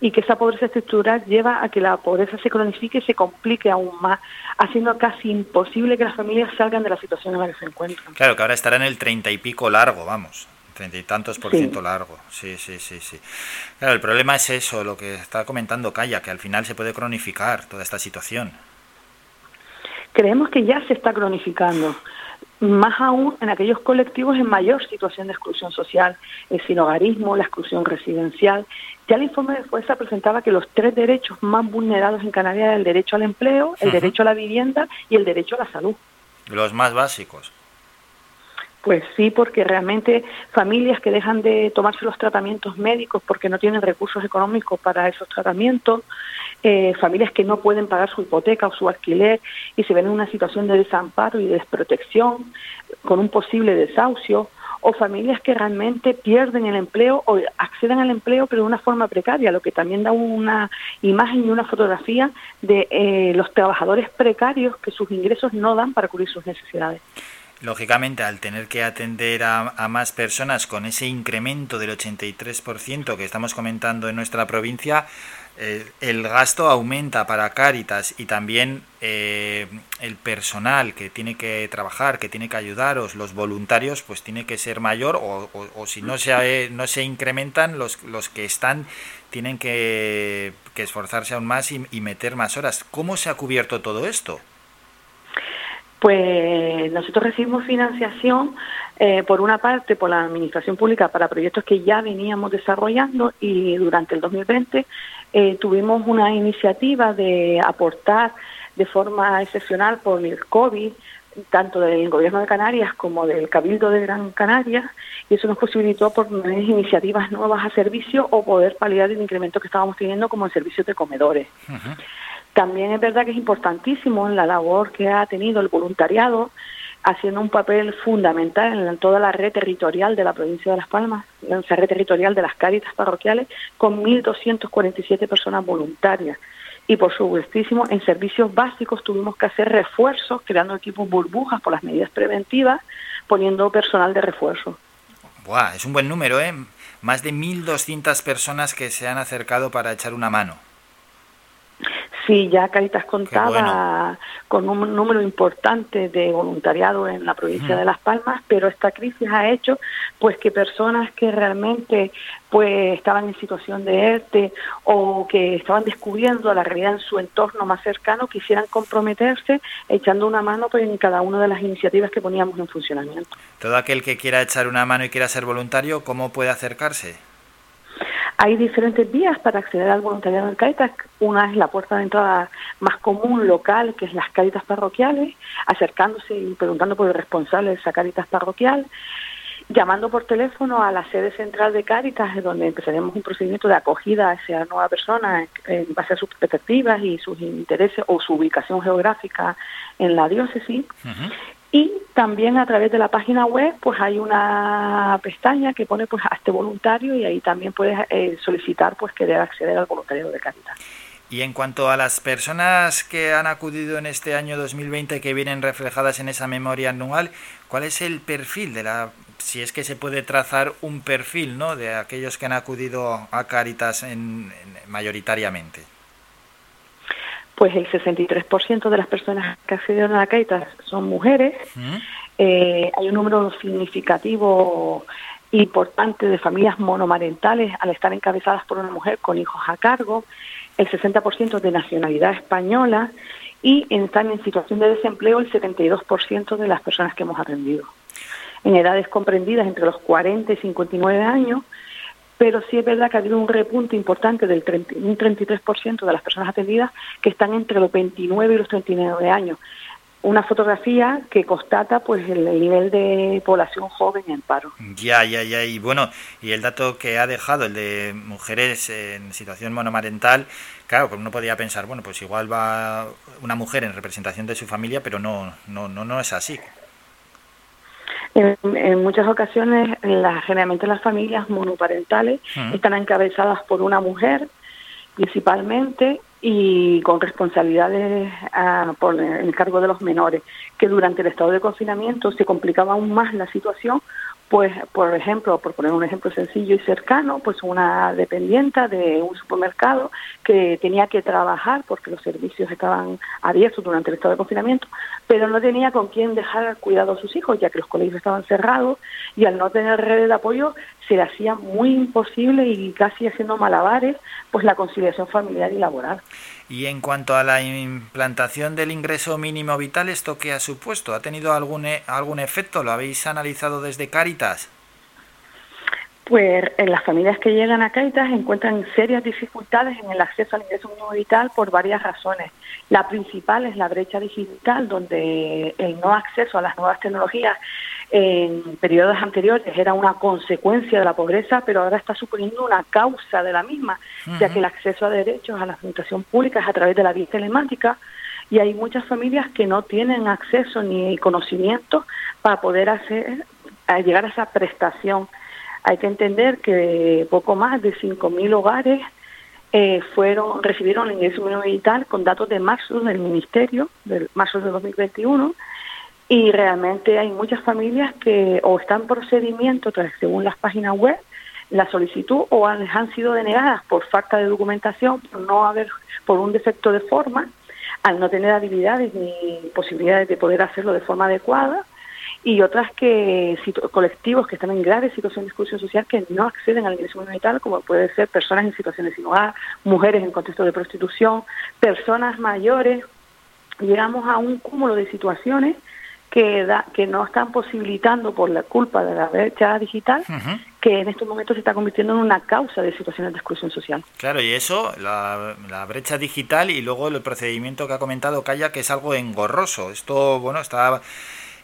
y que esa pobreza estructural lleva a que la pobreza se cronifique y se complique aún más, haciendo casi imposible que las familias salgan de la situación en la que se encuentran. Claro, que ahora estará en el treinta y pico largo, vamos. Treinta y tantos por Sí. ciento largo. Sí, sí, sí, sí. Claro, el problema es eso, lo que está comentando Calla, que al final se puede cronificar toda esta situación. Creemos que ya se está cronificando, más aún en aquellos colectivos en mayor situación de exclusión social, el sinogarismo, la exclusión residencial. Ya el informe de Fuerza presentaba que los tres derechos más vulnerados en Canarias eran el derecho al empleo, el derecho a la vivienda y el derecho a la salud. Los más básicos. Pues sí, porque realmente familias que dejan de tomarse los tratamientos médicos porque no tienen recursos económicos para esos tratamientos, eh, familias que no pueden pagar su hipoteca o su alquiler y se ven en una situación de desamparo y de desprotección con un posible desahucio, o familias que realmente pierden el empleo o acceden al empleo pero de una forma precaria, lo que también da una imagen y una fotografía de eh, los trabajadores precarios que sus ingresos no dan para cubrir sus necesidades. Lógicamente, al tener que atender a, a más personas con ese incremento del 83% que estamos comentando en nuestra provincia, eh, el gasto aumenta para Cáritas y también eh, el personal que tiene que trabajar, que tiene que ayudaros, los voluntarios, pues tiene que ser mayor o, si no se, no se incrementan, los, los que están tienen que, que esforzarse aún más y meter más horas. ¿Cómo se ha cubierto todo esto? Pues nosotros recibimos financiación eh, por una parte por la Administración Pública para proyectos que ya veníamos desarrollando y durante el 2020 eh, tuvimos una iniciativa de aportar de forma excepcional por el COVID tanto del Gobierno de Canarias como del Cabildo de Gran Canaria y eso nos posibilitó poner iniciativas nuevas a servicio o poder paliar el incremento que estábamos teniendo como en servicios de comedores. También es verdad que es importantísimo en la labor que ha tenido el voluntariado, haciendo un papel fundamental en la- toda la red territorial de la provincia de Las Palmas, en esa red territorial de las cáritas parroquiales, con 1.247 personas voluntarias. Y por supuestísimo, en servicios básicos tuvimos que hacer refuerzos, creando equipos burbujas por las medidas preventivas, poniendo personal de refuerzo. Buah, es un buen número, ¿eh? Más de 1.200 personas que se han acercado para echar una mano. Sí, ya Caritas contaba bueno. con un número importante de voluntariado en la provincia de Las Palmas, pero esta crisis ha hecho pues que personas que realmente pues estaban en situación de ERTE o que estaban descubriendo la realidad en su entorno más cercano quisieran comprometerse echando una mano pues, en cada una de las iniciativas que poníamos en funcionamiento. Todo aquel que quiera echar una mano y quiera ser voluntario, ¿cómo puede acercarse? Hay diferentes vías para acceder al voluntariado en Caritas. Una es la puerta de entrada más común local, que es las Caritas parroquiales, acercándose y preguntando por el responsable de esa Caritas parroquial, llamando por teléfono a la sede central de Caritas, es donde empezaremos un procedimiento de acogida a esa nueva persona en base a sus perspectivas y sus intereses o su ubicación geográfica en la diócesis. Y también a través de la página web pues hay una pestaña que pone pues hazte voluntario y ahí también puedes eh, solicitar pues querer acceder al voluntariado de Caritas. Y en cuanto a las personas que han acudido en este año 2020 que vienen reflejadas en esa memoria anual, ¿cuál es el perfil de la si es que se puede trazar un perfil, ¿no? de aquellos que han acudido a Caritas en, en- mayoritariamente? Pues el 63% de las personas que accedieron a la Caritas son mujeres. Eh, hay un número significativo importante de familias monomarentales al estar encabezadas por una mujer con hijos a cargo, el 60% de nacionalidad española y están en situación de desempleo el 72% de las personas que hemos atendido. En edades comprendidas entre los 40 y 59 años, pero sí es verdad que ha habido un repunte importante del 30 un 33% de las personas atendidas que están entre los 29 y los 39 años. Una fotografía que constata pues el, el nivel de población joven en paro. Ya, ya, ya. Y bueno, y el dato que ha dejado, el de mujeres en situación monomarental, claro, pues uno podría pensar, bueno, pues igual va una mujer en representación de su familia, pero no, no, no, no es así. En, en muchas ocasiones, la- generalmente las familias monoparentales están encabezadas por una mujer principalmente y con responsabilidades ah, por el cargo de los menores, que durante el estado de confinamiento se complicaba aún más la situación, pues por ejemplo, por poner un ejemplo sencillo y cercano, pues una dependienta de un supermercado que tenía que trabajar porque los servicios estaban abiertos durante el estado de confinamiento, pero no tenía con quién dejar cuidado a sus hijos, ya que los colegios estaban cerrados y al no tener redes de apoyo se hacía muy imposible y casi haciendo malabares pues la conciliación familiar y laboral. Y en cuanto a la implantación del ingreso mínimo vital, ¿esto qué ha supuesto? ¿Ha tenido algún, e- algún efecto? ¿Lo habéis analizado desde Cáritas? Pues en las familias que llegan a Caritas encuentran serias dificultades en el acceso al ingreso mínimo vital por varias razones. La principal es la brecha digital, donde el no acceso a las nuevas tecnologías en periodos anteriores era una consecuencia de la pobreza, pero ahora está suponiendo una causa de la misma, ya que el acceso a derechos a la administración pública es a través de la vía telemática y hay muchas familias que no tienen acceso ni conocimiento para poder hacer a llegar a esa prestación. Hay que entender que poco más de 5.000 hogares eh, fueron recibieron el ingreso mínimo vital con datos de marzo del Ministerio, del marzo de 2021, y realmente hay muchas familias que o están en procedimiento, según las páginas web, la solicitud o han, han sido denegadas por falta de documentación, por no haber, por un defecto de forma, al no tener habilidades ni posibilidades de poder hacerlo de forma adecuada, y otras que colectivos que están en grave situación de exclusión social que no acceden al ingreso mínimo vital, como puede ser personas en situaciones sin hogar, mujeres en contexto de prostitución, personas mayores. Llegamos a un cúmulo de situaciones que, da- que no están posibilitando por la culpa de la brecha digital, que en estos momentos se está convirtiendo en una causa de situaciones de exclusión social. Claro, y eso, la, la brecha digital y luego el procedimiento que ha comentado Calla, que es algo engorroso. Esto, bueno, está,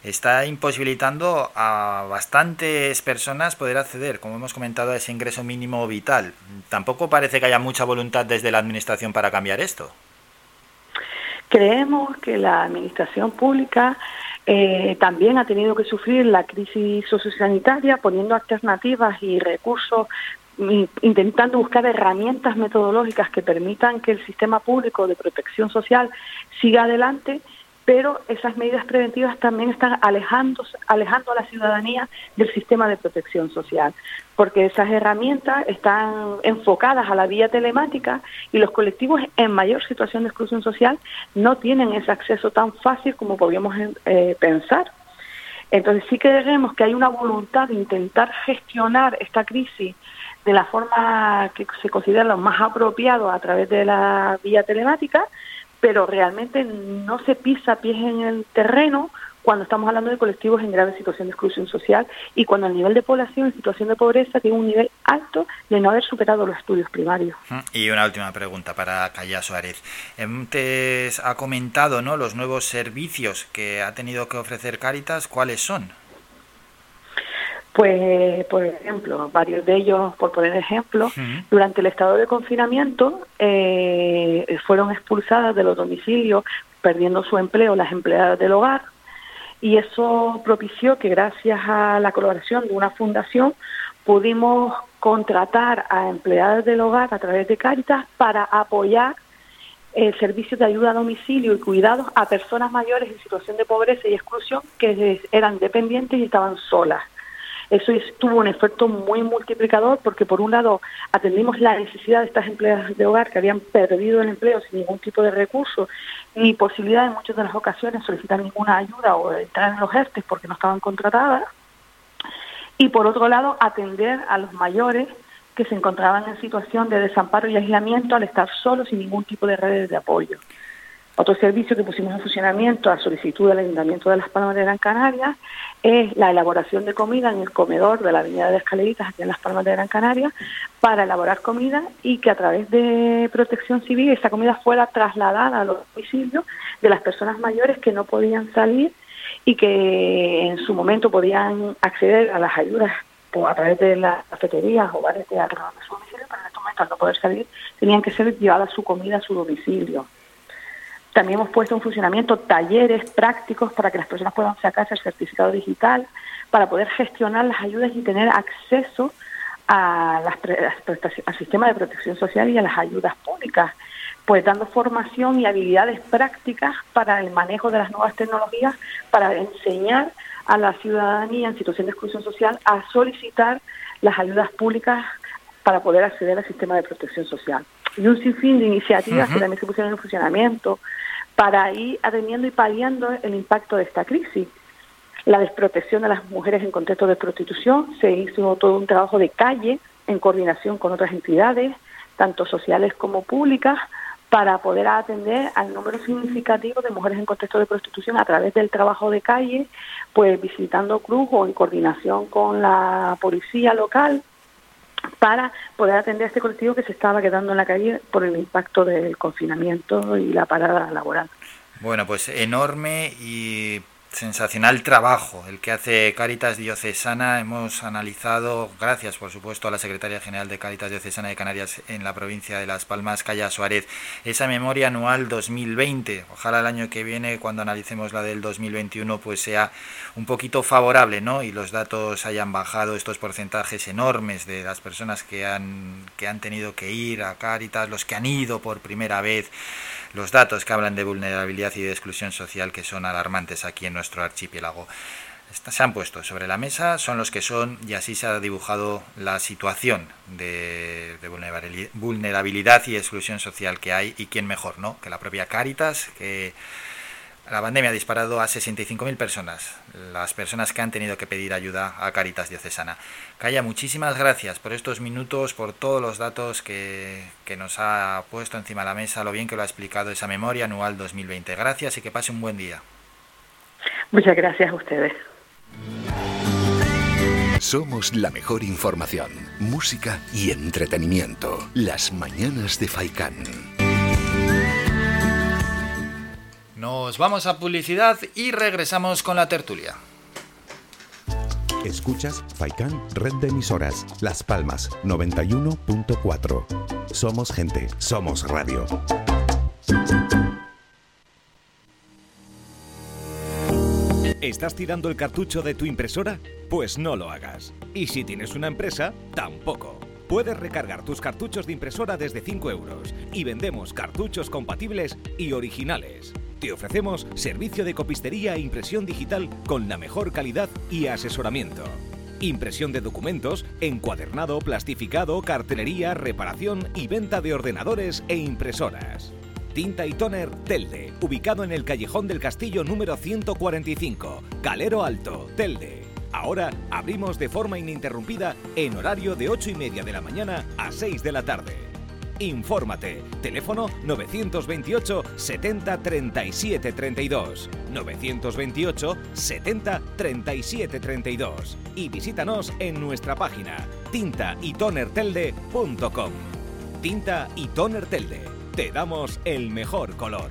está imposibilitando a bastantes personas poder acceder, como hemos comentado, a ese ingreso mínimo vital. Tampoco parece que haya mucha voluntad desde la Administración para cambiar esto. Creemos que la administración pública eh, también ha tenido que sufrir la crisis sociosanitaria poniendo alternativas y recursos, in- intentando buscar herramientas metodológicas que permitan que el sistema público de protección social siga adelante, pero esas medidas preventivas también están alejando, alejando a la ciudadanía del sistema de protección social, porque esas herramientas están enfocadas a la vía telemática y los colectivos en mayor situación de exclusión social no tienen ese acceso tan fácil como podríamos eh, pensar. Entonces sí creemos que hay una voluntad de intentar gestionar esta crisis de la forma que se considera lo más apropiado a través de la vía telemática, pero realmente no se pisa pies en el terreno cuando estamos hablando de colectivos en grave situación de exclusión social y cuando el nivel de población en situación de pobreza tiene un nivel alto de no haber superado los estudios primarios. Y una última pregunta para Calla Suárez. Antes ha comentado ¿no? los nuevos servicios que ha tenido que ofrecer Cáritas. ¿Cuáles son? Pues, por ejemplo, varios de ellos, por poner ejemplo, durante el estado de confinamiento eh, fueron expulsadas de los domicilios, perdiendo su empleo las empleadas del hogar, y eso propició que gracias a la colaboración de una fundación pudimos contratar a empleadas del hogar a través de Cáritas para apoyar el servicio de ayuda a domicilio y cuidados a personas mayores en situación de pobreza y exclusión que eran dependientes y estaban solas. Eso es- tuvo un efecto muy multiplicador porque por un lado atendimos la necesidad de estas empleadas de hogar que habían perdido el empleo sin ningún tipo de recurso ni posibilidad en muchas de las ocasiones solicitar ninguna ayuda o entrar en los ERTES porque no estaban contratadas y por otro lado atender a los mayores que se encontraban en situación de desamparo y aislamiento al estar solos sin ningún tipo de redes de apoyo. Otro servicio que pusimos en funcionamiento a solicitud del Ayuntamiento de Las Palmas de Gran Canaria es la elaboración de comida en el comedor de la Avenida de Escaleritas aquí en Las Palmas de Gran Canaria para elaborar comida y que a través de Protección Civil esa comida fuera trasladada a los domicilios de las personas mayores que no podían salir y que en su momento podían acceder a las ayudas a través de las cafeterías o bares de alrededor de su domicilio, pero en estos momentos al no poder salir tenían que ser llevada su comida a su domicilio. También hemos puesto en funcionamiento talleres prácticos para que las personas puedan sacarse el certificado digital, para poder gestionar las ayudas y tener acceso a las al sistema de protección social y a las ayudas públicas, pues dando formación y habilidades prácticas para el manejo de las nuevas tecnologías, para enseñar a la ciudadanía en situación de exclusión social a solicitar las ayudas públicas para poder acceder al sistema de protección social. Y un sinfín de iniciativas que también se pusieron en funcionamiento para ir atendiendo y paliando el impacto de esta crisis. La desprotección de las mujeres en contexto de prostitución, se hizo todo un trabajo de calle en coordinación con otras entidades, tanto sociales como públicas, para poder atender al número significativo de mujeres en contexto de prostitución a través del trabajo de calle, pues visitando cruz o en coordinación con la policía local para poder atender a este colectivo que se estaba quedando en la calle por el impacto del confinamiento y la parada laboral. Bueno, pues enorme y sensacional trabajo el que hace Cáritas Diocesana. Hemos analizado, gracias por supuesto a la Secretaria General de Cáritas Diocesana de Canarias en la provincia de Las Palmas, Calla Suárez, esa memoria anual 2020. Ojalá el año que viene, cuando analicemos la del 2021, pues sea un poquito favorable, ¿no? Y los datos hayan bajado estos porcentajes enormes de las personas que han, que han tenido que ir a Cáritas, los que han ido por primera vez los datos que hablan de vulnerabilidad y de exclusión social que son alarmantes aquí en nuestro archipiélago. Se han puesto sobre la mesa, son los que son y así se ha dibujado la situación de, de vulnerabili- vulnerabilidad y exclusión social que hay y quién mejor, ¿no? Que la propia Cáritas, que la pandemia ha disparado a 65.000 personas, las personas que han tenido que pedir ayuda a Caritas Diocesana. Calla, muchísimas gracias por estos minutos, por todos los datos que, que nos ha puesto encima de la mesa, lo bien que lo ha explicado esa memoria anual 2020. Gracias y que pase un buen día. Muchas gracias a ustedes. Somos la mejor información, música y entretenimiento. Las mañanas de Faikán. Nos vamos a publicidad y regresamos con la tertulia. Escuchas Faikan Red de Emisoras, Las Palmas 91.4. Somos gente, somos radio. ¿Estás tirando el cartucho de tu impresora? Pues no lo hagas. Y si tienes una empresa, tampoco. Puedes recargar tus cartuchos de impresora desde 5 euros y vendemos cartuchos compatibles y originales. Te ofrecemos servicio de copistería e impresión digital con la mejor calidad y asesoramiento. Impresión de documentos, encuadernado, plastificado, cartelería, reparación y venta de ordenadores e impresoras. Tinta y Toner Telde, ubicado en el Callejón del Castillo número 145, Calero Alto, Telde. Ahora abrimos de forma ininterrumpida en horario de 8 y media de la mañana a 6 de la tarde. Infórmate. Teléfono 928 70 37 32. 928 70 37 32. Y visítanos en nuestra página tintaytonertelde.com. Tinta y Toner Telde. Te damos el mejor color.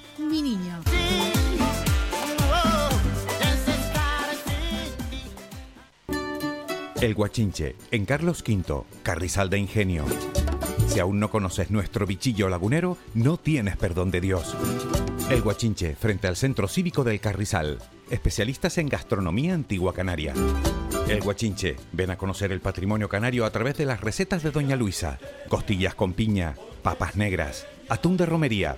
Mi Niño. El Guachinche, en Carlos V, Carrizal de Ingenio. Si aún no conoces nuestro bichillo lagunero, no tienes perdón de Dios. El Guachinche, frente al Centro Cívico del Carrizal. Especialistas en gastronomía antigua canaria. El Guachinche, ven a conocer el patrimonio canario a través de las recetas de Doña Luisa. Costillas con piña, papas negras, atún de romería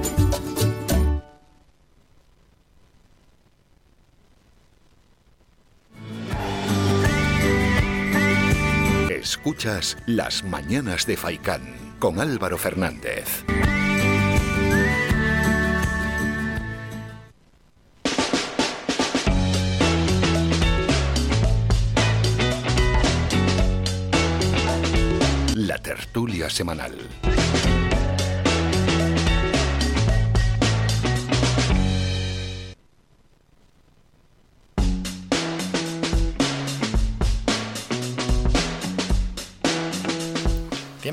Escuchas Las Mañanas de Faicán con Álvaro Fernández. La tertulia semanal.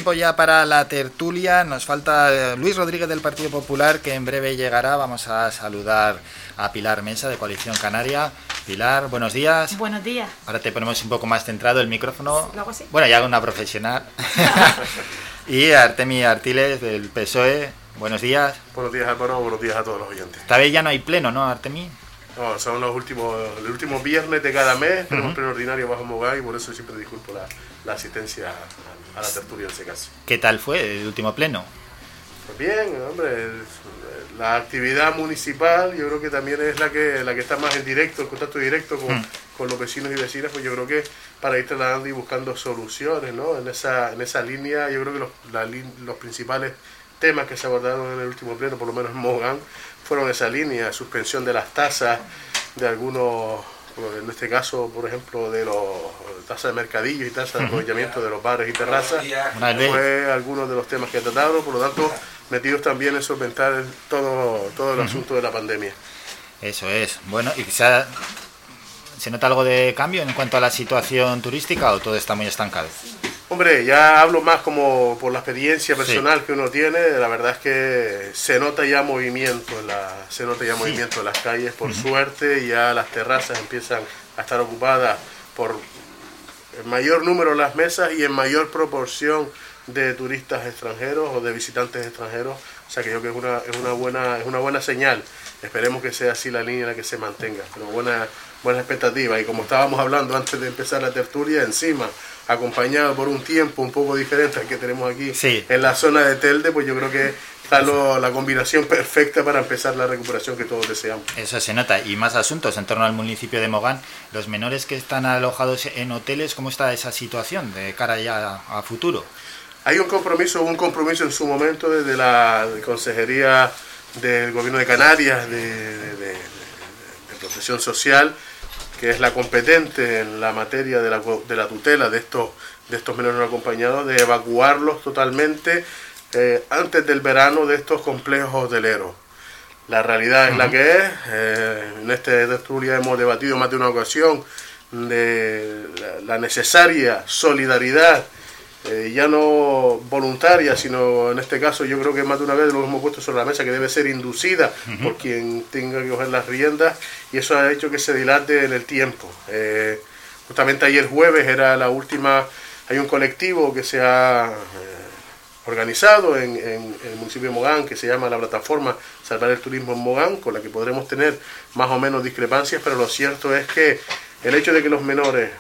Tiempo ya para la tertulia. Nos falta eh, Luis Rodríguez del Partido Popular, que en breve llegará. Vamos a saludar a Pilar Mesa de Coalición Canaria. Pilar, buenos días. Buenos días. Ahora te ponemos un poco más centrado el micrófono. ¿Lo hago así? Bueno, ya una profesional. y Artemi Artiles del PSOE. Buenos días. Buenos días Álvaro, buenos días a todos los oyentes. Esta vez ya no hay pleno, ¿no, Artemi? No, son los últimos, el último viernes de cada mes, tenemos Ujú. pleno ordinario bajo Mogay y por eso siempre disculpo la, la asistencia a, la tertulia en ese caso. ¿Qué tal fue el último pleno? Pues bien, hombre, el- la actividad municipal yo creo que también es la que la que está más en directo, en contacto directo con, Mm. con los vecinos y vecinas, pues yo creo que para ir trasladando y buscando soluciones, ¿no? En esa, en esa línea, yo creo que los, la los principales temas que se abordaron en el último pleno, por lo menos en Mogán, fueron esa línea, suspensión de las tasas de algunos, bueno, en este caso, por ejemplo, de los tasas de mercadillos y tasas de aprovechamiento de los bares y terrazas, fue algunos de los temas que trataron, por lo tanto, metidos también en solventar todo, todo el asunto de la pandemia. Eso es. Bueno, ¿y ha- se nota algo de cambio en cuanto a la situación turística o todo está muy estancado? Hombre, ya hablo más como por la experiencia Sí. personal que uno tiene, la verdad es que se nota ya movimiento en la, se nota ya Sí. movimiento en las calles, por suerte, ya las terrazas empiezan a estar ocupadas por en mayor número las mesas y en mayor proporción de turistas extranjeros o de visitantes extranjeros, o sea que yo creo que es una, es una buena, es una buena señal. Esperemos que sea así la línea en la que se mantenga, pero buena, buena expectativa. Y como estábamos hablando antes de empezar la tertulia, encima, acompañado por un tiempo un poco diferente al que tenemos aquí Sí. en la zona de Telde, pues yo creo que está lo- la combinación perfecta para empezar la recuperación que todos deseamos. Eso se nota. Y más asuntos en torno al municipio de Mogán. Los menores que están alojados en hoteles, ¿cómo está esa situación de cara ya a, a futuro? Hay un compromiso, un compromiso en su momento desde la Consejería del Gobierno de Canarias de, de- de- de Protección Social, que es la competente en la materia de la, de la tutela de estos, de estos menores no acompañados, de evacuarlos totalmente eh, antes del verano de estos complejos hoteleros. La realidad es la que es. eh, en este tertulia hemos debatido más de una ocasión de la, la necesaria solidaridad, eh, ya no voluntaria, sino en este caso yo creo que más de una vez lo hemos puesto sobre la mesa, que debe ser inducida por quien tenga que coger las riendas y eso ha hecho que se dilate en el tiempo. Eh, justamente ayer jueves era la última, hay un colectivo que se ha... eh, organizado en, en- en el municipio de Mogán, que se llama la plataforma Salvar el Turismo en Mogán, con la que podremos tener más o menos discrepancias, pero lo cierto es que el hecho de que los menores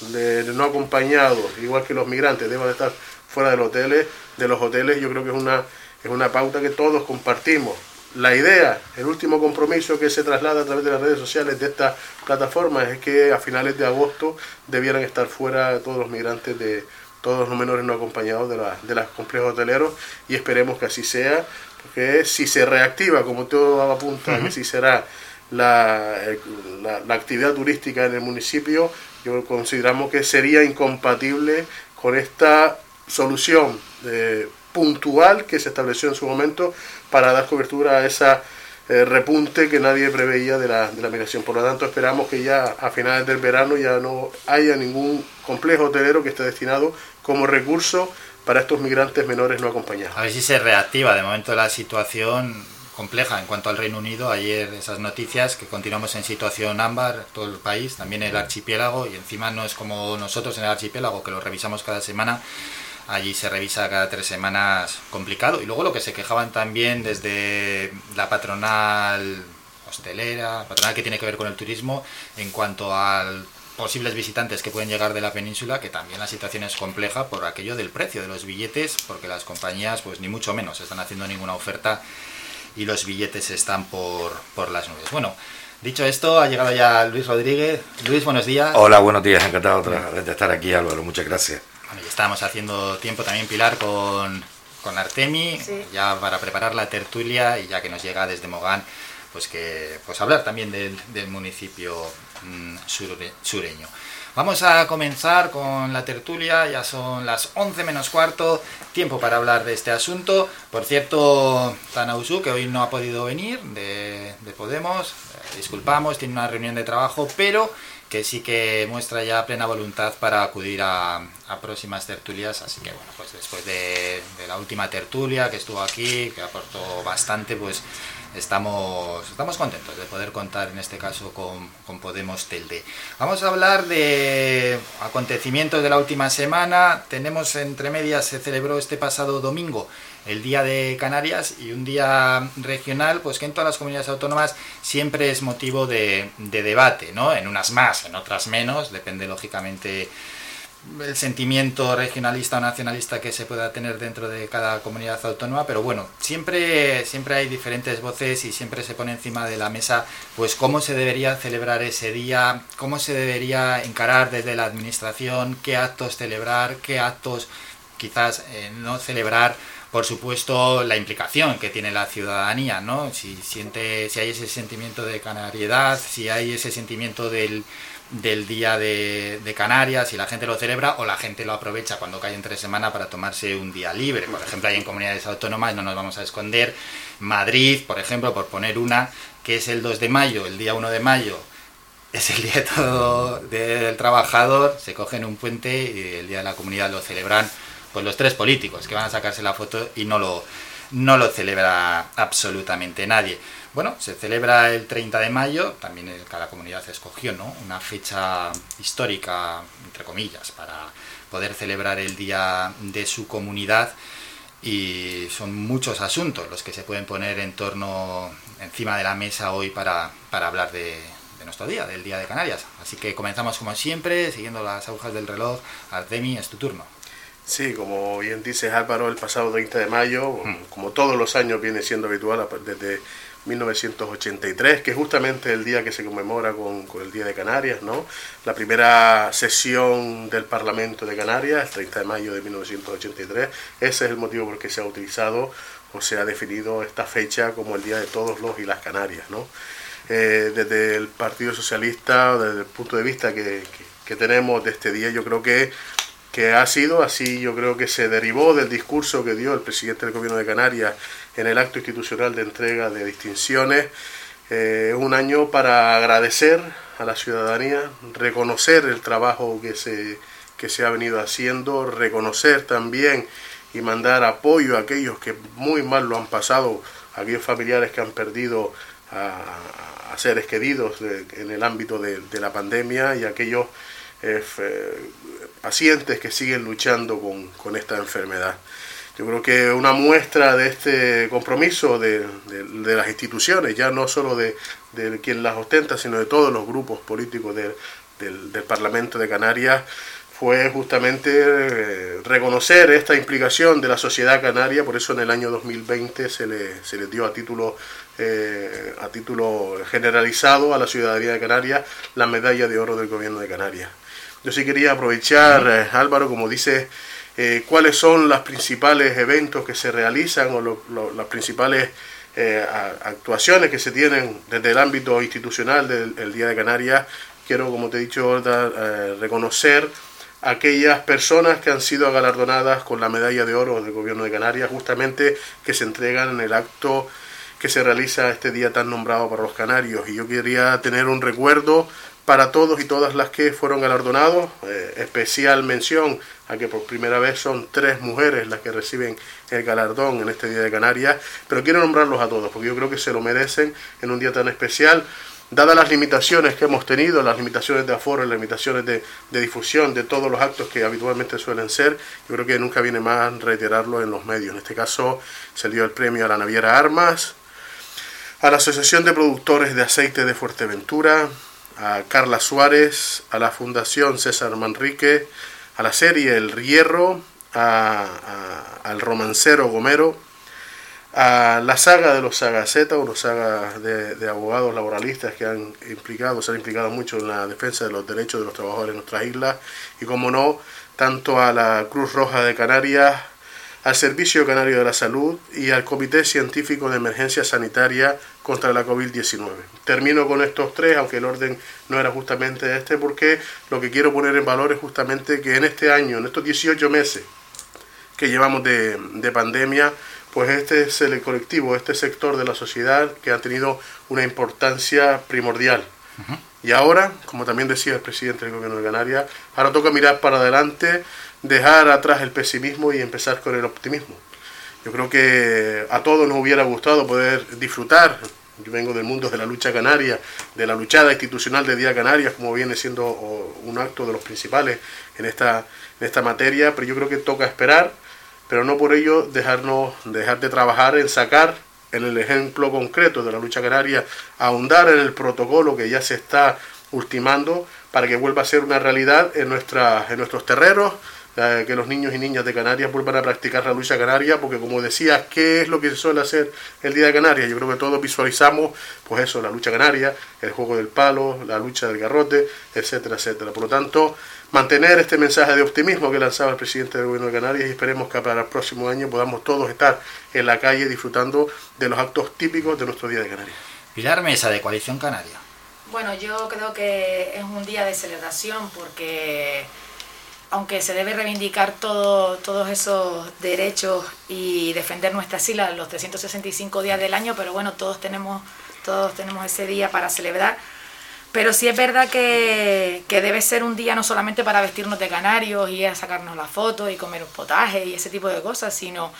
de, de no acompañados, igual que los migrantes, deban de estar fuera de los hoteles, de los hoteles, yo creo que es una, es una pauta que todos compartimos. La idea, el último compromiso que se traslada a través de las redes sociales de esta plataforma es que a finales de agosto debieran estar fuera todos los migrantes de todos los menores no acompañados de, la, de los complejos hoteleros y esperemos que así sea, porque si se reactiva, como todo apunta, que Ujú. sí será la, eh, la, la actividad turística en el municipio, yo consideramos que sería incompatible con esta solución eh, puntual que se estableció en su momento para dar cobertura a esa eh, repunte que nadie preveía de la, de la migración. Por lo tanto, esperamos que ya a finales del verano ya no haya ningún complejo hotelero que esté destinado como recurso para estos migrantes menores no acompañados. A ver si se reactiva. De momento la situación compleja en cuanto al Reino Unido. Ayer esas noticias que continuamos en situación ámbar, todo el país, también el archipiélago, y encima no es como nosotros en el archipiélago, que lo revisamos cada semana. Allí se revisa cada tres semanas complicado. Y luego lo que se quejaban también desde la patronal hostelera, patronal que tiene que ver con el turismo, en cuanto al posibles visitantes que pueden llegar de la península, que también la situación es compleja por aquello del precio de los billetes, porque las compañías, pues ni mucho menos, están haciendo ninguna oferta y los billetes están por, por las nubes. Bueno, dicho esto, ha llegado ya Luis Rodríguez. Luis, buenos días. Hola, buenos días, encantado de estar aquí, Álvaro, muchas gracias. Bueno, ya estábamos haciendo tiempo también, Pilar, con, con Artemi, Sí. ya para preparar la tertulia y ya que nos llega desde Mogán, pues que pues hablar también del, del municipio mm, sure- sureño. Vamos a comenzar con la tertulia, ya son las 11 menos cuarto, tiempo para hablar de este asunto. Por cierto, Tanausu, que hoy no ha podido venir de, de Podemos, eh, disculpamos, tiene una reunión de trabajo, pero que sí que muestra ya plena voluntad para acudir a, próximas tertulias, así que bueno, pues después de, de la última tertulia que estuvo aquí, que aportó bastante, pues estamos, estamos contentos de poder contar en este caso con, con Podemos Telde. Vamos a hablar de acontecimientos de la última semana. Tenemos entre medias, se celebró este pasado domingo el Día de Canarias y un día regional, pues que en todas las comunidades autónomas siempre es motivo de, de debate, ¿no? En unas más, en otras menos, depende lógicamente el sentimiento regionalista o nacionalista que se pueda tener dentro de cada comunidad autónoma, pero bueno, siempre, siempre hay diferentes voces y siempre se pone encima de la mesa pues cómo se debería celebrar ese día, cómo se debería encarar desde la administración, qué actos celebrar, qué actos quizás eh, no celebrar, por supuesto, la implicación que tiene la ciudadanía, ¿no? Si siente, si hay ese sentimiento de canariedad, si hay ese sentimiento del, del día de, Canarias, si la gente lo celebra o la gente lo aprovecha cuando cae entre semana para tomarse un día libre. Por ejemplo, hay en comunidades autónomas, no nos vamos a esconder, Madrid, por ejemplo, por poner una, que es el 2 de mayo, el día 1 de mayo, es el día todo del trabajador, se cogen un puente y el día de la comunidad lo celebran pues los tres políticos que van a sacarse la foto y no lo, no lo celebra absolutamente nadie. Bueno, se celebra el 30 de mayo, también cada comunidad escogió ¿no? una fecha histórica, entre comillas, para poder celebrar el día de su comunidad y son muchos asuntos los que se pueden poner en torno, encima de la mesa hoy para, para hablar de, de nuestro día, del Día de Canarias. Así que comenzamos como siempre, siguiendo las agujas del reloj. Artemi, es tu turno. Sí, como bien dices Álvaro, el pasado 30 de mayo, como todos los años viene siendo habitual desde 1983, que es justamente el día que se conmemora con, con el Día de Canarias, ¿no? La primera sesión del Parlamento de Canarias, el 30 de mayo de 1983, ese es el motivo por el que se ha utilizado o se ha definido esta fecha como el Día de todos los y las Canarias, ¿no? Eh, desde el Partido Socialista, desde el punto de vista que, que- que tenemos de este día, yo creo que que ha sido así, yo creo que se derivó del discurso que dio el presidente del Gobierno de Canarias en el acto institucional de entrega de distinciones. Eh, un año para agradecer a la ciudadanía, reconocer el trabajo que se, que se ha venido haciendo, reconocer también y mandar apoyo a aquellos que muy mal lo han pasado, a aquellos familiares que han perdido a, seres queridos en el ámbito de, la pandemia y aquellos eh, pacientes que siguen luchando con, con esta enfermedad. Yo creo que una muestra de este compromiso de, de- las instituciones, ya no solo de, de quien las ostenta, sino de todos los grupos políticos del- del, del Parlamento de Canarias, fue justamente eh, reconocer esta implicación de la sociedad canaria, por eso en el año 2020 se le, se le dio a título, eh, a título generalizado a la ciudadanía de Canarias la medalla de oro del gobierno de Canarias. Yo sí quería aprovechar, eh, Álvaro, como dice, eh, cuáles son los principales eventos que se realizan o lo- lo- las principales eh, actuaciones que se tienen desde el ámbito institucional del el Día de Canarias. Quiero, como te he dicho, dar, eh, reconocer a aquellas personas que han sido galardonadas con la medalla de oro del Gobierno de Canarias, justamente que se entregan en el acto que se realiza este día tan nombrado para los canarios. Y yo quería tener un recuerdo para todos y todas las que fueron galardonados. Eh, especial mención a que por primera vez son tres mujeres las que reciben el galardón en este Día de Canarias. Pero quiero nombrarlos a todos porque yo creo que se lo merecen en un día tan especial. Dadas las limitaciones que hemos tenido, las limitaciones de aforo, las limitaciones de, de difusión de todos los actos que habitualmente suelen ser, yo creo que nunca viene más reiterarlo en los medios. En este caso se dio el premio a la Naviera Armas, a la Asociación de Productores de Aceite de Fuerteventura, a Carla Suárez, a la Fundación César Manrique, a la serie El Hierro, a- a- al romancero Gomero, a la saga de los Sagaceta, una saga de, de abogados laboralistas que han implicado, se han implicado mucho en la defensa de los derechos de los trabajadores en nuestras islas, y como no, tanto a la Cruz Roja de Canarias, al Servicio Canario de la Salud y al Comité Científico de Emergencia Sanitaria contra la COVID-19. Termino con estos tres, aunque el orden no era justamente este, porque lo que quiero poner en valor es justamente que en este año, en estos 18 meses que llevamos de, de pandemia, pues este es el colectivo, este sector de la sociedad que ha tenido una importancia primordial. Y ahora, como también decía el presidente del gobierno de Canarias, ahora toca mirar para adelante, dejar atrás el pesimismo y empezar con el optimismo. Yo creo que a todos nos hubiera gustado poder disfrutar. Yo vengo del mundo de la lucha canaria, de la luchada institucional de Día Canarias, como viene siendo un acto de los principales en esta, en esta materia, pero yo creo que toca esperar, pero no por ello dejarnos, dejar de trabajar en sacar en el ejemplo concreto de la lucha canaria, ahondar en el protocolo que ya se está ultimando para que vuelva a ser una realidad en, nuestra, en nuestros terreros, eh, que los niños y niñas de Canarias vuelvan a practicar la lucha canaria, porque como decías, ¿qué es lo que se suele hacer el Día de Canarias? Yo creo que todos visualizamos, pues eso, la lucha canaria, el juego del palo, la lucha del garrote, etcétera, etcétera. Por lo tanto, mantener este mensaje de optimismo que lanzaba el presidente del gobierno de Canarias y esperemos que para el próximo año podamos todos estar en la calle disfrutando de los actos típicos de nuestro Día de Canarias. Pilar Mesa, de Coalición Canaria. Bueno, yo creo que es un día de celebración porque aunque se debe reivindicar todo, todos esos derechos y defender nuestras islas los 365 días del año, pero bueno, todos tenemos, todos tenemos ese día para celebrar. Pero sí es verdad que, que debe ser un día no solamente para vestirnos de canarios y a sacarnos la foto y comer un potaje y ese tipo de cosas, sino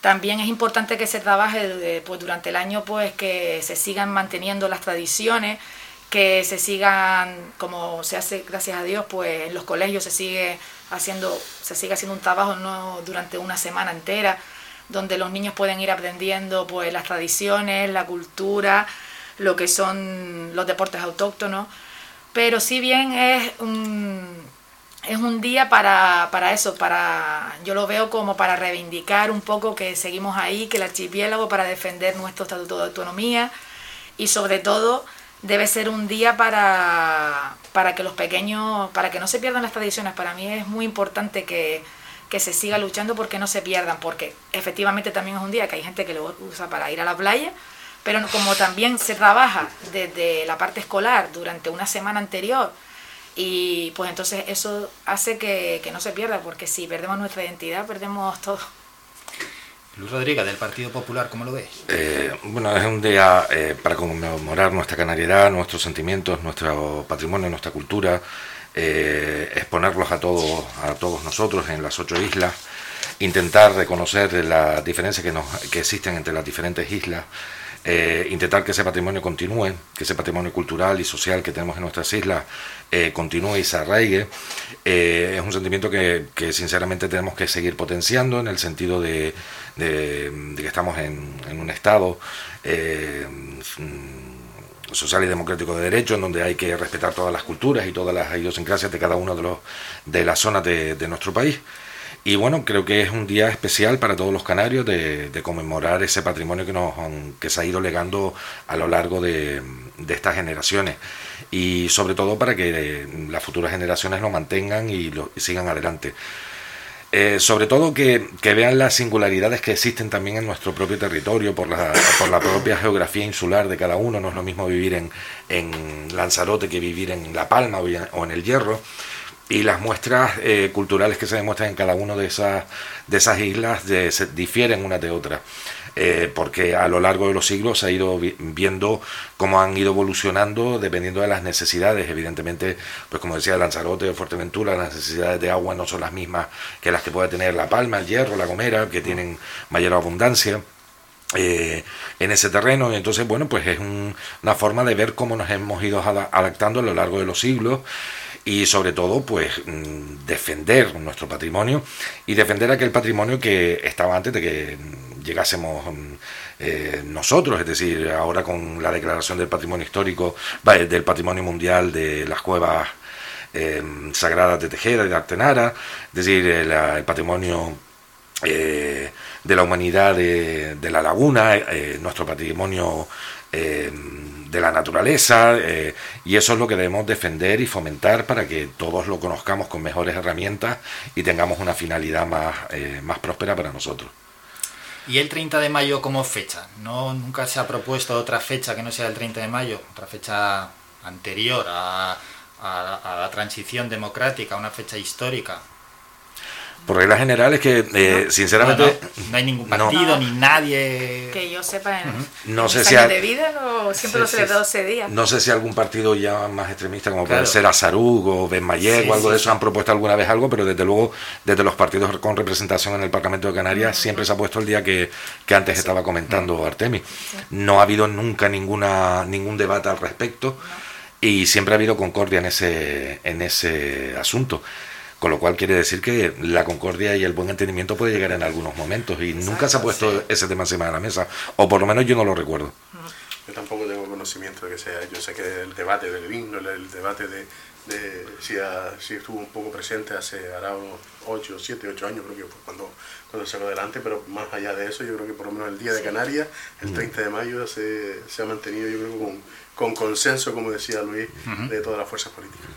también es importante que se trabaje pues, durante el año, pues que se sigan manteniendo las tradiciones, que se sigan, como se hace, gracias a Dios, pues en los colegios se sigue haciendo, se sigue haciendo un trabajo no durante una semana entera, donde los niños pueden ir aprendiendo pues las tradiciones, la cultura, lo que son los deportes autóctonos. Pero si bien es un, es un día para, para eso, para yo lo veo como para reivindicar un poco que seguimos ahí, que el archipiélago para defender nuestro estatuto de autonomía y sobre todo debe ser un día para, para que los pequeños, para que no se pierdan las tradiciones. Para mí es muy importante que, que se siga luchando porque no se pierdan, porque efectivamente también es un día que hay gente que lo usa para ir a la playa, pero como también se trabaja desde la parte escolar durante una semana anterior, y pues entonces eso hace que, que no se pierda, porque si perdemos nuestra identidad, perdemos todo. Luis Rodríguez, del Partido Popular, ¿cómo lo ves? Eh, bueno, es un día eh, para conmemorar nuestra canariedad, nuestros sentimientos, nuestro patrimonio, nuestra cultura, eh, exponerlos a todos, a todos nosotros en las ocho islas, intentar reconocer las diferencias que, que existen entre las diferentes islas, eh, intentar que ese patrimonio continúe, que ese patrimonio cultural y social que tenemos en nuestras islas eh, continúe y se arraigue. Eh, es un sentimiento que, sinceramente tenemos que seguir potenciando en el sentido de, que estamos en, un estado social y democrático de derecho en donde hay que respetar todas las culturas y todas las idiosincrasias de cada uno de los de las zonas de nuestro país. Y bueno, creo que es un día especial para todos los canarios de, conmemorar ese patrimonio que, nos, que se ha ido legando a lo largo de, estas generaciones. Y sobre todo para que eh, las futuras generaciones lo mantengan y, lo, sigan adelante. Eh, sobre todo que, que vean las singularidades que existen también en nuestro propio territorio por la, por la propia geografía insular de cada uno. No es lo mismo vivir en, en Lanzarote que vivir en La Palma o en El Hierro y las muestras eh, culturales que se demuestran en cada una de esas, de esas islas de- se difieren unas de otras. Eh, porque a lo largo de los siglos se ha ido vi- viendo cómo han ido evolucionando dependiendo de las necesidades. Evidentemente, pues como decía Lanzarote o Fuerteventura, las necesidades de agua no son las mismas que las que puede tener La Palma, el Hierro, La Gomera, que tienen mayor abundancia eh, en ese terreno y entonces bueno pues es un- una forma de ver cómo nos hemos ido ada- adaptando a lo largo de los siglos y sobre todo pues mm, defender nuestro patrimonio y defender aquel patrimonio que estaba antes de que mm, llegásemos mm, eh, nosotros es decir ahora con la declaración del patrimonio histórico va, del patrimonio mundial de las cuevas eh, sagradas de Tejera y de Artenara es decir el, el patrimonio eh, de la humanidad de, de la laguna, eh, nuestro patrimonio eh, de la naturaleza, eh, y eso es lo que debemos defender y fomentar para que todos lo conozcamos con mejores herramientas y tengamos una finalidad más, eh, más próspera para nosotros. ¿Y el 30 de mayo como fecha? ¿No, ¿Nunca se ha propuesto otra fecha que no sea el 30 de mayo? Otra fecha anterior a, a- a la transición democrática, una fecha histórica. Por regla general es que, eh, sinceramente, No, no, no hay ningún no. partido ni nadie. Que yo sepa, en, No en sé si ha- de vida no, siempre Sí, lo celebrado sí. ese día. No sé si algún partido ya más extremista, como Claro. puede ser Azarug o Ben Mayek Sí, o algo sí, de eso, sí. han propuesto alguna vez algo, pero desde luego, desde los partidos con representación en el Parlamento de Canarias, siempre se ha puesto el día que, que antes estaba comentando Artemis. No ha habido nunca ninguna ningún debate al respecto y siempre ha habido concordia en ese, en ese asunto. Con lo cual quiere decir que la concordia y el buen entendimiento puede llegar en algunos momentos y nunca se ha puesto ese tema encima de la mesa, o por lo menos yo no lo recuerdo. Yo tampoco tengo conocimiento de que sea. Yo sé que el debate del himno, el, debate de, de si, ha- si estuvo un poco presente hace hará unos 8, 7, 8 años, creo que fue cuando, cuando se sacó adelante, pero más allá de eso, yo creo que por lo menos el día de Sí. Canarias, el Mm. 30 de mayo, se, se ha mantenido, yo creo, que con, con consenso, como decía Luis, Ujú. de todas las fuerzas políticas.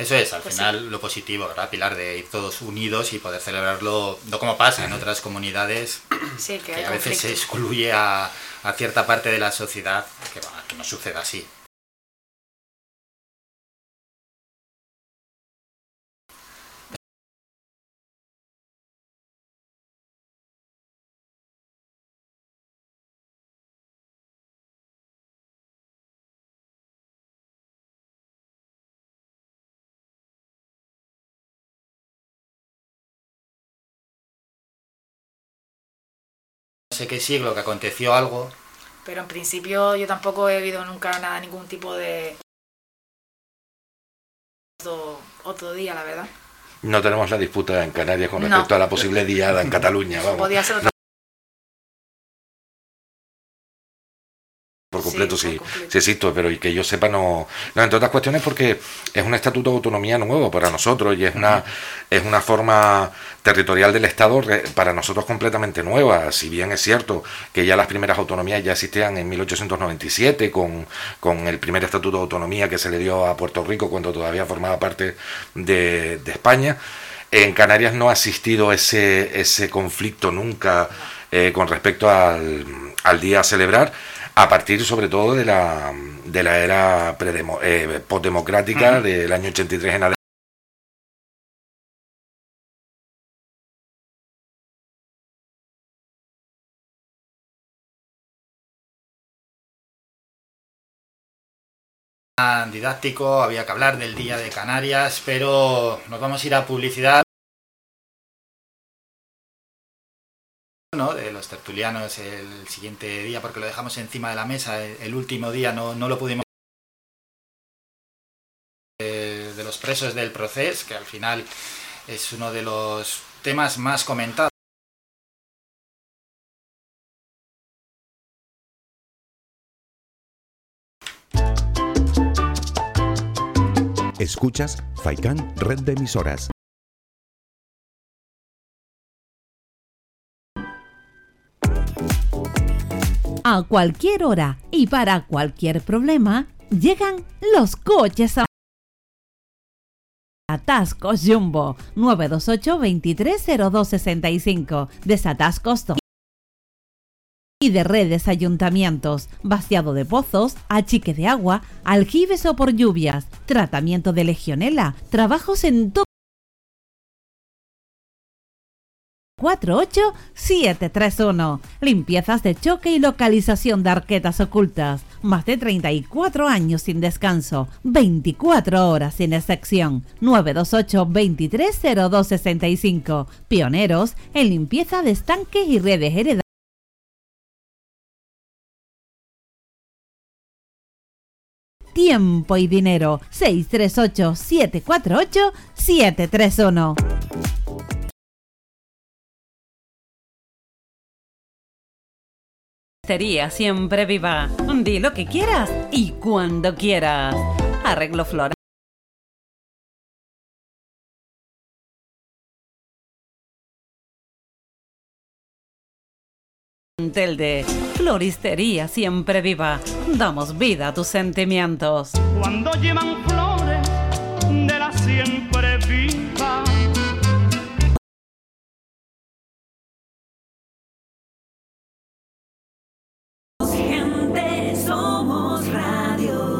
Eso es, al Pues final lo positivo, ¿verdad, Pilar? De ir todos unidos y poder celebrarlo, no como pasa en otras comunidades, Sí, que, a veces se excluye a, a cierta parte de la sociedad, que, va, que no suceda así. Sé qué siglo que aconteció algo, Pero en principio yo tampoco he vivido nunca nada, ningún tipo de... Otro, otro día, la verdad. No tenemos la disputa en Canarias con No. respecto a la posible diada en Cataluña, vamos. Podía ser otra... completo, Sí, sí, por completo. sí existo, pero y que yo sepa no, no, entre otras cuestiones porque es un estatuto de autonomía nuevo para nosotros y es una, es una forma territorial del Estado para nosotros completamente nueva. Si bien es cierto que ya las primeras autonomías ya existían en 1897 con, con el primer estatuto de autonomía que se le dio a Puerto Rico cuando todavía formaba parte de, de España, en Canarias no ha existido ese, ese conflicto nunca eh, con respecto al, al día a celebrar, a partir sobre todo de la, de la era eh, postdemocrática Ujú. del año 83 en adelante. didáctico, había que hablar del Día de Canarias, pero nos vamos a ir a publicidad. De los tertulianos el siguiente día porque lo dejamos encima de la mesa el, el último día no, no lo pudimos de, de los presos del proceso que al final es uno de los temas más comentados Escuchas Faikan Red de Emisoras. A cualquier hora y para cualquier problema, llegan los coches a... Atascos Jumbo 928 230265 Desatascos y de redes ayuntamientos, vaciado de pozos, achique de agua, aljibes o por lluvias, tratamiento de legionela, trabajos en todo 48731. Limpiezas de choque y localización de arquetas ocultas. Más de 34 años sin descanso. 24 horas sin excepción. 928 230265. Pioneros en limpieza de estanques y redes heredadas. Tiempo y dinero. 638 748 731. Sería siempre viva. Di lo que quieras y cuando quieras. Arreglo floral. de Floristería siempre viva. Damos vida a tus sentimientos. Cuando llevan flores de la siempre viva. Somos radio.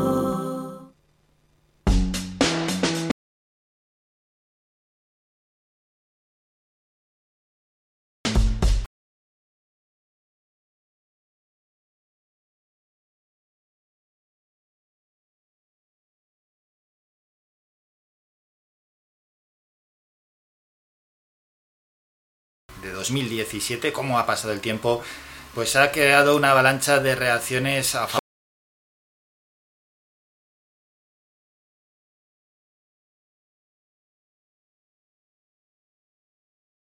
de 2017, cómo ha pasado el tiempo, pues ha creado una avalancha de reacciones a favor.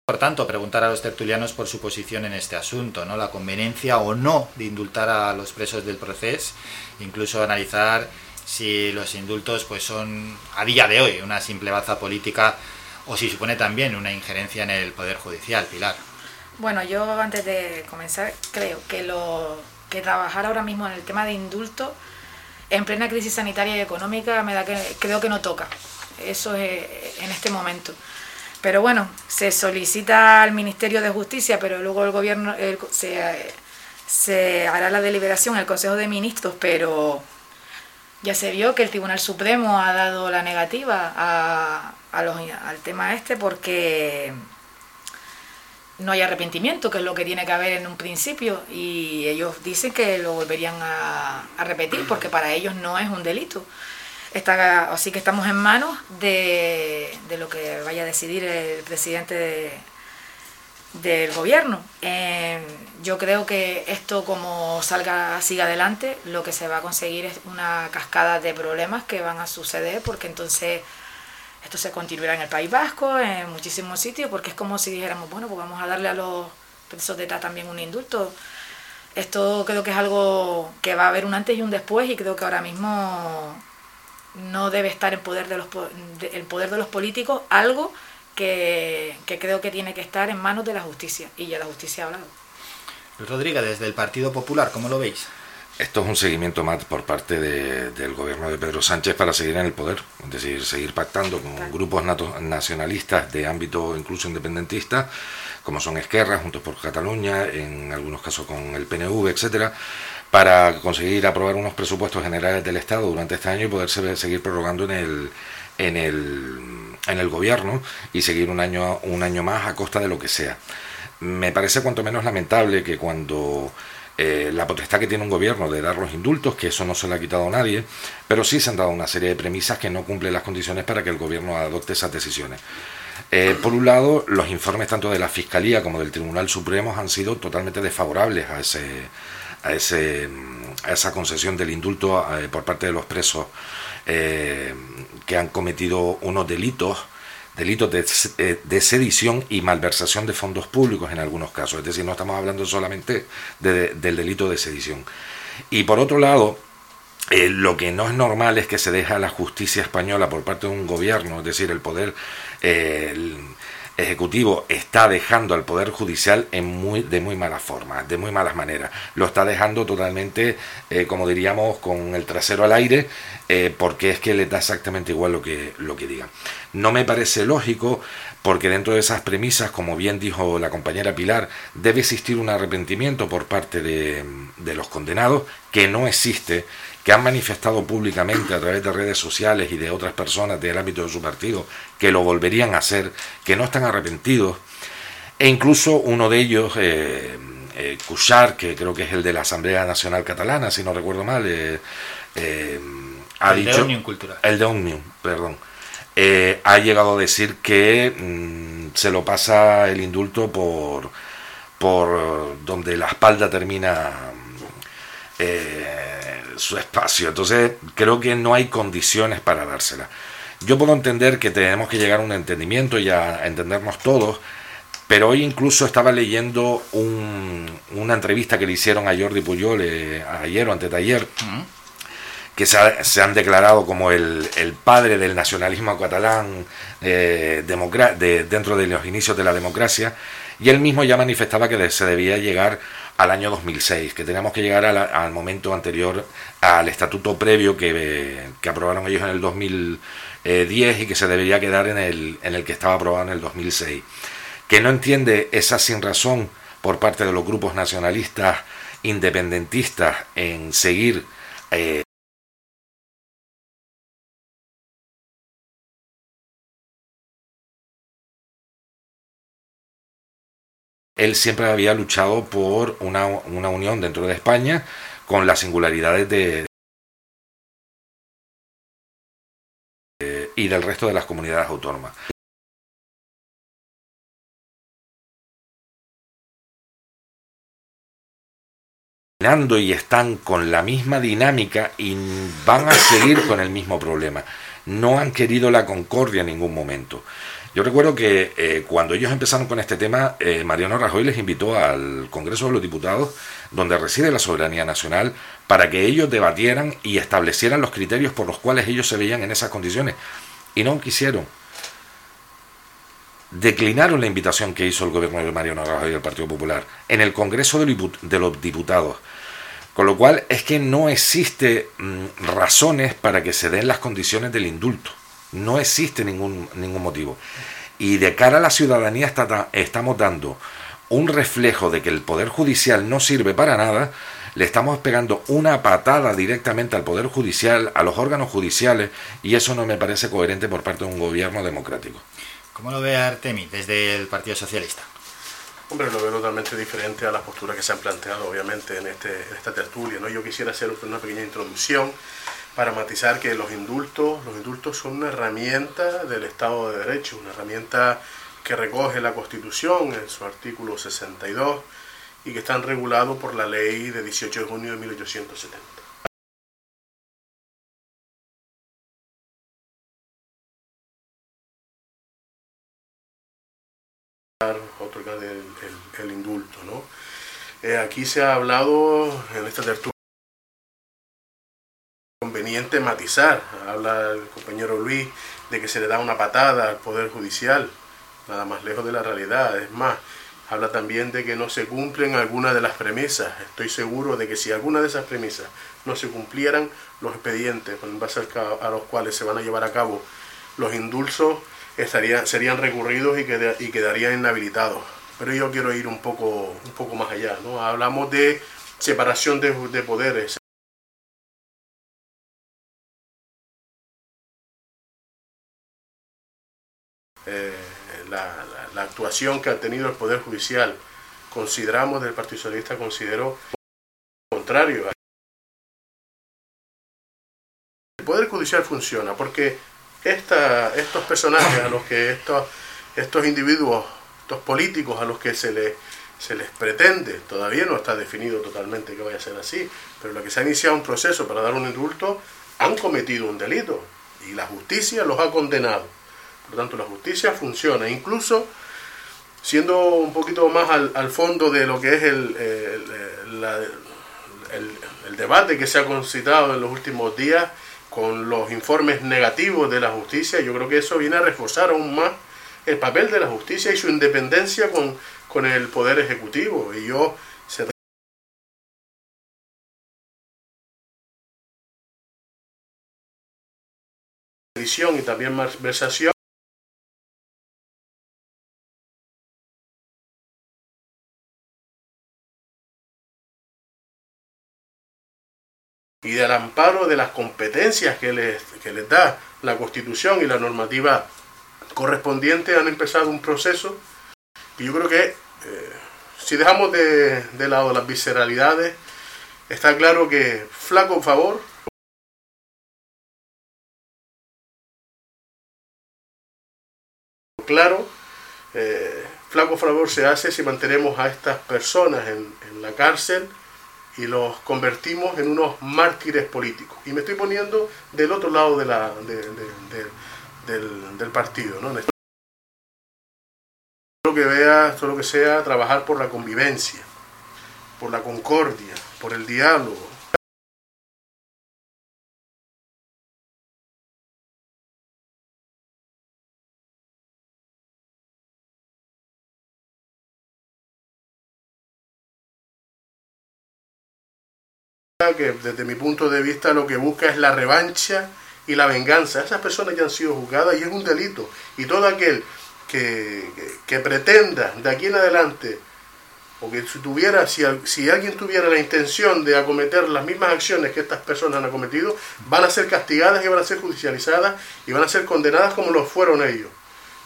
Por tanto, preguntar a los tertulianos por su posición en este asunto, ¿no? La conveniencia o no de indultar a los presos del proceso, incluso analizar si los indultos pues son a día de hoy una simple baza política o si supone también una injerencia en el poder judicial, Pilar. Bueno, yo antes de comenzar creo que lo que trabajar ahora mismo en el tema de indulto en plena crisis sanitaria y económica me da que creo que no toca. Eso es en este momento. Pero bueno, se solicita al Ministerio de Justicia, pero luego el gobierno el- se, se hará la deliberación el Consejo de Ministros, pero ya se vio que el Tribunal Supremo ha dado la negativa a los- al tema este porque no hay arrepentimiento, que es lo que tiene que haber en un principio, y ellos dicen que lo volverían a, repetir porque para ellos no es un delito. Está, así que estamos en manos de, de lo que vaya a decidir el presidente de- del gobierno. Eh, yo creo que esto como salga, siga adelante, lo que se va a conseguir es una cascada de problemas que van a suceder porque entonces esto se continuará en el País Vasco, en muchísimos sitios, porque es como si dijéramos, bueno, pues vamos a darle a los presos de ETA también un indulto. Esto creo que es algo que va a haber un antes y un después y creo que ahora mismo no debe estar en poder de los, el poder de los políticos algo que, que creo que tiene que estar en manos de la justicia y ya la justicia ha hablado. Luis Rodríguez, desde el Partido Popular, ¿cómo lo veis? Esto es un seguimiento más por parte de- del gobierno de Pedro Sánchez para seguir en el poder, es decir, seguir pactando con grupos nato- nacionalistas de ámbito incluso independentista, como son Esquerra, Juntos por Cataluña, en algunos casos con el PNV, etcétera, para conseguir aprobar unos presupuestos generales del Estado durante este año y poder se- seguir prorrogando en el en el en el gobierno y seguir un año un año más a costa de lo que sea. Me parece cuanto menos lamentable que cuando eh, la potestad que tiene un gobierno de dar los indultos, que eso no se le ha quitado a nadie, pero sí se han dado una serie de premisas que no cumplen las condiciones para que el gobierno adopte esas decisiones. Eh, por un lado, los informes tanto de la Fiscalía como del Tribunal Supremo han sido totalmente desfavorables a ese, a ese, mm, a esa concesión del indulto eh, por parte de los presos que han cometido unos delitos delitos de, eh, de sedición y malversación de fondos públicos en algunos casos. Es decir, no estamos hablando solamente de- del delito de sedición. Y por otro lado, eh, lo que no es normal es que se deja a la justicia española por parte de un gobierno, es decir, el poder, eh, Ejecutivo está dejando al Poder Judicial en muy, de muy mala forma, de muy malas maneras. Lo está dejando totalmente, eh, como diríamos, con el trasero al aire, eh, porque es que le da exactamente igual lo que, lo que digan. No me parece lógico, porque dentro de esas premisas, como bien dijo la compañera Pilar, debe existir un arrepentimiento por parte de los condenados, que no existe que han manifestado públicamente a través de redes sociales y de otras personas del ámbito de su partido que lo volverían a hacer, que no están arrepentidos, e incluso uno de ellos, eh, eh que creo que es el de la Asamblea Nacional Catalana, si no recuerdo mal, eh, eh, ha el dicho... De Omnium Cultural. El de Omnium, perdón. ha llegado a decir que mm, se lo pasa el indulto por, por donde la espalda termina su espacio. Entonces creo que no hay condiciones para dársela. Yo puedo entender que tenemos que llegar a un entendimiento y a entendernos todos, pero hoy incluso estaba leyendo una entrevista que le hicieron a Jordi Puyol eh, ayer o antes de ayer, que se, han declarado como el, padre del nacionalismo catalán eh, de, dentro de los inicios de la democracia, y él mismo ya manifestaba que se debía llegar al año 2006, que teníamos que llegar al momento anterior al estatuto previo que, que, aprobaron ellos en el 2010 y que se debería quedar en el, en el que estaba aprobado en el 2006. Que no entiende esa sin razón por parte de los grupos nacionalistas independentistas en seguir eh, él siempre había luchado por una, unión dentro de España con las singularidades de, y del resto de las comunidades autónomas. y están con la misma dinámica y van a seguir con el mismo problema. No han querido la concordia en ningún momento. Yo recuerdo que eh, cuando ellos empezaron con este tema, eh, Mariano Rajoy les invitó al Congreso de los Diputados, donde reside la soberanía nacional, para que ellos debatieran y establecieran los criterios por los cuales ellos se veían en esas condiciones. Y no quisieron. Declinaron la invitación que hizo el gobierno de Mariano Rajoy del Partido Popular en el Congreso de los Diputados. Con lo cual es que no existe mm, razones para que se den las condiciones del indulto. No existe ningún, ningún motivo. Y de cara a la ciudadanía está, estamos dando un reflejo de que el Poder Judicial no sirve para nada, le estamos pegando una patada directamente al Poder Judicial, a los órganos judiciales, y eso no me parece coherente por parte de un gobierno democrático. ¿Cómo lo ve Artemi desde el Partido Socialista? Hombre, lo veo totalmente diferente a las posturas que se han planteado, obviamente, en, este, en esta tertulia. ¿no? Yo quisiera hacer una pequeña introducción para matizar que los indultos, los indultos son una herramienta del Estado de Derecho, una herramienta que recoge la Constitución en su artículo 62 y que están regulados por la ley de 18 de junio de 1870. otorgar el, indulto. ¿no? Eh, aquí se ha hablado en esta tertulia conveniente matizar. Habla el compañero Luis de que se le da una patada al Poder Judicial, nada más lejos de la realidad. Es más, habla también de que no se cumplen algunas de las premisas. Estoy seguro de que si alguna de esas premisas no se cumplieran, los expedientes en base a los cuales se van a llevar a cabo los indulsos estarían, serían recurridos y, y quedarían inhabilitados. Pero yo quiero ir un poco, un poco más allá. ¿no? Hablamos de separación de, de poderes. Eh, la, actuación que ha tenido el Poder Judicial, consideramos del Partido Socialista, consideró contrario. El Poder Judicial funciona porque esta, estos personajes a los que estos, estos individuos, estos políticos a los que se les, se les pretende, todavía no está definido totalmente que vaya a ser así, pero lo que se ha iniciado un proceso para dar un indulto, han cometido un delito y la justicia los ha condenado. Por tanto, la justicia funciona, incluso siendo un poquito más al, fondo de lo que es el, el, debate que se ha concitado en los últimos días con los informes negativos de la justicia, yo creo que eso viene a reforzar aún más el papel de la justicia y su independencia con, con el poder ejecutivo. Y yo se y también malversación y del amparo de las competencias que les, que les da la Constitución y la normativa correspondiente han empezado un proceso y yo creo que eh, si dejamos de, de lado las visceralidades, está claro que flaco favor claro, eh, flaco favor se hace si mantenemos a estas personas en, en la cárcel y los convertimos en unos mártires políticos. Y me estoy poniendo del otro lado de la, de- de- de- del, del partido. ¿no? Todo lo que vea, todo lo que sea, trabajar por la convivencia, por la concordia, por el diálogo. Que desde mi punto de vista lo que busca es la revancha y la venganza. Esas personas ya han sido juzgadas y es un delito. Y todo aquel que, que- pretenda de aquí en adelante, o que si, tuviera, si, si alguien tuviera la intención de acometer las mismas acciones que estas personas han acometido, van a ser castigadas y van a ser judicializadas y van a ser condenadas como lo fueron ellos.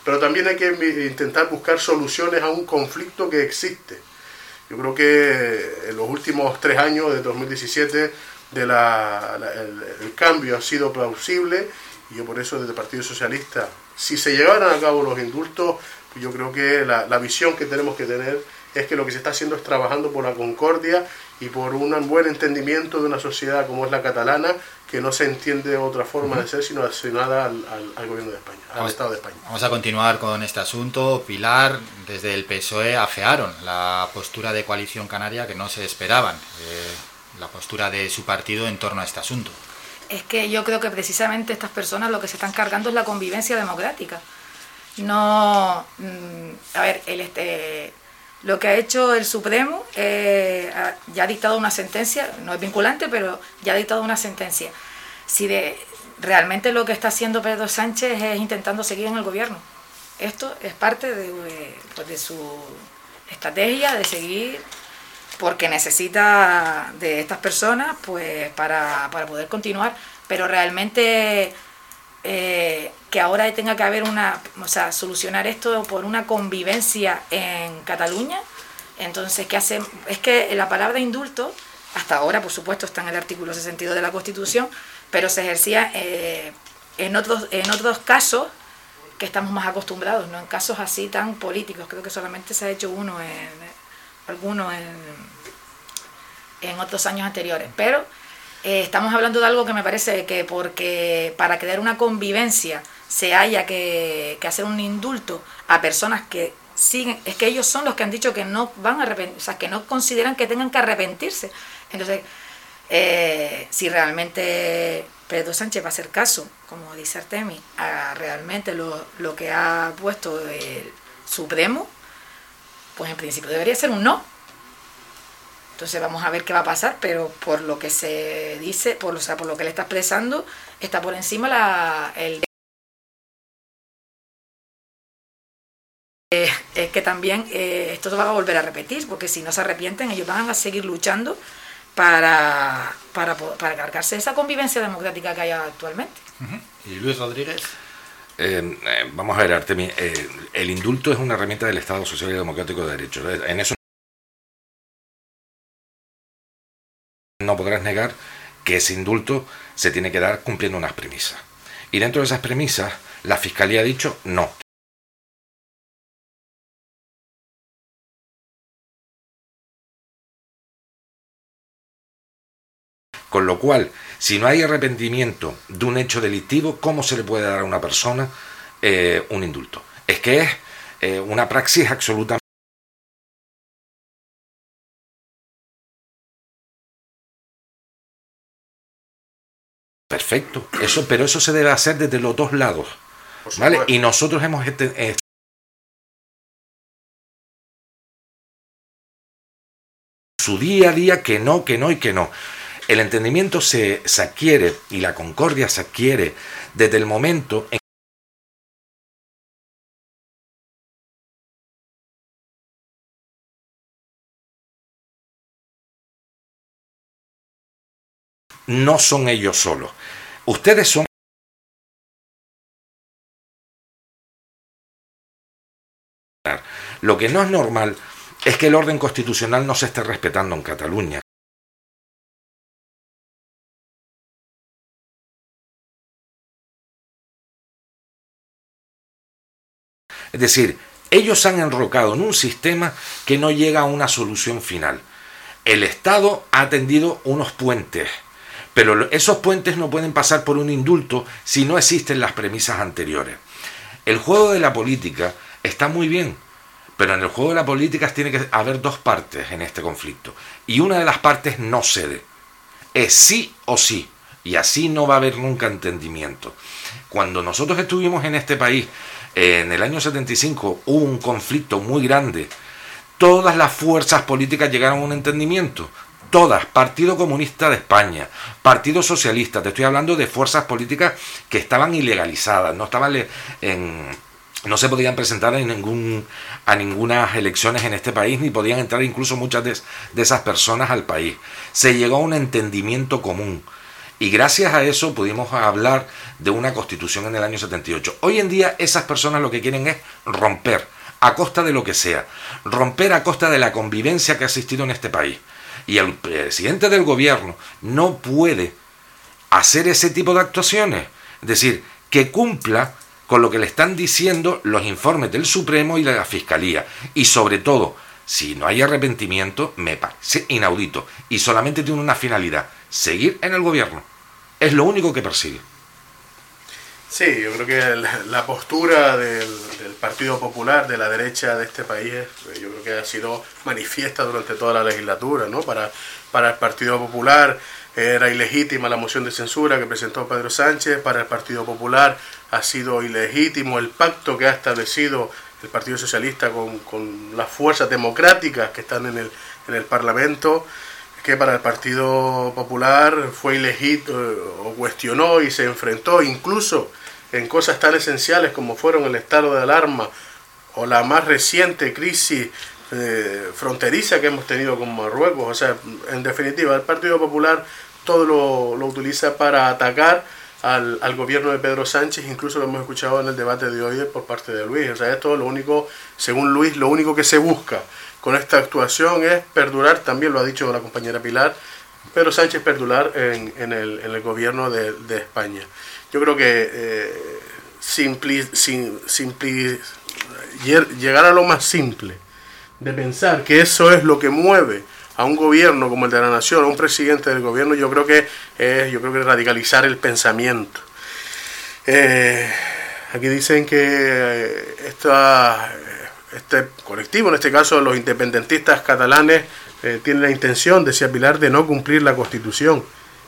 Pero también hay que intentar buscar soluciones a un conflicto que existe. Yo creo que en los últimos tres años de 2017 de el, cambio ha sido plausible y yo por eso desde el Partido Socialista, si se llevaran a cabo los indultos, pues yo creo que la visión que tenemos que tener es que lo que se está haciendo es trabajando por la concordia y por un buen entendimiento de una sociedad como es la catalana, que no se entiende de otra forma de ser sino asignada al, al- al gobierno de España, al Vamos- Estado de España. Vamos a continuar con este asunto. Pilar, desde el PSOE afearon la postura de coalición canaria que no se esperaban, eh, la postura de su partido en torno a este asunto. Es que yo creo que precisamente estas personas lo que se están cargando es la convivencia democrática. No, mm, a ver, el este, lo que ha hecho el Supremo eh, ya ha dictado una sentencia, no es vinculante, pero ya ha dictado una sentencia. Si de realmente lo que está haciendo Pedro Sánchez es intentando seguir en el gobierno. Esto es parte de, pues, su estrategia de seguir porque necesita de estas personas pues para, para poder continuar pero realmente eh, que ahora tenga que haber una o sea solucionar esto por una convivencia en Cataluña entonces qué hace es que la palabra indulto hasta ahora por supuesto está en el artículo 62 de la Constitución pero se ejercía eh, en otros en otros casos que estamos más acostumbrados no en casos así tan políticos. Creo que solamente se ha hecho uno en alguno en, en otros años anteriores. Pero eh, estamos hablando de algo que me parece que porque para crear una convivencia se haya que, hacer un indulto a personas que siguen, es que ellos son los que han dicho que no van a arrepentir, o sea, que no consideran que tengan que arrepentirse. Entonces, eh, si realmente Pedro Sánchez va a hacer caso, como dice Artemi, a realmente lo, lo que ha puesto el Supremo, pues en principio debería ser un no. Entonces vamos a ver qué va a pasar, pero por lo que se dice, por, o sea, por lo que le está expresando, está por encima la, el... Eh, es que también eh, esto se va a volver a repetir, porque si no se arrepienten, ellos van a seguir luchando para, para, para cargarse esa convivencia democrática que hay actualmente. ¿Y Luis Rodríguez? Eh, eh, vamos a ver, Artemi, eh, el indulto es una herramienta del Estado Social y Democrático de Derecho. En eso no podrás negar que ese indulto se tiene que dar cumpliendo unas premisas. Y dentro de esas premisas, la Fiscalía ha dicho no. Con lo cual, si no hay arrepentimiento de un hecho delictivo, ¿cómo se le puede dar a una persona eh, un indulto? Es que es eh, una praxis absolutamente... Perfecto, eso, pero eso se debe hacer desde los dos lados. ¿vale? Y nosotros hemos este, eh, su día a día que no, que no y que no. El entendimiento se, se adquiere y la concordia se adquiere desde el momento en no son ellos solos. Ustedes son Lo que no es normal es que el orden constitucional no se esté respetando en Cataluña. Es decir, ellos han enrocado en un sistema que no llega a una solución final. El Estado ha tendido unos puentes, pero esos puentes no pueden pasar por un indulto si no existen las premisas anteriores. El juego de la política está muy bien, pero en el juego de la política tiene que haber dos partes en este conflicto. Y una de las partes no cede. Es sí o sí. Y así no va a haber nunca entendimiento. Cuando nosotros estuvimos en este país, en el año 75, hubo un conflicto muy grande. Todas las fuerzas políticas llegaron a un entendimiento. Todas, Partido Comunista de España, Partido Socialista, te estoy hablando de fuerzas políticas que estaban ilegalizadas, no estaban en, no se podían presentar en ningún, a ninguna elecciones en este país, ni podían entrar incluso muchas de, de, esas personas al país. Se llegó a un entendimiento común. Y gracias a eso pudimos hablar de una constitución en el año 78. Hoy en día esas personas lo que quieren es romper, a costa de lo que sea. Romper a costa de la convivencia que ha existido en este país. Y el presidente del gobierno no puede hacer ese tipo de actuaciones. Es decir, que cumpla con lo que le están diciendo los informes del Supremo y de la Fiscalía. Y sobre todo, si no hay arrepentimiento, me parece inaudito. Y solamente tiene una finalidad, seguir en el gobierno. Es lo único que persigue. Sí, yo creo que la, postura del, del, Partido Popular, de la derecha de este país, yo creo que ha sido manifiesta durante toda la legislatura, ¿no? Para, para el Partido Popular era ilegítima la moción de censura que presentó Pedro Sánchez, para el Partido Popular ha sido ilegítimo el pacto que ha establecido el Partido Socialista con, con las fuerzas democráticas que están en el, en el Parlamento, que para el Partido Popular fue ilegítimo o cuestionó y se enfrentó incluso en cosas tan esenciales como fueron el estado de alarma o la más reciente crisis eh, fronteriza que hemos tenido con Marruecos. O sea, en definitiva, el Partido Popular todo lo, lo utiliza para atacar al, al, gobierno de Pedro Sánchez, incluso lo hemos escuchado en el debate de hoy por parte de Luis. O sea, esto lo único, según Luis, lo único que se busca con esta actuación es perdurar, también lo ha dicho la compañera Pilar, Pedro Sánchez perdurar en, en, el, gobierno de, de, España. Yo creo que eh, simpli, sim, simpli, llegar a lo más simple, de pensar que eso es lo que mueve a un gobierno como el de la nación, a un presidente del gobierno, yo creo que es yo creo que radicalizar el pensamiento. Eh, aquí dicen que esta, este colectivo, en este caso los independentistas catalanes, eh, tienen la intención, decía Pilar, de no cumplir la constitución.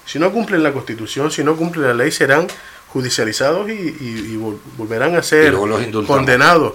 Si no cumplen la constitución, si no cumplen la ley, serán judicializados y, y, y volverán a ser condenados.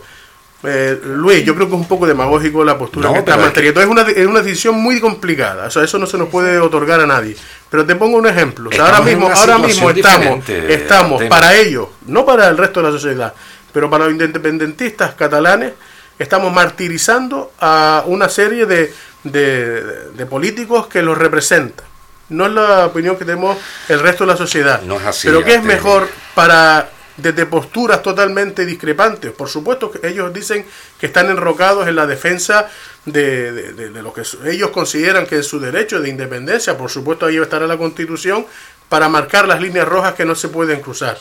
Eh, Luis, yo creo que es un poco demagógico la postura No, que está es una, es una decisión muy complicada. O sea, eso no se nos puede otorgar a nadie. Pero te pongo un ejemplo. O sea, ahora mismo, ahora mismo estamos, estamos para ellos, no para el resto de la sociedad, pero para los independentistas catalanes, estamos martirizando a una serie de, de, de políticos que los representan. No es la opinión que tenemos el resto de la sociedad. No es así, pero ¿qué es mejor para desde posturas totalmente discrepantes? Por supuesto que ellos dicen que están enrocados en la defensa de, de- lo que ellos consideran que es su derecho de independencia. Por supuesto ahí estará la constitución para marcar las líneas rojas que no se pueden cruzar.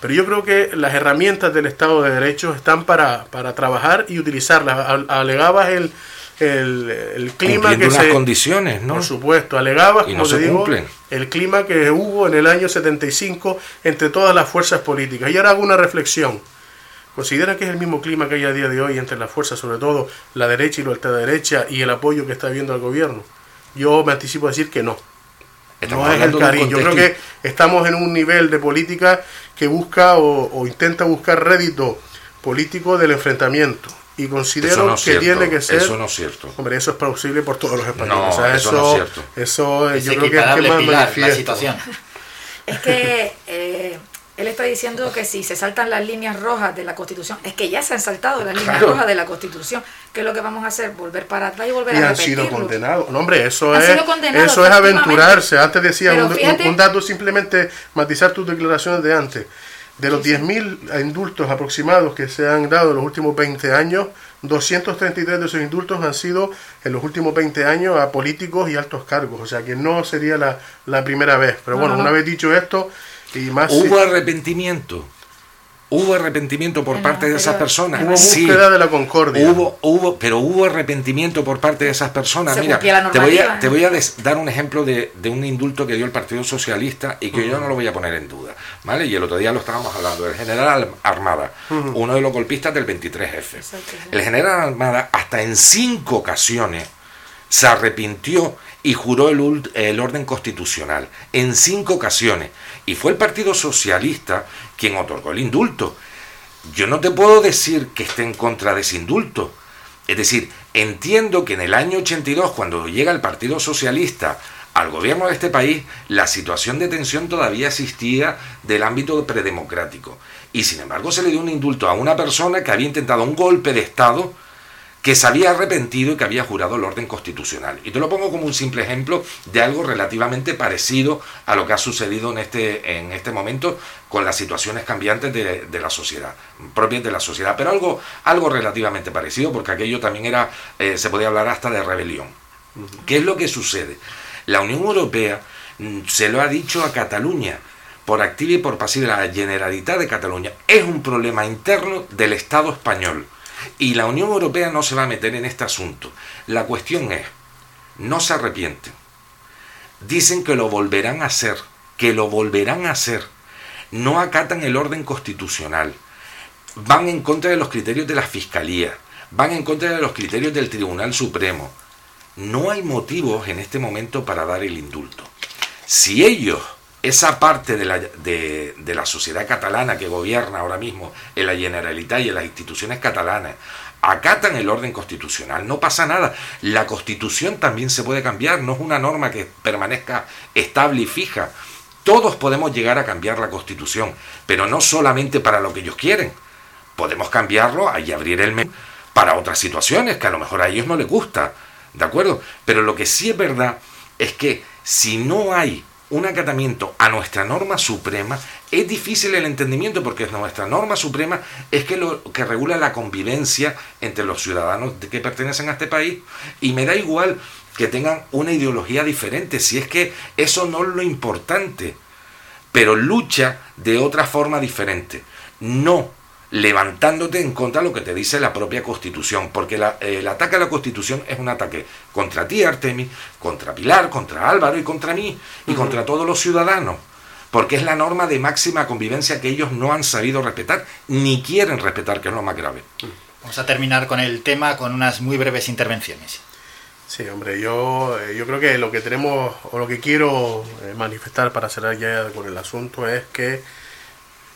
Pero yo creo que las herramientas del Estado de Derecho están para, para trabajar y utilizarlas. Al- Alegabas el, el, el clima Cumpliendo que unas se... condiciones, ¿no? Por supuesto, alegabas, Y como no te se digo, cumplen. el clima que hubo en el año 75 entre todas las fuerzas políticas. Y ahora hago una reflexión. ¿Considera que es el mismo clima que hay a día de hoy entre las fuerzas, sobre todo la derecha y la ultraderecha, y el apoyo que está viendo al gobierno? Yo me anticipo a decir que no. Estamos no es el cariño. Yo creo que estamos en un nivel de política que busca o, o intenta buscar rédito político del enfrentamiento. Y considero Eso no que cierto, tiene que ser eso no es cierto. hombre eso es plausible por todos los españoles No, O sea, eso no es cierto. eso Es yo creo que es que más Pilar, la situación. Es que eh, él está diciendo que si se saltan las líneas rojas de la Constitución, es que ya se han saltado las líneas Claro. rojas de la Constitución. ¿Qué es lo que vamos a hacer? Volver para atrás y volver y a han sido repetirlo. condenados. No, hombre, eso Han es sido condenados, eso es aventurarse. Antes decía un dato simplemente matizar tus declaraciones de antes. De los 10.000 indultos aproximados que se han dado en los últimos 20 años, 233 de esos indultos han sido en los últimos 20 años a políticos y altos cargos. O sea que no sería la, la primera vez. Pero bueno, No, no. una vez dicho esto, y más... Hubo si- arrepentimiento. Hubo arrepentimiento por parte de esas personas. Hubo Sí. búsqueda de la concordia. Hubo, hubo, pero hubo arrepentimiento por parte de esas personas. Se Mira, te voy a, normativa. te voy a des- dar un ejemplo de, de un indulto que dio el Partido Socialista y que yo no lo voy a poner en duda. ¿vale? Y el otro día lo estábamos hablando. El general Armada, uno de los golpistas del 23F. El general Armada, hasta en cinco ocasiones, se arrepintió y juró el, ult- el orden constitucional. En cinco ocasiones. Y fue el Partido Socialista quien otorgó el indulto. Yo no te puedo decir que esté en contra de ese indulto. Es decir, entiendo que en el año 82, cuando llega el Partido Socialista al gobierno de este país, la situación de tensión todavía existía del ámbito predemocrático. Y sin embargo se le dio un indulto a una persona que había intentado un golpe de Estado que se había arrepentido y que había jurado el orden constitucional. Y te lo pongo como un simple ejemplo de algo relativamente parecido a lo que ha sucedido en este, en este momento con las situaciones cambiantes de, la sociedad, propias de la sociedad, pero algo, algo relativamente parecido, porque aquello también era, eh, se podía hablar hasta de rebelión. ¿Qué es lo que sucede? La Unión Europea mm, se lo ha dicho a Cataluña, por activa y por pasiva, la Generalitat de Cataluña. Es un problema interno del Estado español. Y la Unión Europea no se va a meter en este asunto. La cuestión es, no se arrepienten. Dicen que lo volverán a hacer, que lo volverán a hacer. No acatan el orden constitucional. Van en contra de los criterios de la Fiscalía. Van en contra de los criterios del Tribunal Supremo. No hay motivos en este momento para dar el indulto. Si ellos, esa parte de la, de, la sociedad catalana que gobierna ahora mismo en la Generalitat y en las instituciones catalanas, acatan el orden constitucional, no pasa nada. La constitución también se puede cambiar, no es una norma que permanezca estable y fija. Todos podemos llegar a cambiar la constitución, pero no solamente para lo que ellos quieren. Podemos cambiarlo y abrir el menú para otras situaciones que a lo mejor a ellos no les gusta. ¿De acuerdo? Pero lo que sí es verdad es que si no hay un acatamiento a nuestra norma suprema, es difícil el entendimiento porque nuestra norma suprema es que lo que regula la convivencia entre los ciudadanos que pertenecen a este país. Y me da igual que tengan una ideología diferente, si es que eso no es lo importante, pero lucha de otra forma diferente, no levantándote en contra de lo que te dice la propia Constitución, porque la- el ataque a la Constitución es un ataque contra ti, Artemis, contra Pilar, contra Álvaro y contra mí, y contra todos los ciudadanos, porque es la norma de máxima convivencia que ellos no han sabido respetar, ni quieren respetar, que es lo más grave. Vamos a terminar con el tema con unas muy breves intervenciones. Sí, hombre, yo, eh, yo creo que lo que tenemos o lo que quiero eh, manifestar para cerrar ya con el asunto es que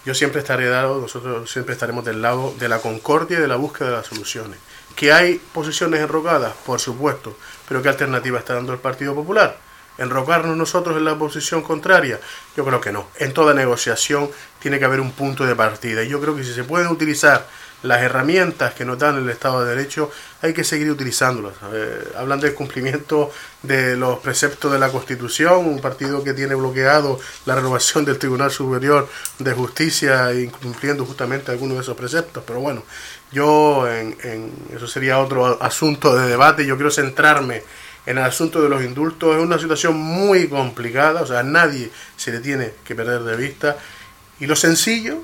yo siempre estaré dado, nosotros siempre estaremos del lado de la concordia y de la búsqueda de las soluciones. ¿Que hay posiciones enrocadas? Por supuesto, pero ¿qué alternativa está dando el Partido Popular? ¿Enrocarnos nosotros en la posición contraria? Yo creo que no. En toda negociación tiene que haber un punto de partida. Y yo creo que si se pueden utilizar las herramientas que nos dan el Estado de Derecho, hay que seguir utilizándolas. Eh, hablan del cumplimiento de los preceptos de la Constitución, un partido que tiene bloqueado la renovación del Tribunal Superior de Justicia, incumpliendo justamente algunos de esos preceptos. Pero bueno, yo, en, eso sería otro asunto de debate. Yo quiero centrarme en el asunto de los indultos. Es una situación muy complicada, o sea, a nadie se le tiene que perder de vista. Y lo sencillo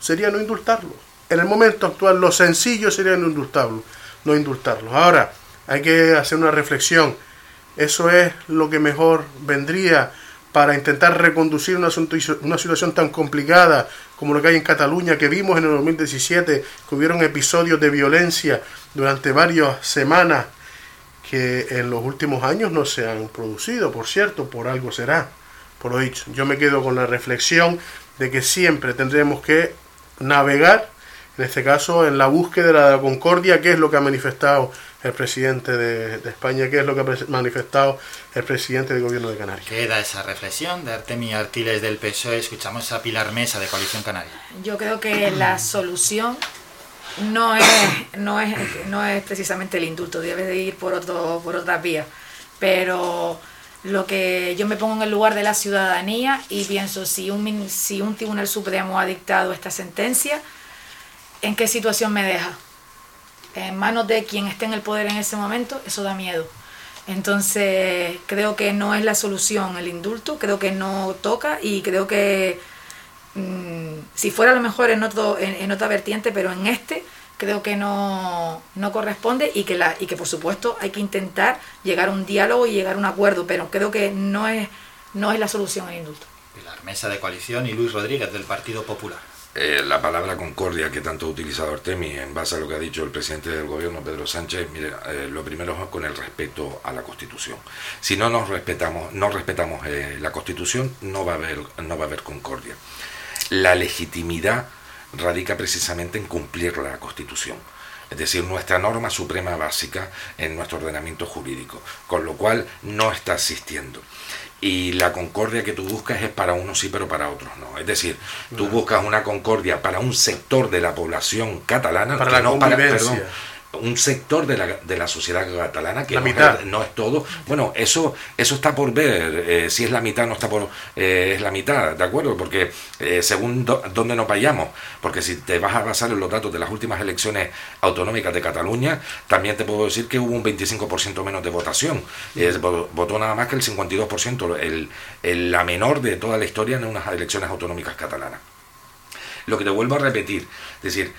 sería no indultarlo. En el momento actual, lo sencillo sería no indultarlo. No indultarlo. Ahora, hay que hacer una reflexión. Eso es lo que mejor vendría para intentar reconducir una, asunto- una situación tan complicada como lo que hay en Cataluña, que vimos en el 2017, que hubieron episodios de violencia durante varias semanas que en los últimos años no se han producido, por cierto, por algo será. Por lo dicho, yo me quedo con la reflexión de que siempre tendremos que navegar en este caso en la búsqueda de la concordia, que es lo que ha manifestado el presidente de, de España, que es lo que ha manifestado el presidente del gobierno de Canarias. Queda esa reflexión de Artemi Artiles del PSOE. Escuchamos a Pilar Mesa de Coalición Canaria. Yo creo que la solución no es, no es, no es precisamente el indulto, debe de ir por, otro, por otras vías. Pero lo que yo me pongo en el lugar de la ciudadanía y pienso, si un, si un Tribunal Supremo ha dictado esta sentencia, ¿en qué situación me deja? En manos de quien esté en el poder en ese momento, eso da miedo. Entonces, creo que no es la solución el indulto, creo que no toca y creo que mm, si fuera a lo mejor en, otro, en, otra vertiente, pero en este creo que no, no corresponde y que, la, y que por supuesto hay que intentar llegar a un diálogo y llegar a un acuerdo, pero creo que no es, no es la solución el indulto. Pilar Mesa de Coalición y Luis Rodríguez del Partido Popular. Eh, la palabra concordia que tanto ha utilizado Artemi en base a lo que ha dicho el presidente del gobierno, Pedro Sánchez, mire, eh, lo primero es con el respeto a la Constitución. Si no nos respetamos, no respetamos eh, la Constitución, no va a haber, no va a haber concordia. La legitimidad radica precisamente en cumplir la Constitución. Es decir, nuestra norma suprema básica en nuestro ordenamiento jurídico, con lo cual no está existiendo y la concordia que tú buscas es para unos sí, pero para otros no. Es decir, tú buscas una concordia para un sector de la población catalana, para la no para, perdón, un sector de la, de la sociedad catalana que la no, mitad. Es, no es todo. Bueno, eso eso está por ver. Eh, si es la mitad, no está por. Eh, es la mitad, ¿de acuerdo? Porque eh, según do, dónde nos vayamos, porque si te vas a basar en los datos de las últimas elecciones autonómicas de Cataluña, también te puedo decir que hubo un 25% menos de votación. votó nada más que el 52%, el, el, la menor de toda la historia en unas elecciones autonómicas catalanas. Lo que te vuelvo a repetir, es decir,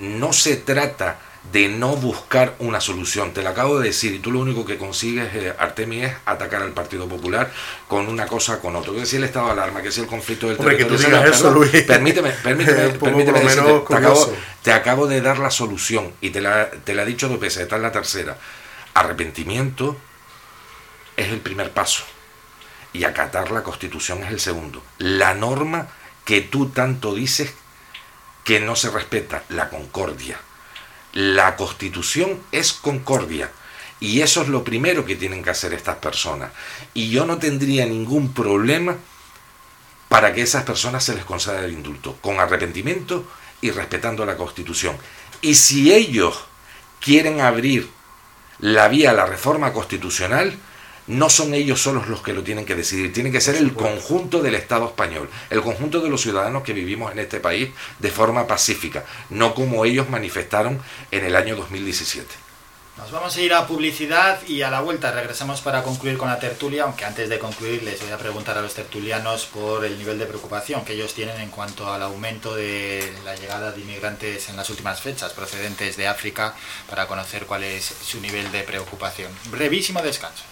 no se trata de no buscar una solución. Te lo acabo de decir, y tú lo único que consigues, eh, Artemis, es atacar al Partido Popular con una cosa con otro. Que si el estado de alarma, que si el conflicto del Hombre, territorio. que tú digas eso, Luis. Permíteme, permíteme, permíteme decirte, te, acabo, te, acabo, de dar la solución y te la, te la he dicho dos veces, esta es la tercera. Arrepentimiento es el primer paso y acatar la Constitución es el segundo. La norma que tú tanto dices que no se respeta, la concordia la constitución es concordia. Y eso es lo primero que tienen que hacer estas personas. Y yo no tendría ningún problema para que esas personas se les conceda el indulto, con arrepentimiento y respetando la constitución. Y si ellos quieren abrir la vía a la reforma constitucional, no son ellos solos los que lo tienen que decidir, tiene que ser el conjunto del Estado español, el conjunto de los ciudadanos que vivimos en este país de forma pacífica, no como ellos manifestaron en el año 2017. Nos vamos a ir a publicidad y a la vuelta regresamos para concluir con la tertulia, aunque antes de concluir les voy a preguntar a los tertulianos por el nivel de preocupación que ellos tienen en cuanto al aumento de la llegada de inmigrantes en las últimas fechas procedentes de África para conocer cuál es su nivel de preocupación. Brevísimo descanso.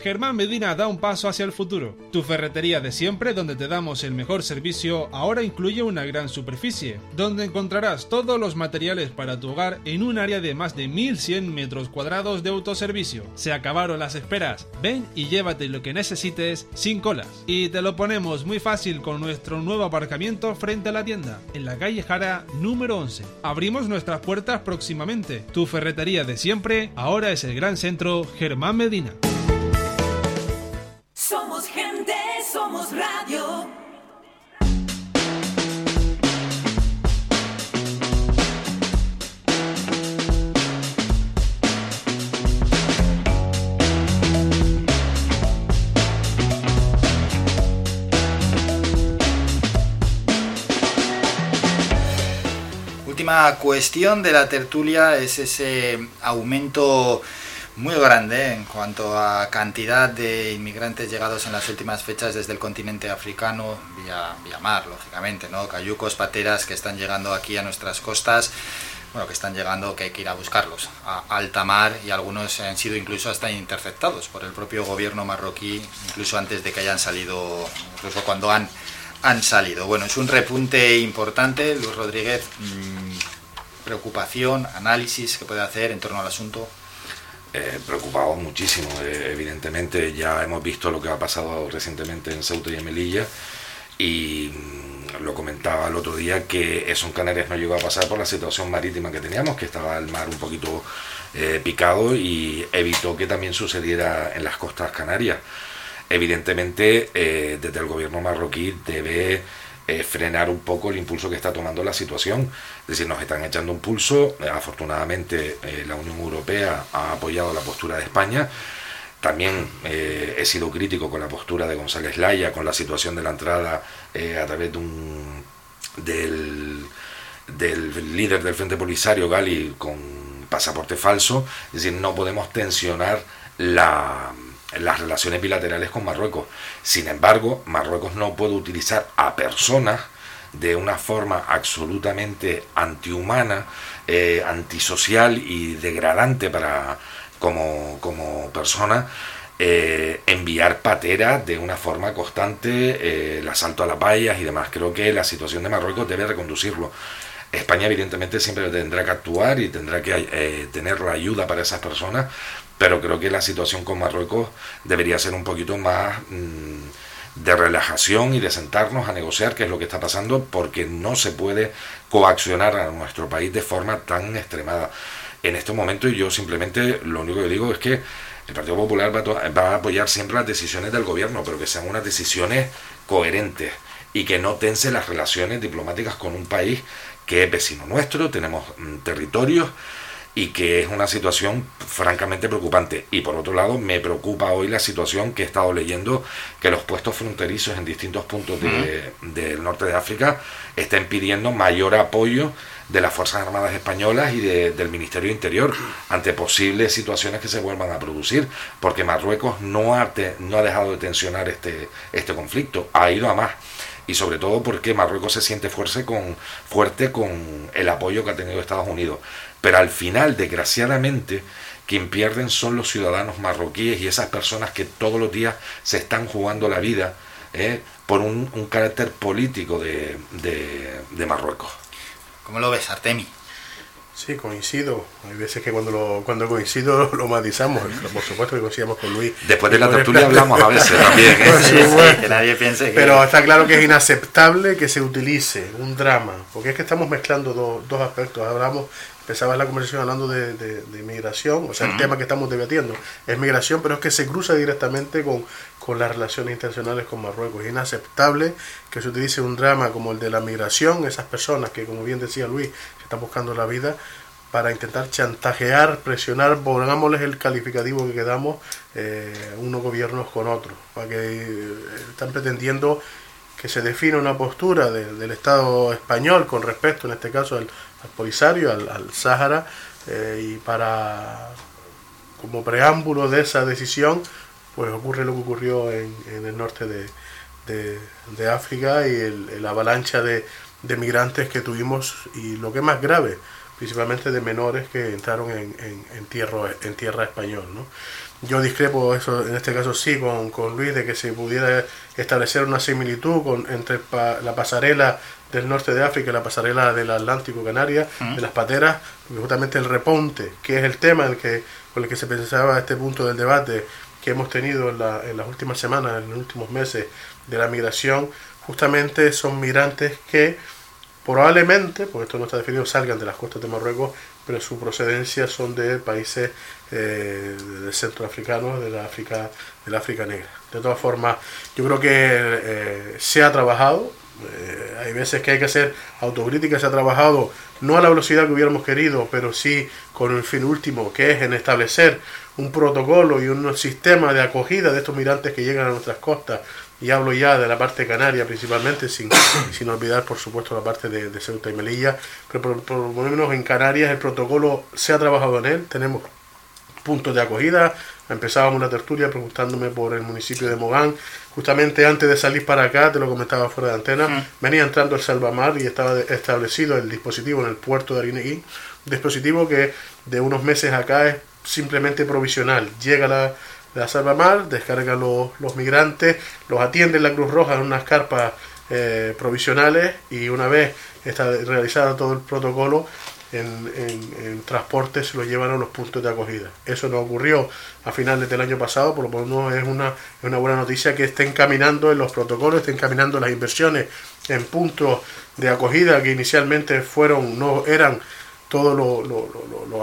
Germán Medina da un paso hacia el futuro. Tu ferretería de siempre, donde te damos el mejor servicio, ahora incluye una gran superficie, donde encontrarás todos los materiales para tu hogar en un área de más de 1100 metros cuadrados de autoservicio. Se acabaron las esperas. Ven y llévate lo que necesites sin colas. Y te lo ponemos muy fácil con nuestro nuevo aparcamiento frente a la tienda, en la calle Jara número 11. Abrimos nuestras puertas próximamente. Tu ferretería de siempre, ahora es el gran centro Germán Medina. Cuestión de la tertulia es ese aumento muy grande en cuanto a cantidad de inmigrantes llegados en las últimas fechas desde el continente africano, vía, vía mar, lógicamente, ¿no? Cayucos, pateras que están llegando aquí a nuestras costas, bueno, que están llegando, que hay que ir a buscarlos a alta mar y algunos han sido incluso hasta interceptados por el propio gobierno marroquí, incluso antes de que hayan salido, incluso cuando han, han salido. Bueno, es un repunte importante, Luis Rodríguez, mm, preocupación, análisis que puede hacer en torno al asunto. Eh, preocupado muchísimo. Eh, evidentemente ya hemos visto lo que ha pasado recientemente en Ceuta y en Melilla y mm, lo comentaba el otro día que eso en Canarias no llegó a pasar por la situación marítima que teníamos, que estaba el mar un poquito eh, picado y evitó que también sucediera en las costas canarias. Evidentemente desde el gobierno marroquí debe eh, frenar un poco el impulso que está tomando la situación. Es decir, nos están echando un pulso. Eh, afortunadamente, eh, la Unión Europea ha apoyado la postura de España. También he sido crítico con la postura de González Laya, con la situación de la entrada a través de un, del líder del Frente Polisario, Gali, con pasaporte falso. Es decir, no podemos tensionar la, las relaciones bilaterales con Marruecos. Sin embargo, Marruecos no puede utilizar a personas de una forma absolutamente antihumana, eh, antisocial y degradante para como, como persona, eh, enviar pateras de una forma constante, eh, el asalto a las vallas y demás. Creo que la situación de Marruecos debe reconducirlo. España evidentemente siempre tendrá que actuar y tendrá que tener la ayuda para esas personas, pero creo que la situación con Marruecos debería ser un poquito más mm, de relajación y de sentarnos a negociar qué es lo que está pasando, porque no se puede coaccionar a nuestro país de forma tan extremada. En este momento yo simplemente lo único que digo es que el Partido Popular va a, apoyar siempre las decisiones del gobierno, pero que sean unas decisiones coherentes y que no tense las relaciones diplomáticas con un país que es vecino nuestro, tenemos mm, territorios y que es una situación francamente preocupante. Y por otro lado, me preocupa hoy la situación que he estado leyendo, que los puestos fronterizos en distintos puntos del norte de África estén pidiendo mayor apoyo de las Fuerzas Armadas Españolas y del Ministerio Interior ante posibles situaciones que se vuelvan a producir, porque Marruecos no ha, no ha dejado de tensionar este, este conflicto, ha ido a más y sobre todo porque Marruecos se siente fuerte con, fuerte con el apoyo que ha tenido Estados Unidos. Pero al final, desgraciadamente, quien pierden son los ciudadanos marroquíes y esas personas que todos los días se están jugando la vida ¿eh? por un, carácter político de, de, Marruecos. ¿Cómo lo ves, Artemi? Sí, coincido. Hay veces que cuando lo, cuando coincido lo matizamos. Por supuesto que coincidamos con Luis. Después de la tertulia hablamos a veces también. ¿eh? que nadie piense que... Pero está claro que es inaceptable que se utilice un drama, porque es que estamos mezclando dos aspectos. Hablamos empezaba la conversación hablando de, de, migración, o sea, el tema que estamos debatiendo es migración, pero es que se cruza directamente con, con las relaciones internacionales con Marruecos. Es inaceptable que se utilice un drama como el de la migración, esas personas que, como bien decía Luis, se están buscando la vida, para intentar chantajear, presionar, pongámosles el calificativo que quedamos eh, unos gobiernos con otros, para que eh, están pretendiendo que se define una postura del Estado español con respecto, en este caso, al, al Polisario, al, al Sáhara, eh, y para, como preámbulo de esa decisión, pues ocurre lo que ocurrió en, el norte de, de, África y el, avalancha de, de, migrantes que tuvimos y lo que es más grave, principalmente de menores que entraron en, en, tierra, en tierra español. ¿no? Yo discrepo eso, en este caso sí, con, con Luis, de que se pudiera establecer una similitud con, entre la pasarela del norte de África y la pasarela del Atlántico Canaria, de las pateras, justamente el reponte, que es el tema el que, con el que se pensaba este punto del debate que hemos tenido en, la, en las últimas semanas, en los últimos meses de la migración, justamente son migrantes que probablemente, porque esto no está definido, salgan de las costas de Marruecos, pero su procedencia son de países eh, de centroafricanos, de la África, de la África negra. De todas formas, yo creo que eh, se ha trabajado, Eh, hay veces que hay que hacer autocrítica, se ha trabajado no a la velocidad que hubiéramos querido, pero sí con el fin último, que es en establecer un protocolo y un sistema de acogida de estos migrantes que llegan a nuestras costas. Y hablo ya de la parte canaria principalmente, sin, sin olvidar por supuesto la parte de, de Ceuta y Melilla. Pero por, por lo menos en Canarias el protocolo se ha trabajado en él, tenemos puntos de acogida. Empezábamos la tertulia preguntándome por el municipio de Mogán. Justamente antes de salir para acá, te lo comentaba fuera de antena, venía entrando el Salvamar y estaba establecido el dispositivo en el puerto de Arineguí. Un dispositivo que de unos meses acá es simplemente provisional. Llega la, la Salvamar, descarga los, los migrantes, los atiende la Cruz Roja en unas carpas eh, provisionales y una vez está realizado todo el protocolo, en, en, en transporte se lo llevan a los puntos de acogida. Eso no ocurrió a finales del año pasado, por lo menos es una, es una buena noticia que estén caminando en los protocolos, estén caminando las inversiones en puntos de acogida que inicialmente fueron, no eran todo lo, lo, lo, lo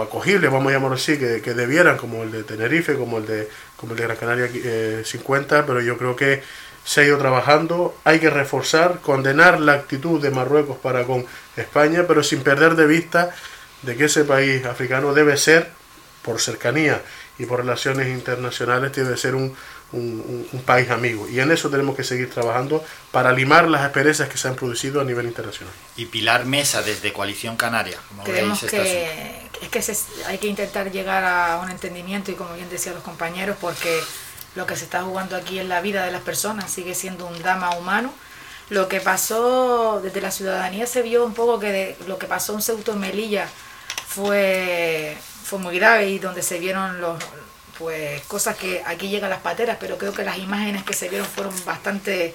vamos a llamarlo así, que, que debieran, como el de Tenerife, como el de, como el de Gran Canaria eh, 50, pero yo creo que se ha ido trabajando, hay que reforzar, condenar la actitud de Marruecos para con España, pero sin perder de vista de que ese país africano debe ser, por cercanía y por relaciones internacionales, debe ser un, un, un- país amigo. Y en eso tenemos que seguir trabajando para limar las asperezas que se han producido a nivel internacional. Y Pilar Mesa desde Coalición Canaria. como Creemos veis que, es que se- hay que intentar llegar a un entendimiento y como bien decían los compañeros, porque lo que se está jugando aquí es la vida de las personas, sigue siendo un drama humano. Lo que pasó desde la ciudadanía se vio un poco que lo que pasó en Ceuta y Melilla fue, fue muy grave y donde se vieron los pues cosas que aquí llegan las pateras, pero creo que las imágenes que se vieron fueron bastante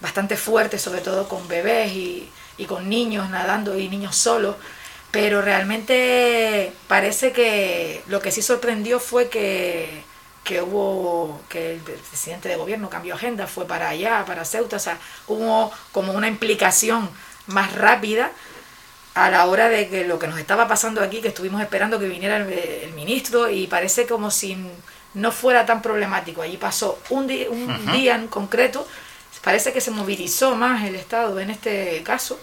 bastante fuertes, sobre todo con bebés y, y con niños nadando y niños solos. Pero realmente parece que lo que sí sorprendió fue que, que hubo, que el presidente de gobierno cambió agenda, fue para allá, para Ceuta, o sea, hubo como una implicación más rápida a la hora de que lo que nos estaba pasando aquí, que estuvimos esperando que viniera el, el ministro y parece como si no fuera tan problemático. Allí pasó un, di- un día en concreto, parece que se movilizó más el Estado en este caso,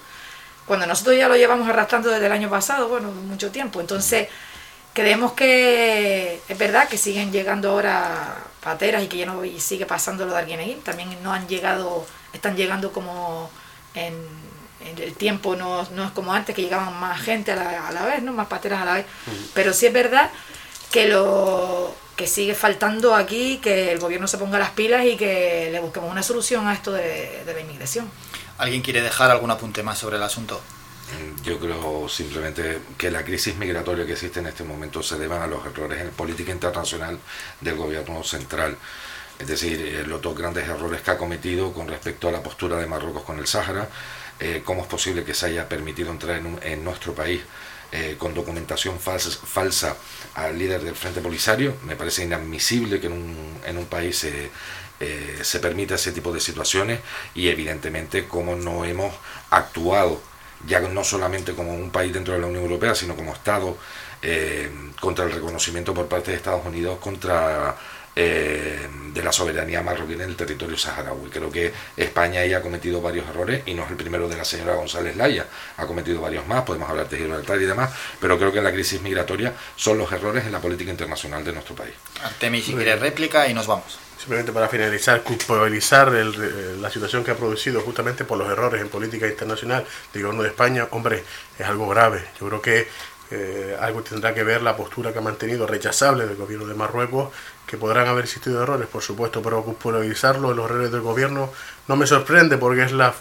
cuando nosotros ya lo llevamos arrastrando desde el año pasado, bueno, mucho tiempo. Entonces, creemos que es verdad que siguen llegando ahora pateras y que ya no y sigue pasando lo de Arguineguín, también no han llegado, están llegando como en, en el tiempo, no, no es como antes que llegaban más gente a la, a la vez, ¿no? más pateras a la vez. Pero sí es verdad que lo que sigue faltando aquí, que el gobierno se ponga las pilas y que le busquemos una solución a esto de, de la inmigración. ¿Alguien quiere dejar algún apunte más sobre el asunto? Yo creo simplemente que la crisis migratoria que existe en este momento se debe a los errores en política internacional del gobierno central. Es decir, eh, los dos grandes errores que ha cometido con respecto a la postura de Marruecos con el Sáhara, eh, cómo es posible que se haya permitido entrar en, nuestro país eh, con documentación falsa, falsa al líder del Frente Polisario. Me parece inadmisible que en un, en un país eh, se permita ese tipo de situaciones y evidentemente cómo no hemos actuado ya no solamente como un país dentro de la Unión Europea, sino como Estado, eh, contra el reconocimiento por parte de Estados Unidos contra eh, de la soberanía marroquí en el territorio saharaui. Creo que España ahí ha cometido varios errores y no es el primero de la señora González Laya, ha cometido varios más, podemos hablar de Gibraltar y demás, pero creo que la crisis migratoria son los errores en la política internacional de nuestro país. Artemis, si bien. réplica y nos vamos. Simplemente para finalizar, culpabilizar el- eh, la situación que ha producido justamente por los errores en política internacional del gobierno de España, hombre, es algo grave. Yo creo que eh, algo tendrá que ver la postura que ha mantenido rechazable del gobierno de Marruecos, que podrán haber existido errores, por supuesto, pero culpabilizarlo en los errores del gobierno no me sorprende porque es la,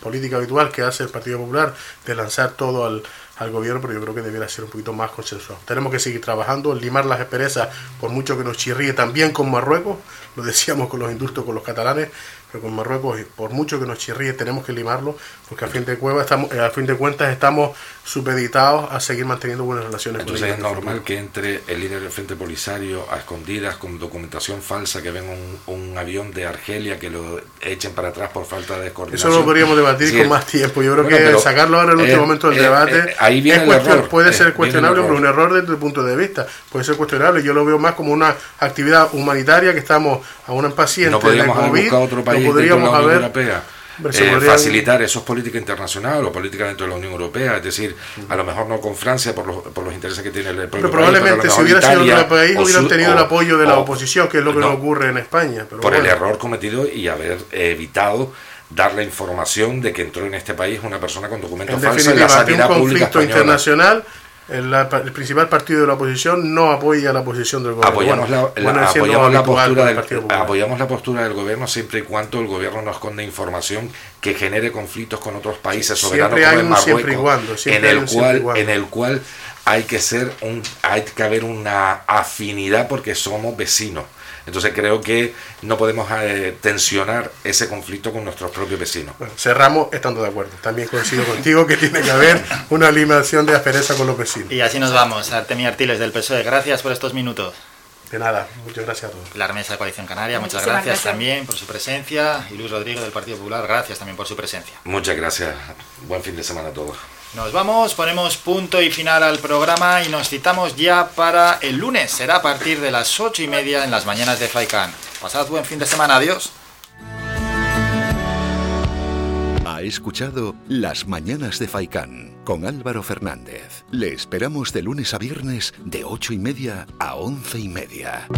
política habitual que hace el Partido Popular de lanzar todo al, gobierno, pero yo creo que debería ser un poquito más consensuado. Tenemos que seguir trabajando, limar las asperezas, por mucho que nos chirríe también con Marruecos, lo decíamos con los indultos, con los catalanes, pero con Marruecos, y por mucho que nos chirríe, tenemos que limarlo, porque a fin de, cueva estamos, eh, a fin de cuentas estamos supeditados a seguir manteniendo buenas relaciones con Entonces ellos es el normal que entre el líder del Frente Polisario a escondidas con documentación falsa, que venga un, un avión de Argelia que lo echen para atrás por falta de coordinación. Eso lo podríamos debatir Sí, con más tiempo. Yo creo bueno, que sacarlo ahora en el eh, último momento del eh, debate eh, ahí viene es el error, puede ser el cuestionable, pero un error desde tu punto de vista. Puede ser cuestionable. Yo lo veo más como una actividad humanitaria que estamos a una paciente No de COVID. otro país podríamos de la Unión haber Europea eh, podría- facilitar eso es política internacional o política dentro de la Unión Europea, es decir, a lo mejor no con Francia por los, por los intereses que tiene el propio Pero país, probablemente a si hubiera mejor sido Italia otro país hubieran tenido el o- apoyo de la o- oposición, que es lo que no, no ocurre en España. Pero por el bueno. error cometido y haber evitado dar la información de que entró en este país una persona con documentos En falsos en la sanidad pública española. internacional, el, principal partido de la oposición no apoya la posición del gobierno. Apoyamos, Bueno, la, bueno, la- apoyamos, la postura del, Popular. apoyamos la postura del gobierno siempre y cuando el gobierno no esconda información que genere conflictos con otros países soberanos como en Marruecos, cuando, siempre en el un siempre y cual cuando. en el cual hay que ser un hay que haber una afinidad porque somos vecinos. Entonces creo que no podemos eh, tensionar ese conflicto con nuestros propios vecinos. Bueno, cerramos estando de acuerdo. También coincido contigo que tiene que haber una eliminación de aspereza con los vecinos. Y así nos vamos. Artemio Artiles del PSOE, gracias por estos minutos. De nada, muchas gracias a todos. Pilar Mesa, Coalición Canaria, muchas gracias, gracias. también por su presencia. Y Luis Rodrigo del Partido Popular, gracias también por su presencia. Muchas gracias. Buen fin de semana a todos. Nos vamos, ponemos punto y final al programa y nos citamos ya para el lunes. Será a partir de las ocho y media en las mañanas de Faikan. Pasad buen fin de semana, adiós. Ha escuchado Las Mañanas de Faicán con Álvaro Fernández. Le esperamos de lunes a viernes de ocho y media a once y media.